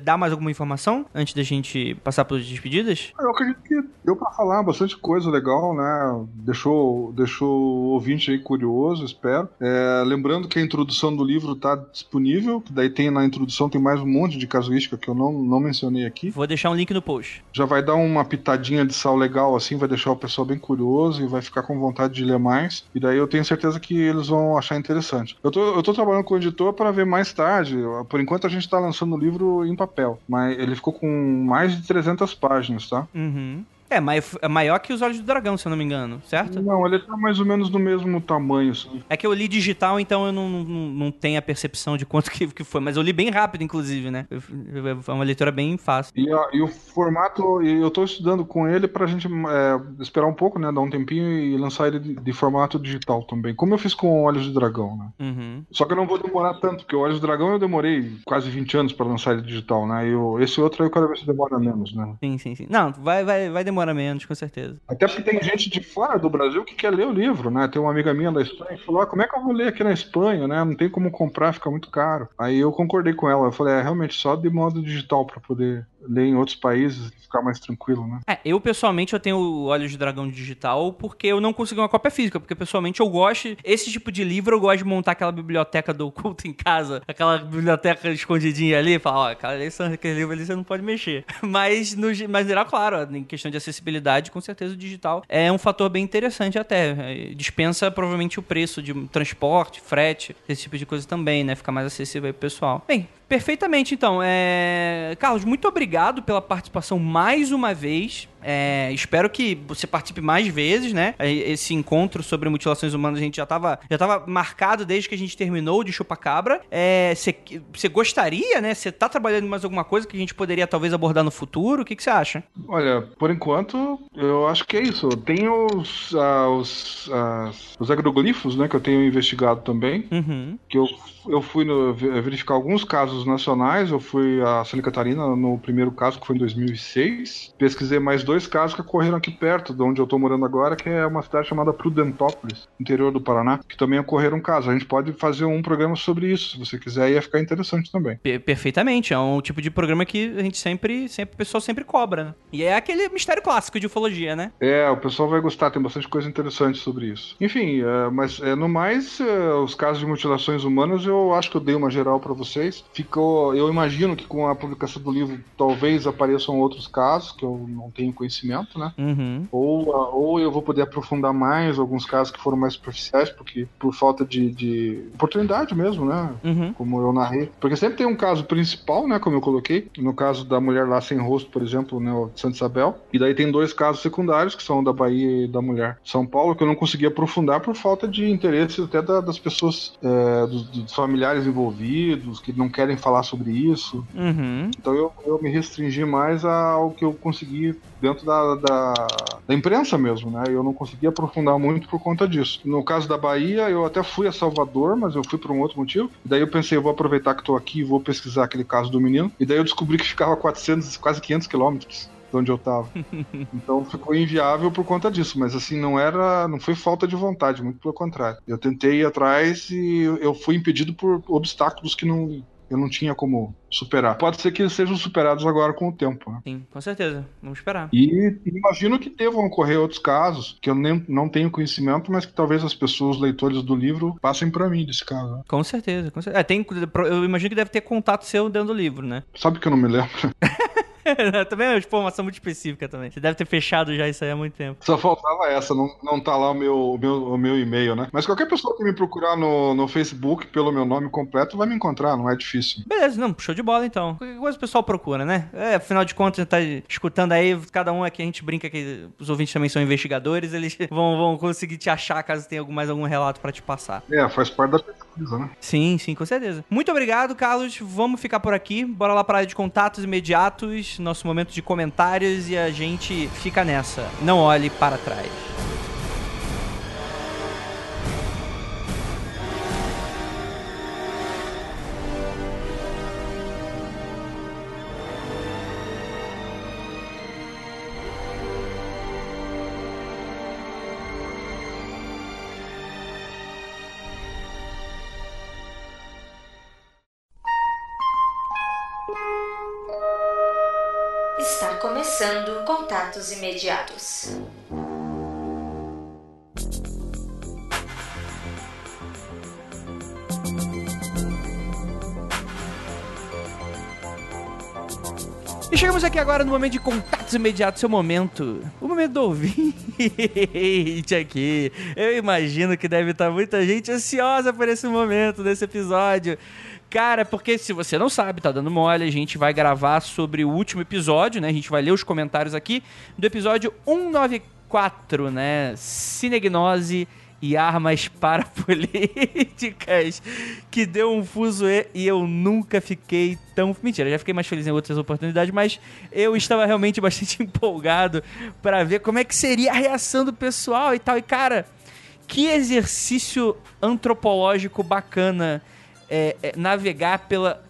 dar mais alguma informação antes da gente passar pelas despedidas? Eu acredito que deu para falar bastante coisa legal, né? Deixou, deixou o ouvinte aí curioso, espero. É, lembrando que a introdução do livro está disponível, que daí tem na introdução tem mais um monte de casuística que eu não, não mencionei aqui. Vou deixar um link no post. Já vai dar uma pitadinha de sal legal assim, vai deixar o pessoal bem curioso e vai ficar com vontade de ler mais. E daí eu tenho certeza que eles vão achar interessante. Eu tô, eu tô trabalhando com o editor para ver mais tarde. Por enquanto a gente está lançando o livro em papel, mas ele ficou com mais de 300 páginas, tá? Uhum. É, é maior que os olhos do dragão, se eu não me engano, certo? Não, ele tá mais ou menos do mesmo tamanho, assim. É que eu li digital, então eu não, não, não tenho a percepção de quanto *laughs* que, que foi, mas eu li bem rápido, inclusive, né? Foi uma leitura bem fácil. E, a, e o formato, eu tô estudando com ele pra gente é, esperar um pouco, né? Dar um tempinho e lançar ele de, de, formato digital também. Como eu fiz com Olhos de Dragão, né? Uhum. Só que eu não vou demorar tanto, porque o Olhos de Dragão eu demorei quase 20 anos pra lançar ele digital, né? E eu, esse outro aí eu quero ver se demora menos, né? Sim, sim, sim. Não, vai, vai, vai demorar demora menos, com certeza. Até porque tem gente de fora do Brasil que quer ler o livro, né? Tem uma amiga minha da Espanha que falou: ah, como é que eu vou ler aqui na Espanha, né? Não tem como comprar, fica muito caro. Aí eu concordei com ela. Eu falei: é, realmente, só de modo digital para poder ler em outros países e ficar mais tranquilo, né? É, eu pessoalmente eu tenho o Olhos de Dragão digital porque eu não consegui uma cópia física, porque pessoalmente eu gosto, esse tipo de livro eu gosto de montar aquela biblioteca do culto em casa, aquela biblioteca escondidinha ali, falar, ó, cara, esse, aquele livro ali você não pode mexer. *laughs* Mas, no, mas geral, claro, em questão de acessibilidade, com certeza o digital é um fator bem interessante até. É, dispensa provavelmente o preço de transporte, frete, esse tipo de coisa também, né? Fica mais acessível aí pro pessoal. Bem, Perfeitamente, então. É... Carlos, muito obrigado pela participação mais uma vez. É, espero que você participe mais vezes, né? É, esse encontro sobre mutilações humanas a gente já estava já tava marcado desde que a gente terminou de Chupacabra. Você é, gostaria, né? Você tá trabalhando em mais alguma coisa que a gente poderia talvez abordar no futuro? O que você acha? Olha, por enquanto, eu acho que é isso. Tem os, uh, os, uh, os agroglifos, né? Que eu tenho investigado também. Uhum. Que eu, eu fui no, verificar alguns casos nacionais. Eu fui a Santa Catarina no primeiro caso, que foi em 2006. Pesquisei mais dois casos que ocorreram aqui perto de onde eu tô morando agora, que é uma cidade chamada Prudentópolis, interior do Paraná, que também ocorreram casos. A gente pode fazer um programa sobre isso, se você quiser, ia ficar interessante também. Perfeitamente, é um tipo de programa que a gente sempre, sempre o pessoal sempre cobra, né? E é aquele mistério clássico de ufologia, né? É, o pessoal vai gostar, tem bastante coisa interessante sobre isso. Enfim, é, mas é, no mais, é, os casos de mutilações humanas, eu acho que eu dei uma geral para vocês. Ficou, eu imagino que com a publicação do livro talvez apareçam outros casos que eu não tenho conhecimento, né? Uhum. Ou, ou eu vou poder aprofundar mais alguns casos que foram mais superficiais, porque por falta de, de oportunidade mesmo, né? Uhum. Como eu narrei. Porque sempre tem um caso principal, né? Como eu coloquei. No caso da mulher lá sem rosto, por exemplo, né? O Santa Isabel. E daí tem dois casos secundários, que são da Bahia e da mulher São Paulo, que eu não consegui aprofundar por falta de interesse até da, das pessoas, é, dos, dos, familiares envolvidos, que não querem falar sobre isso. Uhum. Então eu, eu me restringi mais ao que eu consegui dentro da, da, da, imprensa mesmo, né? Eu não consegui aprofundar muito por conta disso. No caso da Bahia, eu até fui a Salvador, mas eu fui por um outro motivo. E daí eu pensei, eu vou aproveitar que estou aqui e vou pesquisar aquele caso do menino. E daí eu descobri que ficava 400, quase 500 quilômetros de onde eu tava. *laughs* então ficou inviável por conta disso, mas assim não era, não foi falta de vontade, muito pelo contrário. Eu tentei ir atrás e eu fui impedido por obstáculos que não eu não tinha como superar. Pode ser que eles sejam superados agora com o tempo. Né? Sim, com certeza. Vamos esperar. E imagino que devam ocorrer outros casos que eu nem, não tenho conhecimento, mas que talvez as pessoas, leitores do livro, passem para mim desse caso. Né? Com certeza, com certeza. É, tem, eu imagino que deve ter contato seu dentro do livro, né? Sabe que eu não me lembro? *laughs* *laughs* também é uma informação muito específica também. Você deve ter fechado já isso aí há muito tempo. Só faltava essa, não, não tá lá o meu, o meu, o meu e-mail, né? Mas qualquer pessoa que me procurar no, no Facebook pelo meu nome completo vai me encontrar, não é difícil. Beleza, não, show de bola então. Qualquer coisa o pessoal procura, né? É, afinal de contas, tá escutando aí, cada um aqui a gente brinca que os ouvintes também são investigadores, eles *laughs* vão, vão conseguir te achar caso tenha mais algum relato para te passar. É, faz parte da pesquisa, né? Sim, sim, com certeza. Muito obrigado, Carlos. Vamos ficar por aqui. Bora lá para a área de contatos imediatos, nosso momento de comentários e a gente fica nessa. Não olhe para trás. Contatos imediatos. E chegamos aqui agora no momento de contatos imediatos, seu momento. O momento do ouvinte aqui. Eu imagino que deve estar muita gente ansiosa por esse momento, desse episódio. Cara, porque se você não sabe, tá dando mole, a gente vai gravar sobre o último episódio, né? A gente vai ler os comentários aqui do episódio 194, né? Cinegnose e armas *laughs* parapolíticas, que deu um fuso e, e eu nunca fiquei tão. Mentira, já fiquei mais feliz em outras oportunidades, mas eu estava realmente *laughs* bastante empolgado para ver como é que seria a reação do pessoal e tal. E cara, que exercício antropológico bacana é, é, navegar pela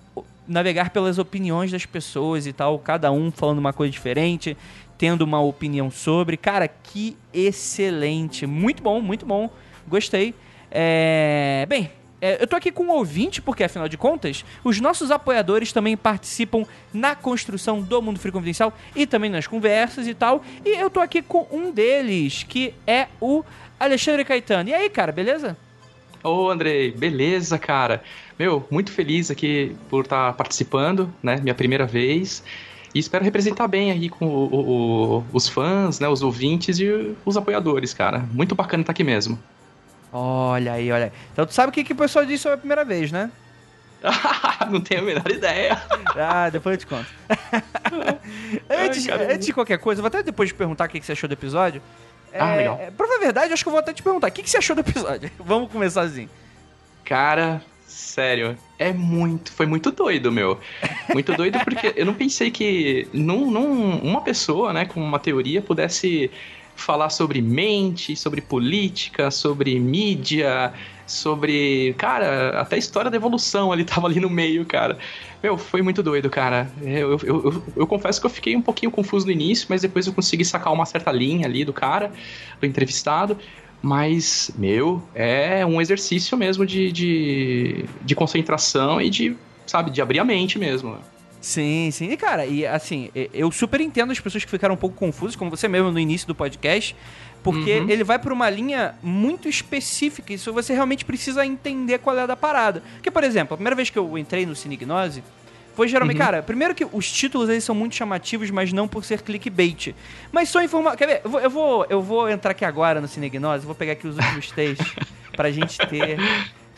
navegar pelas opiniões das pessoas e tal, cada um falando uma coisa diferente, tendo uma opinião sobre. Cara, que excelente. Muito bom, muito bom. Gostei. É... Bem, é, eu tô aqui com um ouvinte, porque afinal de contas, os nossos apoiadores também participam na construção do Mundo Free Confidencial e também nas conversas e tal. E eu tô aqui com um deles, que é o Alexandre Caetano. E aí, cara, beleza? Ô, Andrei, beleza, cara. Meu, muito feliz aqui por estar tá participando, né? Minha primeira vez. E espero representar bem aí com o, o, os fãs, né? Os ouvintes e os apoiadores, cara. Muito bacana estar tá aqui mesmo. Olha aí, olha aí. Então tu sabe o que, que o pessoal disse sobre a primeira vez, né? *laughs* não tenho a menor ideia. Ah, depois eu te conto. *laughs* antes, Ai, antes, de qualquer coisa, vou até depois te perguntar o que você achou do episódio. Ah, é, legal. Pra falar a verdade, acho que eu vou até te perguntar. O que, que você achou do episódio? *laughs* Vamos começar assim. Cara, sério, é muito. Foi muito doido, meu. Muito doido porque eu não pensei que num, num, uma pessoa, né, com uma teoria pudesse falar sobre mente, sobre política, sobre mídia, sobre, cara, até a história da evolução ali tava ali no meio, cara. Meu, foi muito doido, cara. Eu, eu, eu, eu, confesso que eu fiquei um pouquinho confuso no início, mas depois eu consegui sacar uma certa linha ali do cara, do entrevistado. Mas, meu, é um exercício mesmo de, de, de concentração e de, sabe, de abrir a mente mesmo. Sim, sim. E, cara, e assim, eu super entendo as pessoas que ficaram um pouco confusas, como você mesmo no início do podcast, porque uhum. ele vai por uma linha muito específica, isso você realmente precisa entender qual é a da parada. Porque, por exemplo, a primeira vez que eu entrei no Cinegnose, foi geralmente, uhum. cara, primeiro que os títulos eles são muito chamativos, mas não por ser clickbait. Mas só informar. Quer ver? Eu vou, eu vou, eu vou entrar aqui agora no Cinegnose, vou pegar aqui os últimos *laughs* textos pra gente ter.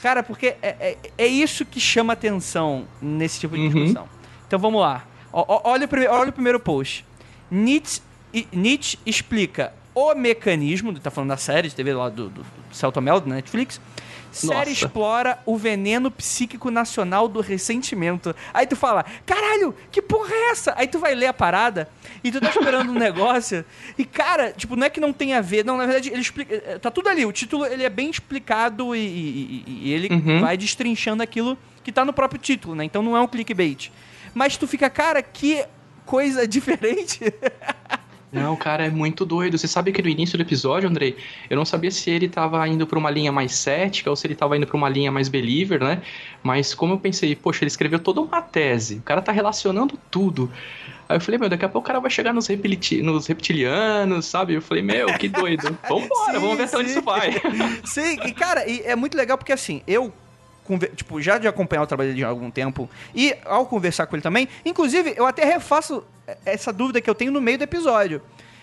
Cara, porque é, é, é, isso que chama atenção nesse tipo de uhum. discussão. Então vamos lá. O, olha, o primeiro, olha o primeiro post. Nietzsche, Nietzsche explica o mecanismo, tá falando da série de TV lá do, do, do Celto Mel, da Netflix. Série Nossa. explora o veneno psíquico nacional do ressentimento. Aí tu fala, caralho, que porra é essa? Aí tu vai ler a parada e tu tá esperando um *laughs* negócio. E, cara, tipo, não é que não tem a ver. Não, na verdade, ele explica. Eh, tá tudo ali. O título ele é bem explicado e, e, e ele uhum. vai destrinchando aquilo que tá no próprio título, né? Então não é um clickbait mas tu fica, cara, que coisa *laughs* diferente. Não, cara, é muito doido. Você sabe que no início do episódio, Andrei, eu não sabia se ele tava indo pra uma linha mais cética ou se ele tava indo pra uma linha mais believer, né? Mas como eu pensei, poxa, ele escreveu toda uma tese, o cara tá relacionando tudo. Aí eu falei, meu, daqui a pouco o cara vai chegar nos, nos reptilianos, sabe? Eu falei, meu, que doido. *laughs* Vambora, sim, vamos ver até onde isso vai. *laughs* Sim, e cara, e é muito legal porque assim, eu tipo, já de acompanhar o trabalho dele há algum tempo e ao conversar com ele também, inclusive eu até refaço essa dúvida que eu tenho no meio do episódio.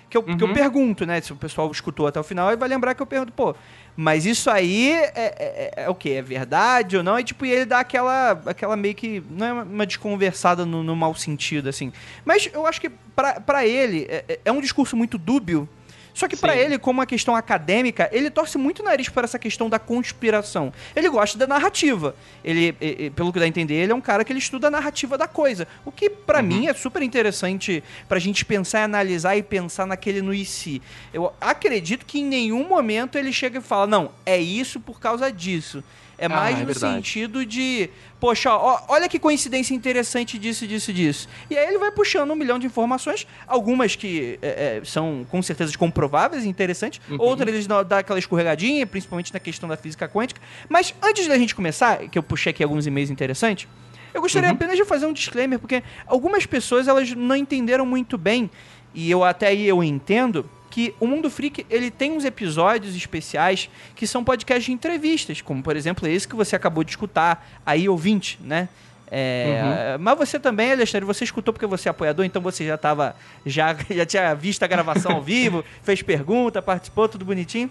Que eu, uhum. que eu uhum. pergunto, né? Se o pessoal escutou até o final, e vai lembrar que eu pergunto, pô, mas isso aí é, é, é, é o que? É verdade ou não? E tipo, e ele dá aquela, aquela meio que. Não é uma desconversada no, no mau sentido, assim. Mas eu acho que para ele é, é, é um discurso muito dúbio só que para ele, como uma questão acadêmica, ele torce muito o nariz para essa questão da conspiração. Ele gosta da narrativa. Ele, pelo que dá a entender, ele é um cara que ele estuda a narrativa da coisa. O que para uhum. mim é super interessante pra gente pensar e analisar e pensar naquele no e si. Eu acredito que em nenhum momento ele chega e fala: "Não, é isso por causa disso". É ah, mais é no verdade. sentido de, poxa, ó, olha que coincidência interessante disso, disso, disso. E aí ele vai puxando um milhão de informações, algumas que é, é, são com certeza comprováveis e interessantes, uhum. outras eles dão aquela escorregadinha, principalmente na questão da física quântica. Mas antes da gente começar, que eu puxei aqui alguns e-mails interessantes, eu gostaria uhum. apenas de fazer um disclaimer, porque algumas pessoas elas não entenderam muito bem, e eu até aí eu entendo, que o Mundo Freak ele tem uns episódios especiais que são podcasts de entrevistas, como por exemplo esse que você acabou de escutar, aí ouvinte, né? É, uhum. Mas você também, Alexandre, você escutou porque você é apoiador, então você já estava já, *laughs* já tinha visto a gravação ao vivo, *laughs* fez pergunta, participou, tudo bonitinho.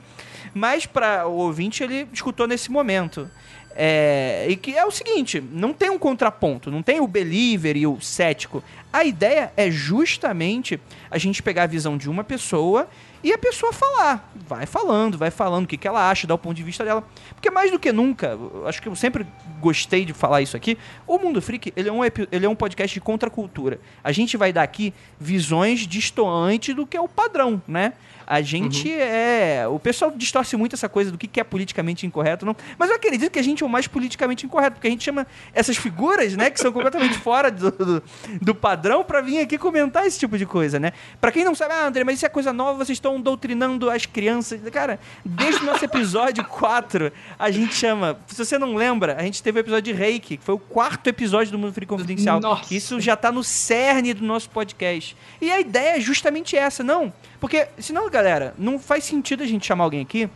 Mas para o ouvinte, ele escutou nesse momento. É, e que é o seguinte, não tem um contraponto, não tem o believer e o cético. A ideia é justamente a gente pegar a visão de uma pessoa e a pessoa falar. Vai falando, vai falando o que, que ela acha, dá o ponto de vista dela. Porque mais do que nunca, acho que eu sempre gostei de falar isso aqui, o Mundo Freak ele é um, ele é um podcast de contracultura. A gente vai dar aqui visões distoantes do que é o padrão, né? A gente uhum. é. O pessoal distorce muito essa coisa do que é politicamente incorreto, não. Mas eu acredito que a gente é o mais politicamente incorreto, porque a gente chama essas figuras, né, que são completamente *laughs* fora do, do, do padrão pra vir aqui comentar esse tipo de coisa, né? Pra quem não sabe, ah, André, mas isso é coisa nova, vocês estão doutrinando as crianças. Cara, desde o nosso episódio *laughs* 4, a gente chama. Se você não lembra, a gente teve o episódio de Reiki, que foi o quarto episódio do Mundo Free Confidencial. Nossa. Isso já tá no cerne do nosso podcast. E a ideia é justamente essa, não? Porque, senão, galera, não faz sentido a gente chamar alguém aqui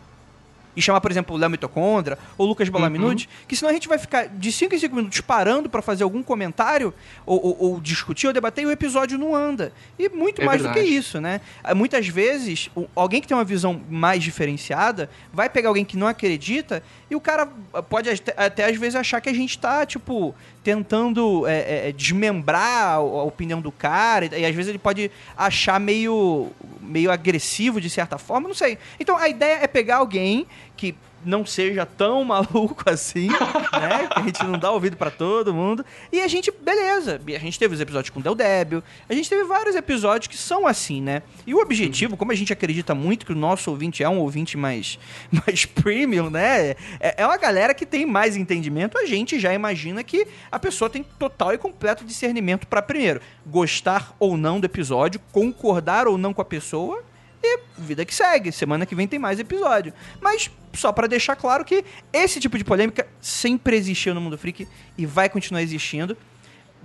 e chamar, por exemplo, o Léo Mitocondra ou o Lucas Balaminuti, que senão a gente vai ficar de 5 em 5 minutos parando pra fazer algum comentário ou, ou- ou discutir ou debater e o episódio não anda. E muito É mais do que verdade. isso, né? Muitas vezes, alguém que tem uma visão mais diferenciada vai pegar alguém que não acredita o cara ah, pode até, até às vezes achar que a gente tá, tipo, tentando é, é, é, desmembrar a, a opinião do cara e, e às vezes ele pode achar meio, meio agressivo de certa forma, não sei. Então a ideia é pegar alguém que não seja tão *laughs* maluco assim, né? Que a gente não dá ouvido pra todo mundo. E a gente, beleza. A gente teve os episódios com Del Débio. A gente teve vários episódios que são assim, né? E o objetivo, como a gente acredita muito que o nosso ouvinte é um ouvinte mais, *laughs* mais premium, né? É, é uma galera que tem mais entendimento. A gente já imagina que a pessoa tem total e completo discernimento pra primeiro gostar ou não do episódio, concordar ou não com a pessoa e vida que segue. Semana que vem tem mais episódio. Mas só pra deixar claro que esse tipo de polêmica sempre existiu no Mundo Freak e vai continuar existindo.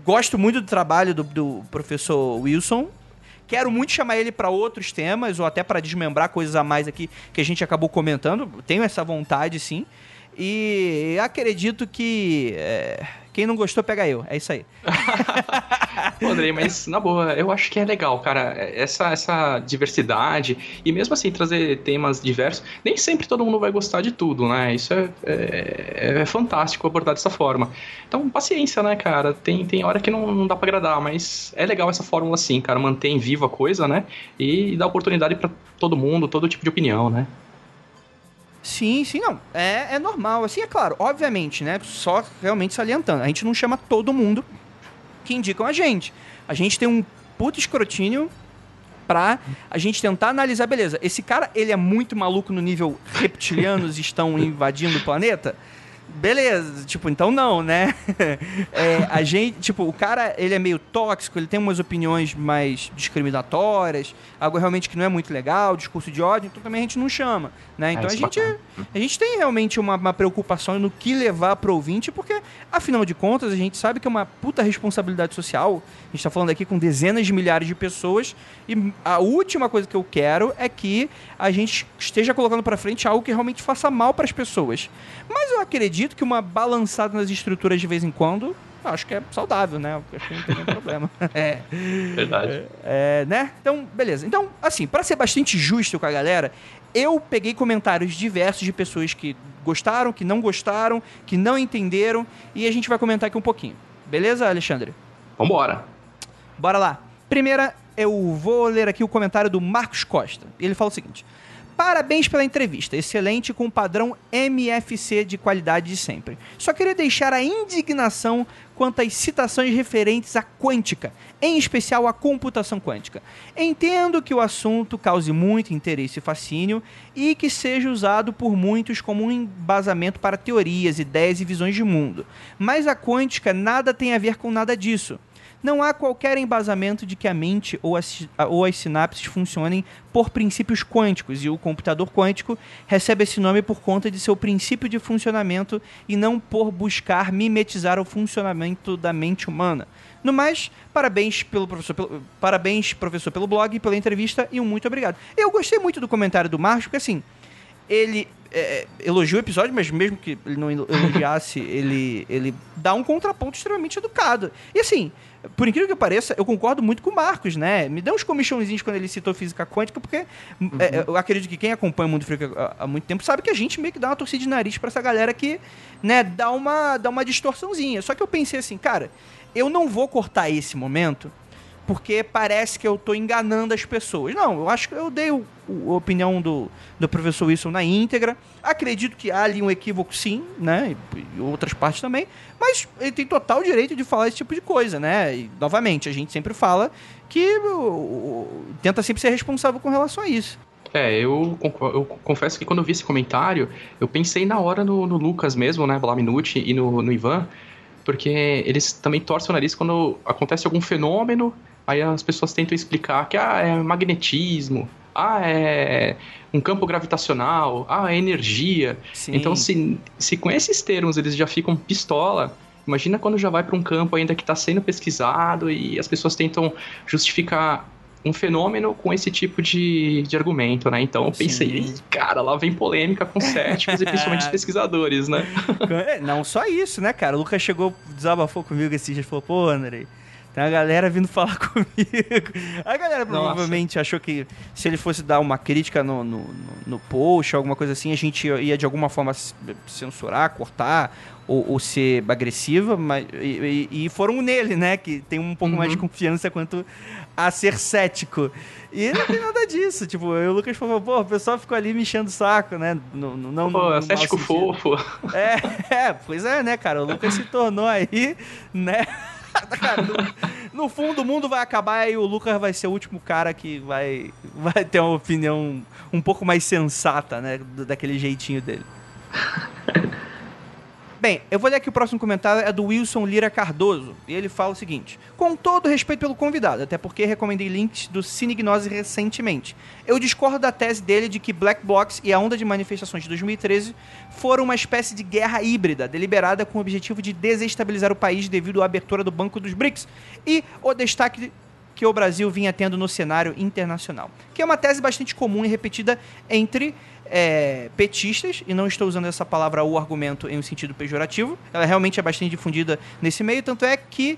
Gosto muito do trabalho do, do professor Wilson. Quero muito chamar ele pra outros temas ou até pra desmembrar coisas a mais aqui que a gente acabou comentando. Tenho essa vontade, sim. E acredito que é, quem não gostou pega eu. É isso aí. *laughs* Pô, Andrei, mas na boa, eu acho que é legal, cara, essa, essa diversidade e mesmo assim trazer temas diversos. Nem sempre todo mundo vai gostar de tudo, né? Isso é, é, é fantástico abordar dessa forma. Então, paciência, né, cara? Tem, tem hora que não, não dá pra agradar, mas é legal essa fórmula assim, cara, mantém viva a coisa, né? E dá oportunidade pra todo mundo, todo tipo de opinião, né? Sim, sim, não. É, é normal. Assim, é claro, obviamente, né? Só realmente salientando. A gente não chama todo mundo que indicam a gente. A gente tem um puto escrotínio pra a gente tentar analisar, beleza, esse cara, ele é muito maluco no nível reptilianos *laughs* estão invadindo o planeta? Beleza, tipo, então não, né? *laughs* É, a gente, tipo, o cara, ele é meio tóxico, ele tem umas opiniões mais discriminatórias, algo realmente que não é muito legal, discurso de ódio, então também a gente não chama, né? Então a isso é gente, bacana. a gente tem realmente uma, uma preocupação no que levar pro ouvinte, porque, afinal de contas, a gente sabe que é uma puta responsabilidade social. A gente tá falando aqui com dezenas de milhares de pessoas, e a última coisa que eu quero é que a gente esteja colocando pra frente algo que realmente faça mal pras pessoas. Mas eu acredito que uma balançada nas estruturas de vez em quando, eu acho que é saudável, né? Eu acho que não tem nenhum *laughs* problema. É. Verdade. É, né? Então, beleza. Então, assim, pra ser bastante justo com a galera, eu peguei comentários diversos de pessoas que gostaram, que não gostaram, que não entenderam, e a gente vai comentar aqui um pouquinho. Beleza, Alexandre? Vambora. Bora lá. Primeira, eu vou ler aqui o comentário do Marcos Costa. Ele fala o seguinte: Parabéns pela entrevista, excelente com o padrão MFC de qualidade de sempre. Só queria deixar a indignação quanto às citações referentes à quântica, em especial à computação quântica. Entendo que o assunto cause muito interesse e fascínio e que seja usado por muitos como um embasamento para teorias, ideias e visões de mundo. Mas a quântica nada tem a ver com nada disso. Não há qualquer embasamento de que a mente ou as, ou as sinapses funcionem por princípios quânticos, e o computador quântico recebe esse nome por conta de seu princípio de funcionamento e não por buscar mimetizar o funcionamento da mente humana. No mais, parabéns pelo professor, pelo, parabéns professor pelo blog, pela entrevista e um muito obrigado. Eu gostei muito do comentário do Marcos, porque assim, ele é, o episódio, mas mesmo que ele não elo- elogiasse, ele, ele dá um contraponto extremamente educado. E assim, por incrível que pareça, eu concordo muito com o Marcos, né? Me deu uns comichãozinhos quando ele citou física quântica, porque é, eu acredito que quem acompanha o Mundo Freak há, há muito tempo sabe que a gente meio que dá uma torcida de nariz pra essa galera que, né, dá uma, dá uma distorçãozinha. Só que eu pensei assim, cara, eu não vou cortar esse momento porque parece que eu tô enganando as pessoas. Não, eu acho que eu dei o, o- a opinião do, do professor Wilson na íntegra. Acredito que há ali um equívoco, sim, né? E, e outras partes também. Mas ele tem total direito de falar esse tipo de coisa, né? E, novamente, a gente sempre fala que o- tenta sempre ser responsável com relação a isso. É, eu, eu confesso que quando eu vi esse comentário, eu pensei na hora no, no Lucas mesmo, né, Blaminucci e no, no Ivan, porque eles também torcem o nariz quando acontece algum fenômeno, aí as pessoas tentam explicar que ah, é magnetismo, ah, é um campo gravitacional, ah, é energia. Sim. Então, se, se com esses termos eles já ficam pistola, imagina quando já vai para um campo ainda que está sendo pesquisado e as pessoas tentam justificar um fenômeno com esse tipo de, de argumento, né? Então eu pensei, Sim. "Ih, cara, lá vem polêmica com céticos e principalmente os *laughs* pesquisadores, né? É, Não só isso, né, cara? O Lucas chegou, desabafou comigo esses dias, falou, pô, Andrei, uma galera vindo falar *laughs* comigo. A galera provavelmente achou que se ele fosse dar uma crítica no, no, no- post, alguma coisa assim, a gente ia de alguma forma censurar, cortar ou, ou ser agressiva, mas, e, e- foram nele, né, que tem um pouco mais de confiança quanto a ser cético. E não tem nada disso, tipo, eu e o Lucas falou, pô, o pessoal ficou ali me enchendo o saco, né, no, no, não Pô, no- mau cético fofo. É, *laughs* é, pois é, né, cara? O Lucas se tornou aí, né? *laughs* Cara, no, no fundo, o mundo vai acabar e o Lucas vai ser o último cara que vai, vai ter uma opinião um pouco mais sensata, né? Daquele jeitinho dele. *laughs* Bem, eu vou ler aqui o próximo comentário, é do Wilson Lira Cardoso. E ele fala o seguinte: Com todo respeito pelo convidado, até porque recomendei links do Cinegnose recentemente. Eu discordo da tese dele de que Black Box e a onda de manifestações de 2013 foram uma espécie de guerra híbrida, deliberada com o objetivo de desestabilizar o país devido à abertura do Banco dos BRICS e o destaque que o Brasil vinha tendo no cenário internacional. Que é uma tese bastante comum e repetida entre é, petistas, e não estou usando essa palavra ou argumento em um sentido pejorativo, ela realmente é bastante difundida nesse meio, tanto é que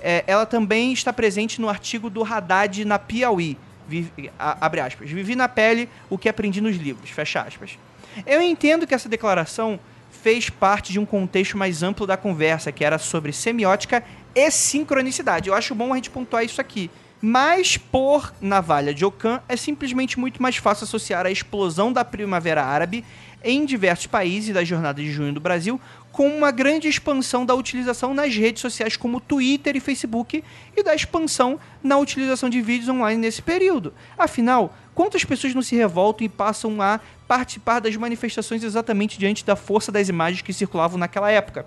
é, ela também está presente no artigo do Haddad na Piauí. Vi- a- abre aspas. Vivi na pele o que aprendi nos livros. Fecha aspas. Eu entendo que essa declaração fez parte de um contexto mais amplo da conversa, que era sobre semiótica e sincronicidade. Eu acho bom a gente pontuar isso aqui. Mas, por navalha de Ockham, é simplesmente muito mais fácil associar a explosão da Primavera Árabe em diversos países da jornada de junho do Brasil com uma grande expansão da utilização nas redes sociais como Twitter e Facebook e da expansão na utilização de vídeos online nesse período. Afinal, quantas pessoas não se revoltam e passam a participar das manifestações exatamente diante da força das imagens que circulavam naquela época?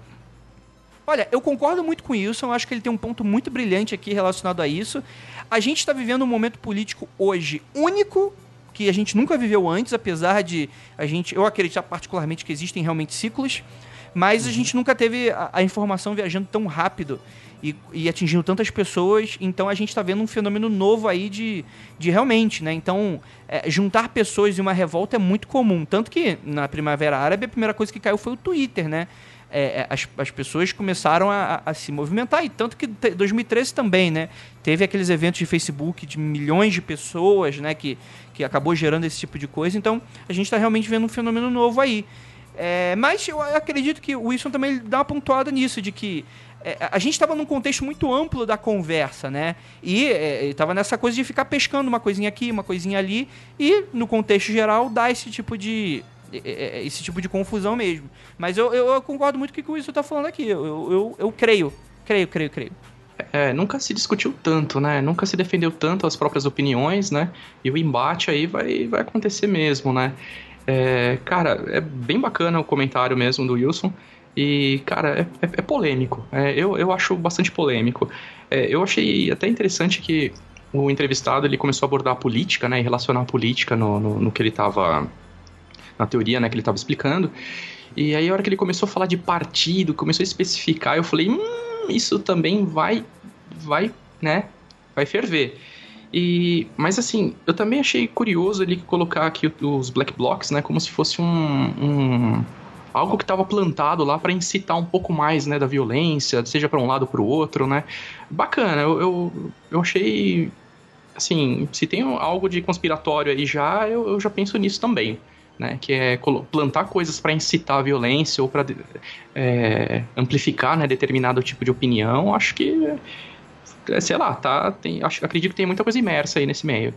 Olha, eu concordo muito com o Wilson, acho que ele tem um ponto muito brilhante aqui relacionado a isso. A gente está vivendo um momento político hoje único, que a gente nunca viveu antes, apesar de a gente, eu acreditar particularmente que existem realmente ciclos, mas a gente nunca teve a, a informação viajando tão rápido e, e atingindo tantas pessoas, então a gente está vendo um fenômeno novo aí de, de realmente, né? Então, é, juntar pessoas em uma revolta é muito comum, tanto que na Primavera Árabe a primeira coisa que caiu foi o Twitter, né? É, é, as, as pessoas começaram a, a- se movimentar. E tanto que te- 2013 também, né? Teve aqueles eventos de Facebook de milhões de pessoas, né? Que, que acabou gerando esse tipo de coisa. Então, a gente está realmente vendo um fenômeno novo aí. É, mas eu acredito que o Wilson também dá uma pontuada nisso, de que é, a gente estava num contexto muito amplo da conversa, né? E estava nessa coisa de ficar pescando uma coisinha aqui, uma coisinha ali, e no contexto geral dá esse tipo de é, é, esse tipo de confusão mesmo. Mas eu, eu, eu concordo muito com o que o Wilson está falando aqui. Eu, eu, eu, creio, creio, creio, creio. É, nunca se discutiu tanto, né? Nunca se defendeu tanto as próprias opiniões, né? E o embate aí vai, vai acontecer mesmo, né? É, cara, é bem bacana o comentário mesmo do Wilson. E, cara, é, é- é polêmico. É, eu, eu acho bastante polêmico. É, eu achei até interessante que o entrevistado ele começou a abordar a política, né? E relacionar a política no, no, no que ele estava. Na teoria, né? Que ele estava explicando. E aí, a hora que ele começou a falar de partido, começou a especificar, eu falei, hum, isso também vai, vai, né, vai ferver. E, mas assim, eu também achei curioso ele colocar aqui os black blocks, né, como se fosse um, um algo que estava plantado lá para incitar um pouco mais, né, da violência, seja para um lado ou para o outro, né. Bacana, eu, eu, eu achei, assim, se tem algo de conspiratório aí já, eu, eu já penso nisso também. Né, que é plantar coisas para incitar a violência ou para amplificar né, determinado tipo de opinião, acho que é, sei lá, tá, tem, acho, acredito que tem muita coisa imersa aí nesse meio.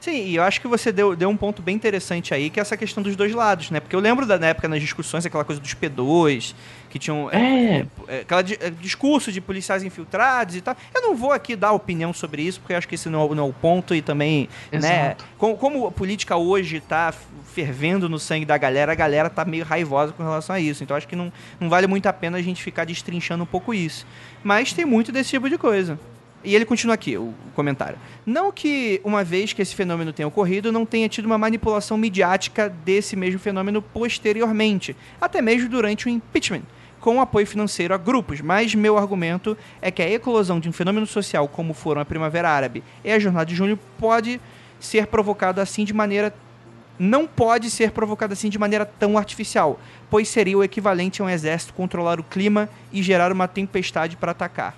Sim, e eu acho que você deu, deu um ponto bem interessante aí, que é essa questão dos dois lados, né? Porque eu lembro da na época nas discussões, aquela coisa dos P2, que tinham. É. é, aquela di- é, discurso de policiais infiltrados e tal. Eu não vou aqui dar opinião sobre isso, porque eu acho que esse não é, o- não é o ponto e também, né? Exato. Como, como a política hoje tá f- fervendo no sangue da galera, a galera tá meio raivosa com relação a isso. Então acho que não, não vale muito a pena a gente ficar destrinchando um pouco isso. Mas tem muito desse tipo de coisa. E ele continua aqui, o comentário. Não que, uma vez que esse fenômeno tenha ocorrido, não tenha tido uma manipulação midiática desse mesmo fenômeno posteriormente, até mesmo durante o impeachment, com apoio financeiro a grupos. Mas meu argumento é que a eclosão de um fenômeno social como foram a Primavera Árabe e a Jornada de Junho pode ser provocado assim de maneira não pode ser provocado assim de maneira tão artificial, pois seria o equivalente a um exército controlar o clima e gerar uma tempestade para atacar.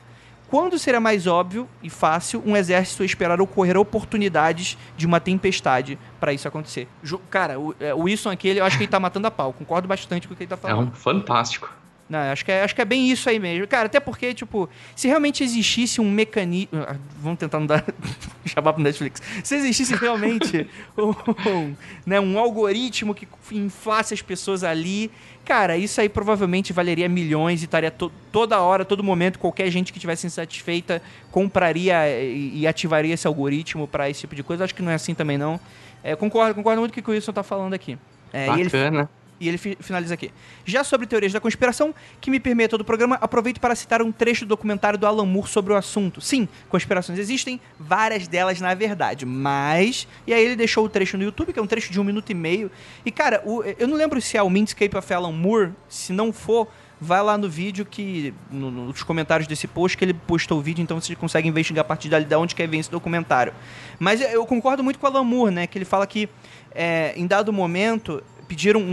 Quando será mais óbvio e fácil um exército esperar ocorrer oportunidades de uma tempestade para isso acontecer? Ju- Cara, o, é, o Wilson aqui, ele- eu acho que ele tá matando a pau. Concordo bastante com o que ele tá É falando. um fantástico. Não, acho que, é, acho que é bem isso aí mesmo. Cara, até porque, tipo, se realmente existisse um mecanismo. ah, Vamos tentar não dar *laughs* jabá pro Netflix. Se existisse realmente *laughs* um, né, um algoritmo que inflasse as pessoas ali, cara, isso aí provavelmente valeria milhões e estaria to- toda hora, todo momento, qualquer gente que tivesse insatisfeita compraria e, e ativaria esse algoritmo para esse tipo de coisa. Acho que não é assim também, não. É, concordo, concordo muito com o que o Wilson tá falando aqui. É, e ele Bacana. E ele fi- finaliza aqui. Já sobre teorias da conspiração, que me permeia todo o programa, aproveito para citar um trecho do documentário do Alan Moore sobre o assunto. Sim, conspirações existem, várias delas na verdade, mas... E aí ele deixou o trecho no YouTube, que é um trecho de um minuto e meio. E, cara, o- eu não lembro se é o Mindscape of Alan Moore, se não for... Vai lá no vídeo que. no- nos comentários desse post que ele postou o vídeo, então vocês conseguem investigar a partir dali de onde quer ver esse documentário. Mas eu concordo muito com o Alan Moore, né? Que ele fala que é, em dado momento pediram um,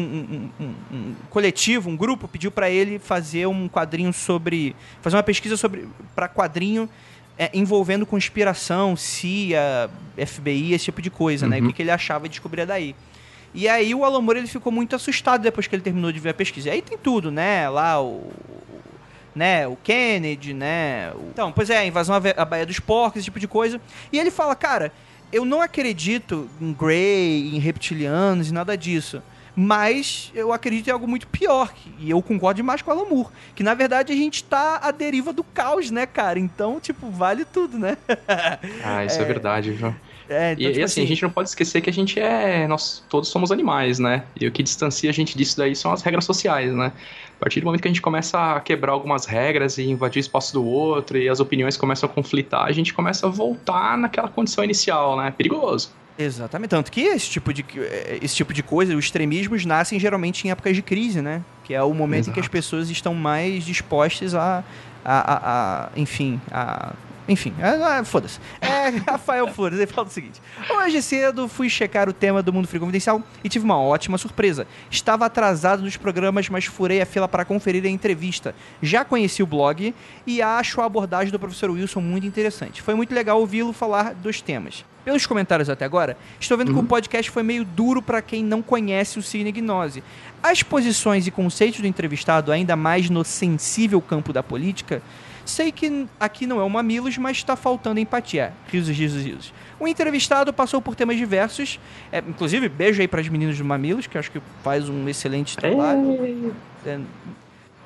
um- um- um- coletivo, um grupo pediu para ele fazer um quadrinho sobre, fazer uma pesquisa sobre para quadrinho é, envolvendo conspiração, CIA, FBI, esse tipo de coisa, né? O Uhum. que, que ele achava e descobria daí. E aí o Alan Moore ele ficou muito assustado depois que ele terminou de ver a pesquisa. E aí tem tudo, né? Lá o né, o Kennedy, né? o- Então, pois é, a invasão à Baía dos Porcos, esse tipo de coisa. E ele fala, cara, eu não acredito em Grey, em reptilianos e nada disso. Mas eu acredito em algo muito pior. E eu concordo demais com o Alan Moore. Que na verdade a gente tá à deriva do caos, né, cara? Então, tipo, vale tudo, né? *laughs* Ah, isso é, verdade, viu? É, E, então, e tipo assim, a gente não pode esquecer que a gente é. Nós todos somos animais, né? E o que distancia a gente disso daí são as regras sociais, né? A partir do momento que a gente começa a quebrar algumas regras e invadir o espaço do outro e as opiniões começam a conflitar, a gente começa a voltar naquela condição inicial, né? Perigoso. Exatamente. Tanto que esse tipo de, eh, esse tipo de coisa, os extremismos nascem geralmente em épocas de crise, né? Que é o momento em que as Exato. pessoas estão mais dispostas a. a, a- a- enfim, a. Enfim, é, é, foda-se. É, *laughs* Rafael Flores, ele fala o seguinte: Hoje cedo fui checar o tema do Mundo Frio Confidencial e tive uma ótima surpresa. Estava atrasado nos programas, mas furei a fila para conferir a entrevista. Já conheci o blog e acho a abordagem do professor Wilson muito interessante. Foi muito legal ouvi-lo falar dos temas. Pelos comentários até agora, estou vendo que o podcast foi meio duro para quem não conhece o signo Gnose. As posições e conceitos do entrevistado, ainda mais no sensível campo da política, sei que aqui não é o Mamilos, mas está faltando empatia. Risos, risos, risos. O entrevistado passou por temas diversos, é, inclusive beijo aí para as meninas do Mamilos, que acho que faz um excelente trabalho. É,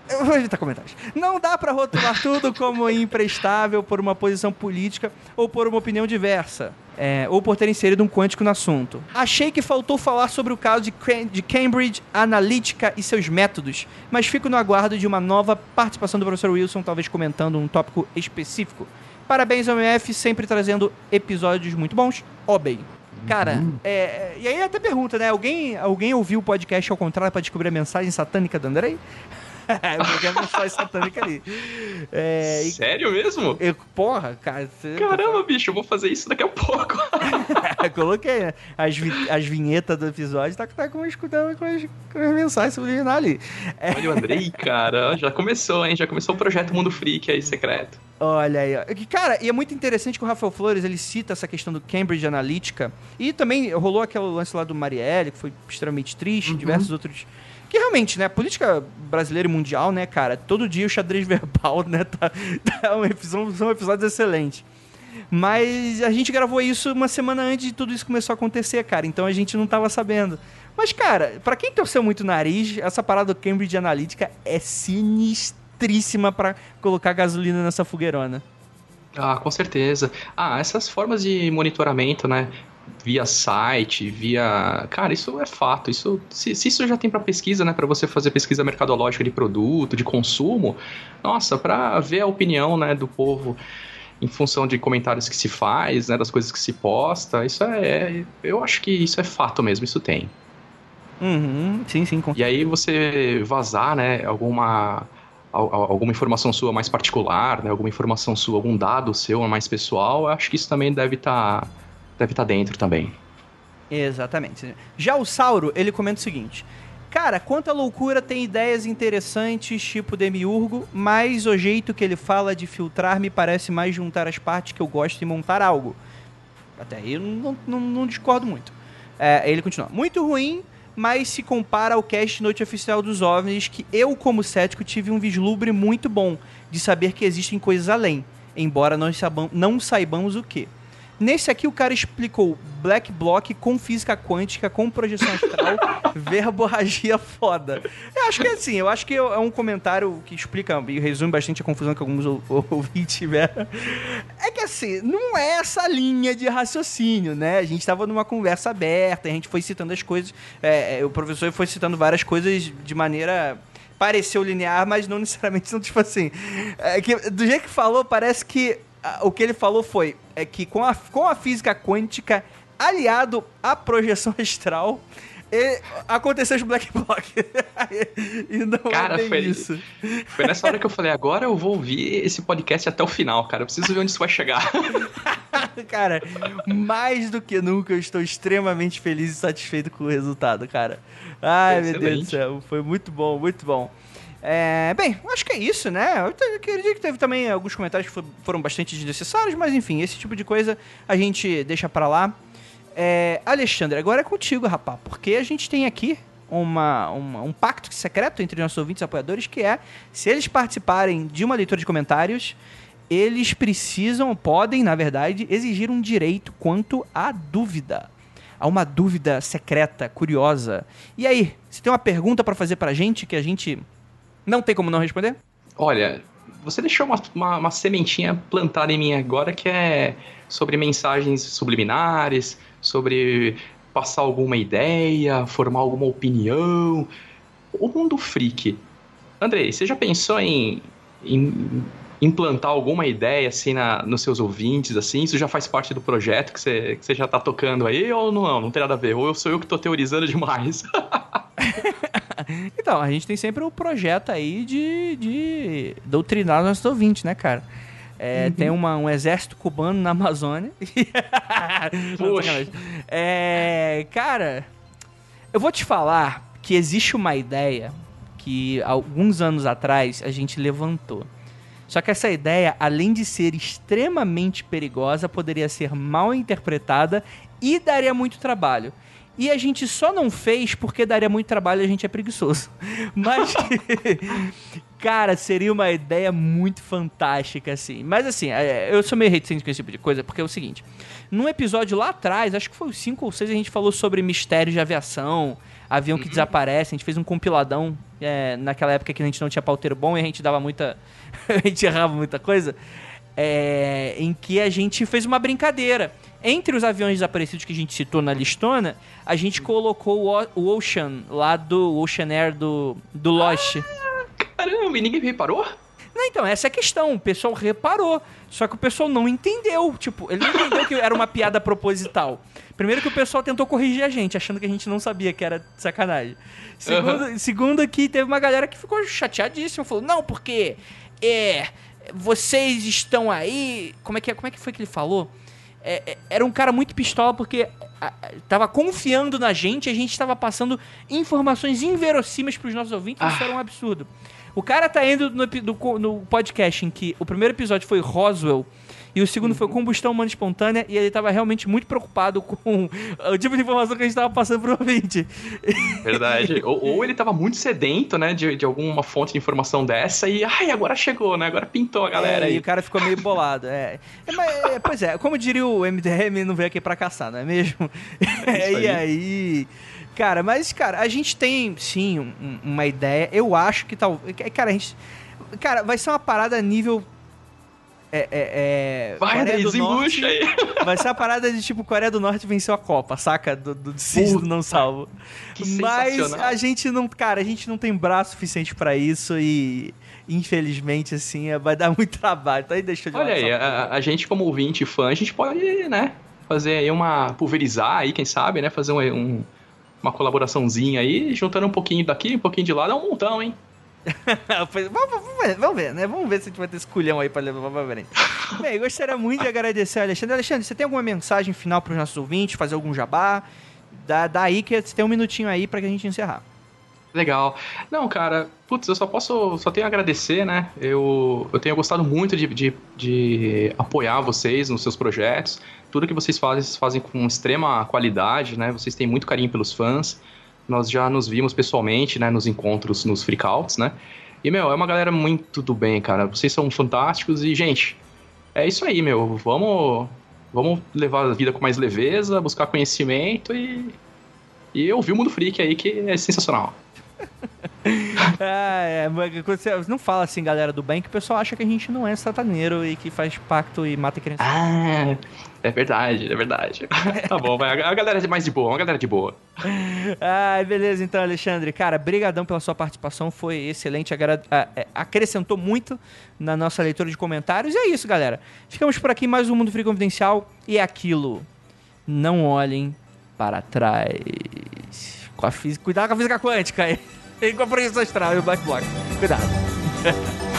eu vou comentários. Não dá pra rotular tudo como imprestável por uma posição política ou por uma opinião diversa. é, ou por ter inserido um quântico no assunto. Achei que faltou falar sobre o caso de, de Cambridge Analytica e seus métodos, mas fico no aguardo de uma nova participação do professor Wilson, talvez comentando um tópico específico. Parabéns ao MF, sempre trazendo episódios muito bons. Ó bem. Cara, é, é, e aí até pergunta, né? Alguém, alguém ouviu o podcast ao contrário pra descobrir a mensagem satânica do Andrei? *laughs* Porque a mensagem satânica ali. É, e- Sério mesmo? e- porra, cara. você- Caramba, bicho, eu vou fazer isso daqui a pouco. *laughs* Coloquei né? as, vi- as vinhetas do episódio, tá, tá com, escutando com as, com as mensagens ali. Olha o Andrei, cara. Já começou, hein? Já começou o projeto Mundo Freak aí, secreto. Olha aí, ó. Cara, e é muito interessante que o Rafael Flores ele cita essa questão do Cambridge Analytica. E também rolou aquele lance lá do Marielle, que foi extremamente triste, diversos outros. Que realmente, né, a política brasileira e mundial, né, cara, todo dia o xadrez *laughs* verbal, né, tá, tá um episódio, são episódios excelentes. Mas a gente gravou isso uma semana antes de tudo isso começou a acontecer, cara. Então a gente não tava sabendo. Mas, cara, pra quem torceu muito o nariz, essa parada do Cambridge Analytica é sinistríssima pra colocar gasolina nessa fogueirona. Ah, com certeza. Ah, essas formas de monitoramento, né? Via site, via. Cara, isso é fato. Isso, se, se isso já tem para pesquisa, né? Para você fazer pesquisa mercadológica de produto, de consumo, nossa, para ver a opinião, né, do povo em função de comentários que se faz, né, das coisas que se posta, isso é, é eu acho que isso é fato mesmo, isso tem. Uhum, sim, sim. Com... E aí você vazar, né, alguma alguma informação sua mais particular, né, alguma informação sua, algum dado seu mais pessoal, eu acho que isso também deve estar tá, deve estar tá dentro também. Exatamente. Já o Sauro, ele comenta o seguinte: Cara, quanta loucura tem ideias interessantes, tipo Demiurgo, mas o jeito que ele fala de filtrar me parece mais juntar as partes que eu gosto e montar algo. Até aí eu não, não, não discordo muito. É, ele continua. Muito ruim, mas se compara ao cast noite oficial dos OVNIs, que eu, como cético, tive um vislumbre muito bom de saber que existem coisas além, embora saibam, não saibamos o que. Nesse aqui o cara explicou Black Block com física quântica, com projeção astral, *laughs* verborragia foda. Eu acho que é assim, eu acho que é um comentário que explica e resume bastante a confusão que alguns ouvintes tiveram. É que assim, não é essa linha de raciocínio, né? A gente tava numa conversa aberta, a gente foi citando as coisas, é, é o professor foi citando várias coisas de maneira pareceu linear, mas não necessariamente não, tipo assim. É que, do jeito que falou, parece que o que ele falou foi é que com a, com a física quântica aliado à projeção *laughs* astral, e aconteceu os Black Block. *laughs* e não é cara, é foi, isso. Foi nessa hora que eu falei, agora eu vou ouvir esse podcast até o final, cara. Eu preciso ver onde isso vai chegar. *laughs* cara, mais do que nunca, eu estou extremamente feliz e satisfeito com o resultado, cara. Ai, meu Deus do céu. Foi muito bom, muito bom. É, bem, acho que é isso, né? Eu acredito que teve também alguns comentários que foram bastante desnecessários, mas enfim, esse tipo de coisa a gente deixa para lá. É, Alexandre, agora é contigo, rapá, porque a gente tem aqui uma, uma, um pacto secreto entre nossos ouvintes e apoiadores que é, se eles participarem de uma leitura de comentários, eles precisam, podem, na verdade, exigir um direito quanto à dúvida. A uma dúvida secreta, curiosa. E aí, você tem uma pergunta para fazer pra gente que a gente não tem como não responder? Olha, você deixou uma, uma, uma, sementinha plantada em mim agora que é sobre mensagens subliminares, sobre passar alguma ideia, formar alguma opinião. O mundo freak. Andrei, você já pensou em, em implantar alguma ideia assim na, nos seus ouvintes, assim? Isso já faz parte do projeto que você, que você já tá tocando aí ou não? Não tem nada a ver? Ou sou eu que tô teorizando demais? *laughs* então, a gente tem sempre o um projeto aí de, de doutrinar nossos ouvintes, né, cara? É, uhum. Tem uma, um exército cubano na Amazônia. *laughs* Poxa. é, cara, eu vou te falar que existe uma ideia que alguns anos atrás a gente levantou. Só que essa ideia, além de ser extremamente perigosa, poderia ser mal interpretada e daria muito trabalho. E a gente só não fez porque daria muito trabalho e a gente é preguiçoso. *laughs* Mas, *laughs* cara, seria uma ideia muito fantástica, assim. Mas, assim, é, eu sou meio reticente com esse tipo de coisa, porque é o seguinte: num episódio lá atrás, acho que foi os 5 ou 6, a gente falou sobre mistérios de aviação, avião que uhum. desaparece. A gente fez um compiladão é, naquela época que a gente não tinha pauteiro bom e a gente dava muita. *laughs* a gente errava muita coisa. É, em que a gente fez uma brincadeira. Entre os aviões desaparecidos que a gente citou na listona, a gente colocou o, Ocean, lá do Ocean Air do, do Lost. Ah, caramba, e ninguém reparou? Não, então, essa é a questão. O pessoal reparou. Só que o pessoal não entendeu. Tipo, ele não entendeu que era uma piada proposital. Primeiro que o pessoal tentou corrigir a gente, achando que a gente não sabia que era sacanagem. Segundo, uhum. segundo que teve uma galera que ficou chateadíssima. Falou, não, porque... É... Vocês estão aí... Como é que, é, como é que foi que ele falou? É, é, era um cara muito pistola porque a, a, tava confiando na gente a gente estava passando informações inverossímeis para os nossos ouvintes. Ah. Isso era um absurdo. O cara tá indo no, co- no podcast em que o primeiro episódio foi Roswell e o segundo foi combustão humana espontânea e ele tava realmente muito preocupado com *laughs* o tipo de informação que a gente tava passando pro ouvinte. Verdade. *laughs* ou, ou ele tava muito sedento, né, de, de alguma fonte de informação dessa e, ai, agora chegou, né? Agora pintou a galera É, E aí. o cara ficou meio bolado. É. É, mas, é, pois é, como diria o MDM, não veio aqui pra caçar, não é mesmo? É *laughs* e aí. aí. Cara, mas, cara, a gente tem, sim, um- uma ideia. Eu acho que tal. Cara, a gente. Cara, vai ser uma parada nível. É. é, é Vai, Coreia daí, do Norte. aí. *laughs* Vai ser uma parada de tipo Coreia do Norte venceu a Copa, saca? Do, do Cis do não salvo. que Mas a gente não, cara, a gente não tem braço suficiente pra isso e infelizmente assim é- vai dar *laughs* muito trabalho. Então aí deixa de Olha aí, a, a gente como ouvinte e fã, a gente pode, né, fazer aí uma... pulverizar aí, quem sabe, né, fazer um, um- uma colaboraçõezinha aí, juntando um pouquinho daqui, um pouquinho de lá, dá um montão, hein? *laughs* Vamos, vamos ver, né? Vamos ver se a gente vai ter esse culhão aí pra levar pra frente. Bem, gostaria muito de agradecer ao Alexandre. Alexandre, você tem alguma mensagem final pros nossos ouvintes? Fazer algum jabá? Dá, dá aí que você tem um minutinho aí pra que a gente encerrar. Legal. Não, cara, putz, eu só posso, só tenho a agradecer, né? Eu, eu tenho gostado muito de, de, de apoiar vocês nos seus projetos. Tudo que vocês fazem, vocês fazem com extrema qualidade, né? Vocês têm muito carinho pelos fãs. Nós já nos vimos pessoalmente, né? Nos encontros, nos freakouts, né? E, meu, é uma galera muito do bem, cara. Vocês são fantásticos e, gente, é isso aí, meu. Vamos, vamos levar a vida com mais leveza, buscar conhecimento e, e ouvir o Mundo Freak aí, que é sensacional. *laughs* Ah, é, quando você não fala assim, galera do bem, que o pessoal acha que a gente não é sataneiro e que faz pacto e mata criança. Ah, é verdade, é verdade. *laughs* tá bom, vai. A galera é mais de boa, uma galera de boa. Ah, beleza, então, Alexandre. Cara, brigadão pela sua participação, foi excelente, é, acrescentou muito na nossa leitura de comentários. E é isso, galera. Ficamos por aqui, mais um Mundo Free Confidencial. E é aquilo, não olhem para trás. Com a física, cuidado com a física quântica. E *laughs* com a projeção astral e o Black Block. Cuidado. *laughs*